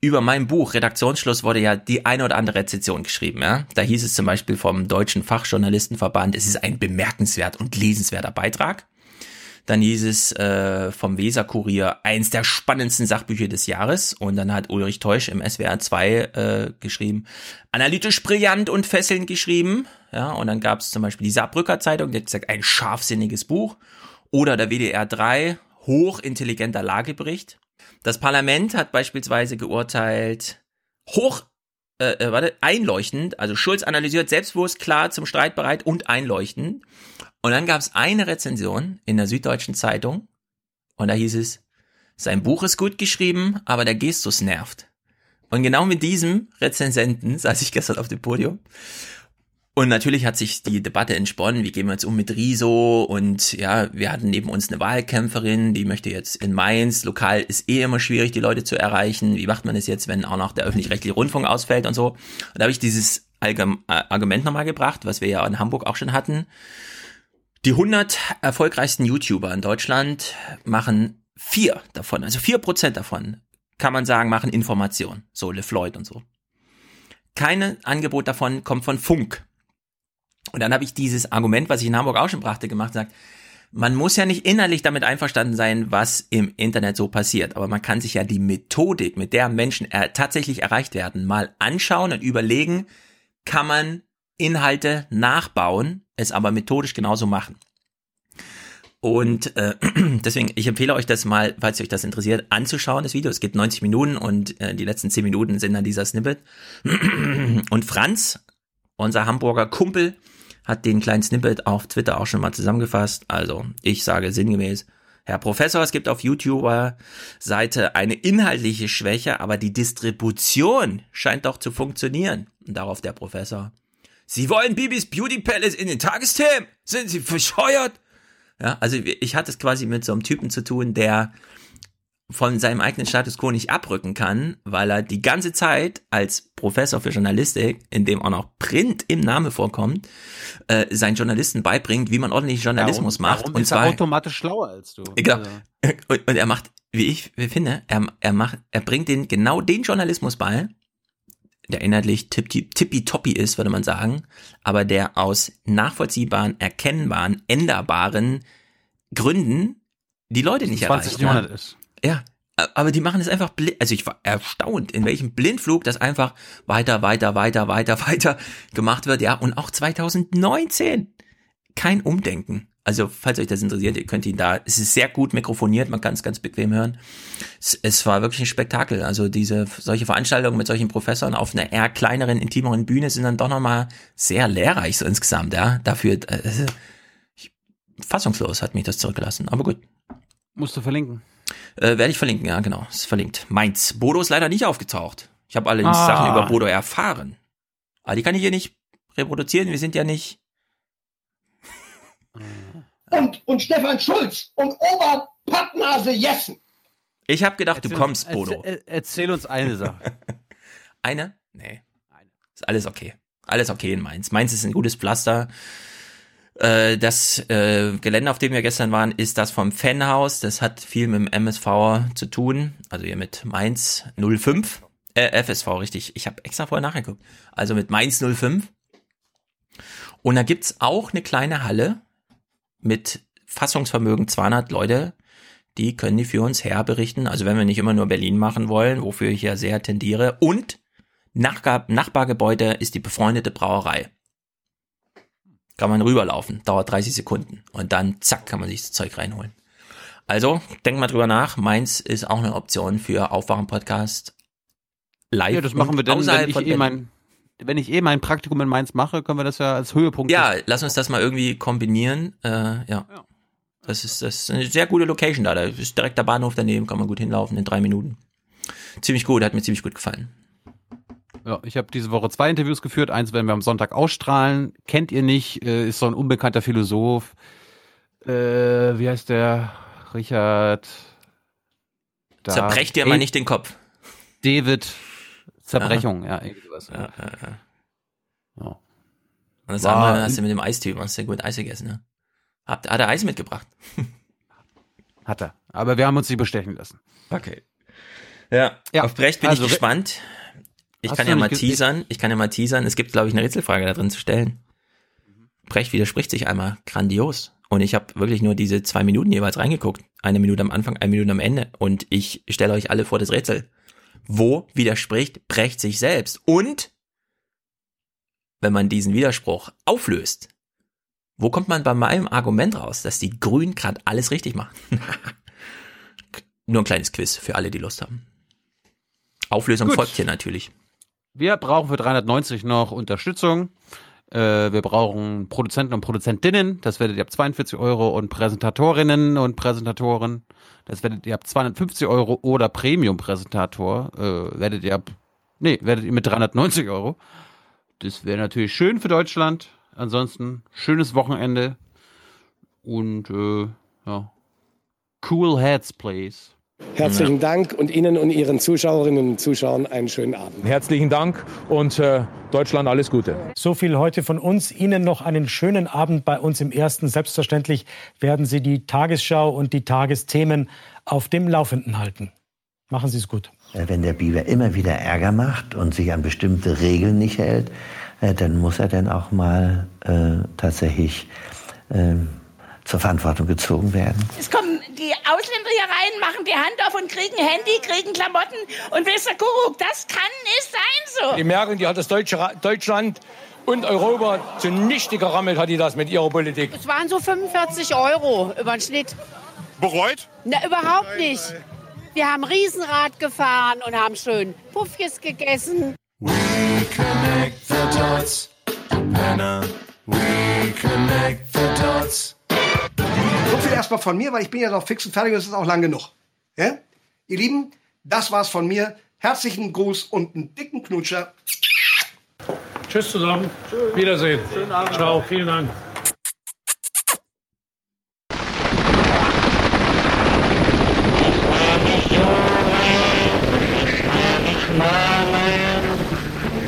über mein Buch Redaktionsschluss wurde ja die eine oder andere Rezension geschrieben. Ja? Da hieß es zum Beispiel vom Deutschen Fachjournalistenverband, es ist ein bemerkenswert und lesenswerter Beitrag. Dann hieß es äh, vom Weser-Kurier eins der spannendsten Sachbücher des Jahres. Und dann hat Ulrich Teusch im SWR 2 äh, geschrieben, analytisch brillant und fesselnd geschrieben. Ja, und dann gab es zum Beispiel die Saarbrücker Zeitung, die hat gesagt, ein scharfsinniges Buch. Oder der WDR 3, hochintelligenter Lagebericht. Das Parlament hat beispielsweise geurteilt, hoch, äh, äh, warte, einleuchtend, also Schulz analysiert selbstbewusst, klar, zum Streit bereit und einleuchtend. Und dann gab es eine Rezension in der Süddeutschen Zeitung und da hieß es, sein Buch ist gut geschrieben, aber der Gestus nervt. Und genau mit diesem Rezensenten saß ich gestern auf dem Podium und natürlich hat sich die Debatte entsponnen, wie gehen wir jetzt um mit Riso und ja, wir hatten neben uns eine Wahlkämpferin, die möchte jetzt in Mainz, lokal ist eh immer schwierig, die Leute zu erreichen. Wie macht man es jetzt, wenn auch noch der öffentlich-rechtliche Rundfunk ausfällt und so? Und da habe ich dieses Argument nochmal gebracht, was wir ja in Hamburg auch schon hatten. Die 100 erfolgreichsten YouTuber in Deutschland machen vier davon, also vier Prozent davon, kann man sagen, machen Information. So LeFloid und so. Kein Angebot davon kommt von Funk. Und dann habe ich dieses Argument, was ich in Hamburg auch schon brachte, gemacht, gesagt, man muss ja nicht innerlich damit einverstanden sein, was im Internet so passiert, aber man kann sich ja die Methodik, mit der Menschen er tatsächlich erreicht werden, mal anschauen und überlegen, kann man Inhalte nachbauen, es aber methodisch genauso machen. Und äh, <clears throat> deswegen, ich empfehle euch das mal, falls euch das interessiert, anzuschauen, das Video. Es geht 90 Minuten und äh, die letzten 10 Minuten sind dann dieser Snippet. <clears throat> Und Franz, unser Hamburger Kumpel, hat den kleinen Snippet auf Twitter auch schon mal zusammengefasst. Also, ich sage sinngemäß, Herr Professor, es gibt auf YouTuber-Seite eine inhaltliche Schwäche, aber die Distribution scheint doch zu funktionieren. Und darauf der Professor. Sie wollen Bibis Beauty Palace in den Tagesthemen? Sind Sie verscheuert? Ja, also ich hatte es quasi mit so einem Typen zu tun, der von seinem eigenen Status quo nicht abrücken kann, weil er die ganze Zeit als Professor für Journalistik, in dem auch noch Print im Name vorkommt, äh, seinen Journalisten beibringt, wie man ordentlich Journalismus ja, macht. und ist zwar, er automatisch schlauer als du. Genau. Also. <laughs> Und, und, er macht, wie ich finde, er, er macht, er bringt den genau den Journalismus bei, der inhaltlich tippitoppi ist, würde man sagen, aber der aus nachvollziehbaren, erkennbaren, änderbaren Gründen die Leute nicht 20 erreicht. Ne? ist. Ja, aber die machen es einfach blind. Also ich war erstaunt, in welchem Blindflug das einfach weiter, weiter, weiter, weiter, <laughs> weiter gemacht wird. Ja, und auch 2019 kein Umdenken. Also, falls euch das interessiert, ihr könnt ihn da, es ist sehr gut mikrofoniert, man kann es ganz bequem hören. Es, es, war wirklich ein Spektakel. Also diese, solche Veranstaltungen mit solchen Professoren auf einer eher kleineren, intimeren Bühne sind dann doch nochmal sehr lehrreich so insgesamt, ja. Dafür, äh, ich, fassungslos hat mich das zurückgelassen, aber gut. Musst du verlinken. Äh, Werde ich verlinken, ja, genau. Ist verlinkt. Mainz. Bodo ist leider nicht aufgetaucht. Ich habe allerdings ah. Sachen über Bodo erfahren. Aber die kann ich hier nicht reproduzieren. Wir sind ja nicht. <laughs> und, und Stefan Schulz und Oberpappnase Jessen. Ich habe gedacht, erzähl, du kommst, Bodo. Erzähl, erzähl uns eine Sache. <laughs> eine? Nee. Ist alles okay. Alles okay in Mainz. Mainz ist ein gutes Pflaster. Äh, das äh, Gelände, auf dem wir gestern waren, ist das vom Fanhaus. Das hat viel mit dem MSV zu tun. Also hier mit Mainz 05. Äh, FSV, richtig. Ich habe extra vorher nachgeguckt. Also mit Mainz 05. Und da gibt's auch eine kleine Halle mit Fassungsvermögen 200 Leute. Die können die für uns herberichten. Also wenn wir nicht immer nur Berlin machen wollen, wofür ich ja sehr tendiere. Und Nachgar Nachbargebäude ist die befreundete Brauerei kann man rüberlaufen, dauert 30 Sekunden und dann zack kann man sich das Zeug reinholen. Also, denkt mal drüber nach. Mainz ist auch eine Option für Aufwachen-Podcast live. Ja, das machen wir dann, wenn ich, eh mein, wenn ich eh mein Praktikum in Mainz mache, können wir das ja als Höhepunkt. Ja, lass uns das mal irgendwie kombinieren. Äh, ja. ja. Das ist, das ist eine sehr gute Location da. Da ist direkt der Bahnhof daneben, kann man gut hinlaufen in drei Minuten. Ziemlich gut, hat mir ziemlich gut gefallen. Ja, ich habe diese Woche zwei Interviews geführt. Eins werden wir am Sonntag ausstrahlen. Kennt ihr nicht, äh, ist so ein unbekannter Philosoph. Äh, wie heißt der? Richard. Da. Zerbrecht dir mal nicht den Kopf. David. Zerbrechung, ja, irgendwie sowas. Ja, ja, ja. ja. Und das War, andere hast du mit dem Eistyp, hast du gut Eis gegessen, ne? Hat, hat er Eis mitgebracht? <laughs> hat er. Aber wir haben uns nicht bestechen lassen. Okay. Ja, ja. auf Brecht bin also, ich gespannt. Ich kann ja mal teasern, ich kann ja mal teasern. Es gibt, glaube ich, eine Rätselfrage da drin zu stellen. Brecht widerspricht sich einmal grandios. Und ich habe wirklich nur diese zwei Minuten jeweils reingeguckt. Eine Minute am Anfang, eine Minute am Ende. Und ich stelle euch alle vor das Rätsel. Wo widerspricht Brecht sich selbst? Und wenn man diesen Widerspruch auflöst, wo kommt man bei meinem Argument raus, dass die Grünen gerade alles richtig machen? <laughs> nur ein kleines Quiz für alle, die Lust haben. Auflösung Gut. folgt hier natürlich. Wir brauchen für 390 noch Unterstützung. Äh, wir brauchen Produzenten und Produzentinnen. Das werdet ihr ab 42 Euro und Präsentatorinnen und Präsentatoren. Das werdet ihr ab 250 Euro oder Premium-Präsentator. Äh, werdet ihr ab, nee, werdet ihr mit 390 Euro. Das wäre natürlich schön für Deutschland. Ansonsten schönes Wochenende und äh, ja, cool heads, please. Herzlichen ja. Dank und Ihnen und Ihren Zuschauerinnen und Zuschauern einen schönen Abend. Herzlichen Dank und äh, Deutschland alles Gute. So viel heute von uns. Ihnen noch einen schönen Abend bei uns im Ersten. Selbstverständlich werden Sie die Tagesschau und die Tagesthemen auf dem Laufenden halten. Machen Sie es gut. Äh, wenn der Biber immer wieder Ärger macht und sich an bestimmte Regeln nicht hält, äh, dann muss er dann auch mal äh, tatsächlich äh, zur Verantwortung gezogen werden. Es kommen die Ausländer hier rein, machen die Hand auf und kriegen Handy, kriegen Klamotten und ihr, Kuckuck, das kann nicht sein so. Die Merkel, die hat das Deutsche, Deutschland und Europa zunichte gerammelt, hat die das mit ihrer Politik. Es waren so 45 Euro über den Schnitt. Bereut? Na, überhaupt nicht. Wir haben Riesenrad gefahren und haben schön Puffjes gegessen. We connect the dots. Penner. We connect the dots. So viel erstmal von mir, weil ich bin ja noch fix und fertig und es ist auch lang genug. Ja? Ihr Lieben, das war's von mir. Herzlichen Gruß und einen dicken Knutscher. Tschüss zusammen. Wiedersehen. Schönen Abend. Ciao, vielen Dank.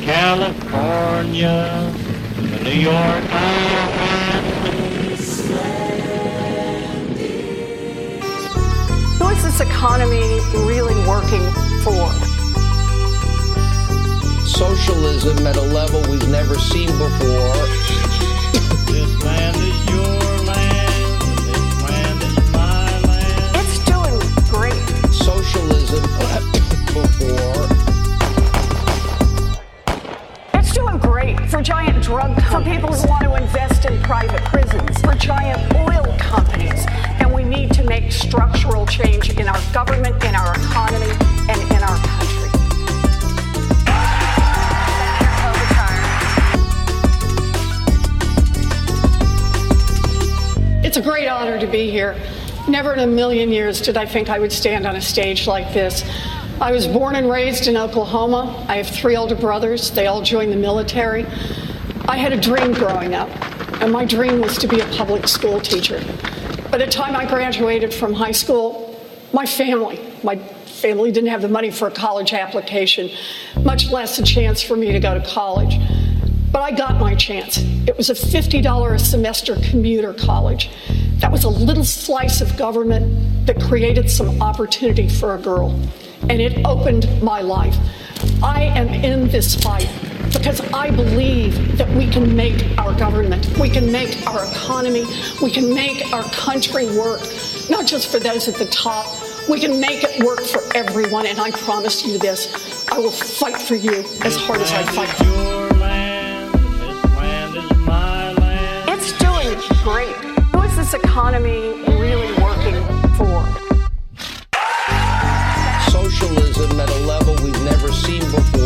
California, New York this economy really working for? Socialism at a level we've never seen before. This land is your land, and this land is my land. It's doing great. Socialism before. It's doing great for giant drug companies, for people who want to invest in private prisons, for giant oil companies. And we need to make structural change in our government, in our economy, and in our country. It's a great honor to be here. Never in a million years did I think I would stand on a stage like this. I was born and raised in Oklahoma. I have three older brothers. They all joined the military. I had a dream growing up, and my dream was to be a public school teacher. By the time I graduated from high school, my family, my family didn't have the money for a college application, much less a chance for me to go to college. But I got my chance. It was a $50 a semester commuter college. That was a little slice of government that created some opportunity for a girl. And it opened my life. I am in this fight because I believe that we can make our government, we can make our economy, we can make our country work, not just for those at the top. We can make it work for everyone, and I promise you this I will fight for you as hard as I fight for you. It's doing great. Who is this economy really working for? Socialism at a level we've never seen before.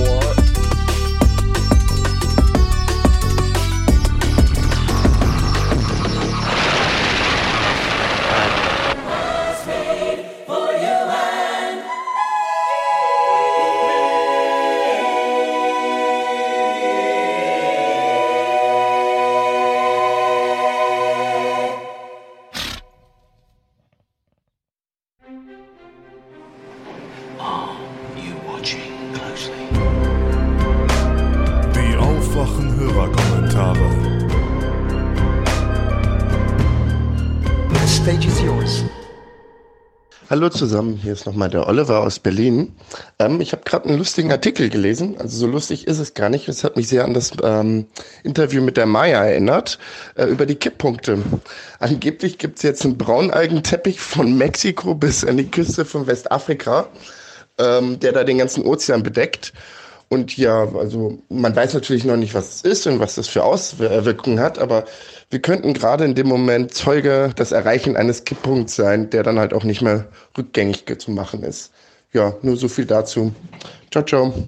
Hallo zusammen, hier ist nochmal der Oliver aus Berlin. Ähm, ich habe gerade einen lustigen Artikel gelesen, also so lustig ist es gar nicht. Es hat mich sehr an das ähm, Interview mit der Maya erinnert, äh, über die Kipppunkte. Angeblich gibt's jetzt einen Braunalgenteppich von Mexiko bis an die Küste von Westafrika, ähm, der da den ganzen Ozean bedeckt. Und ja, also man weiß natürlich noch nicht, was es ist und was das für Auswirkungen hat, aber wir könnten gerade in dem Moment Zeuge des Erreichen eines Kipppunkts sein, der dann halt auch nicht mehr rückgängig zu machen ist. Ja, nur so viel dazu. Ciao, ciao.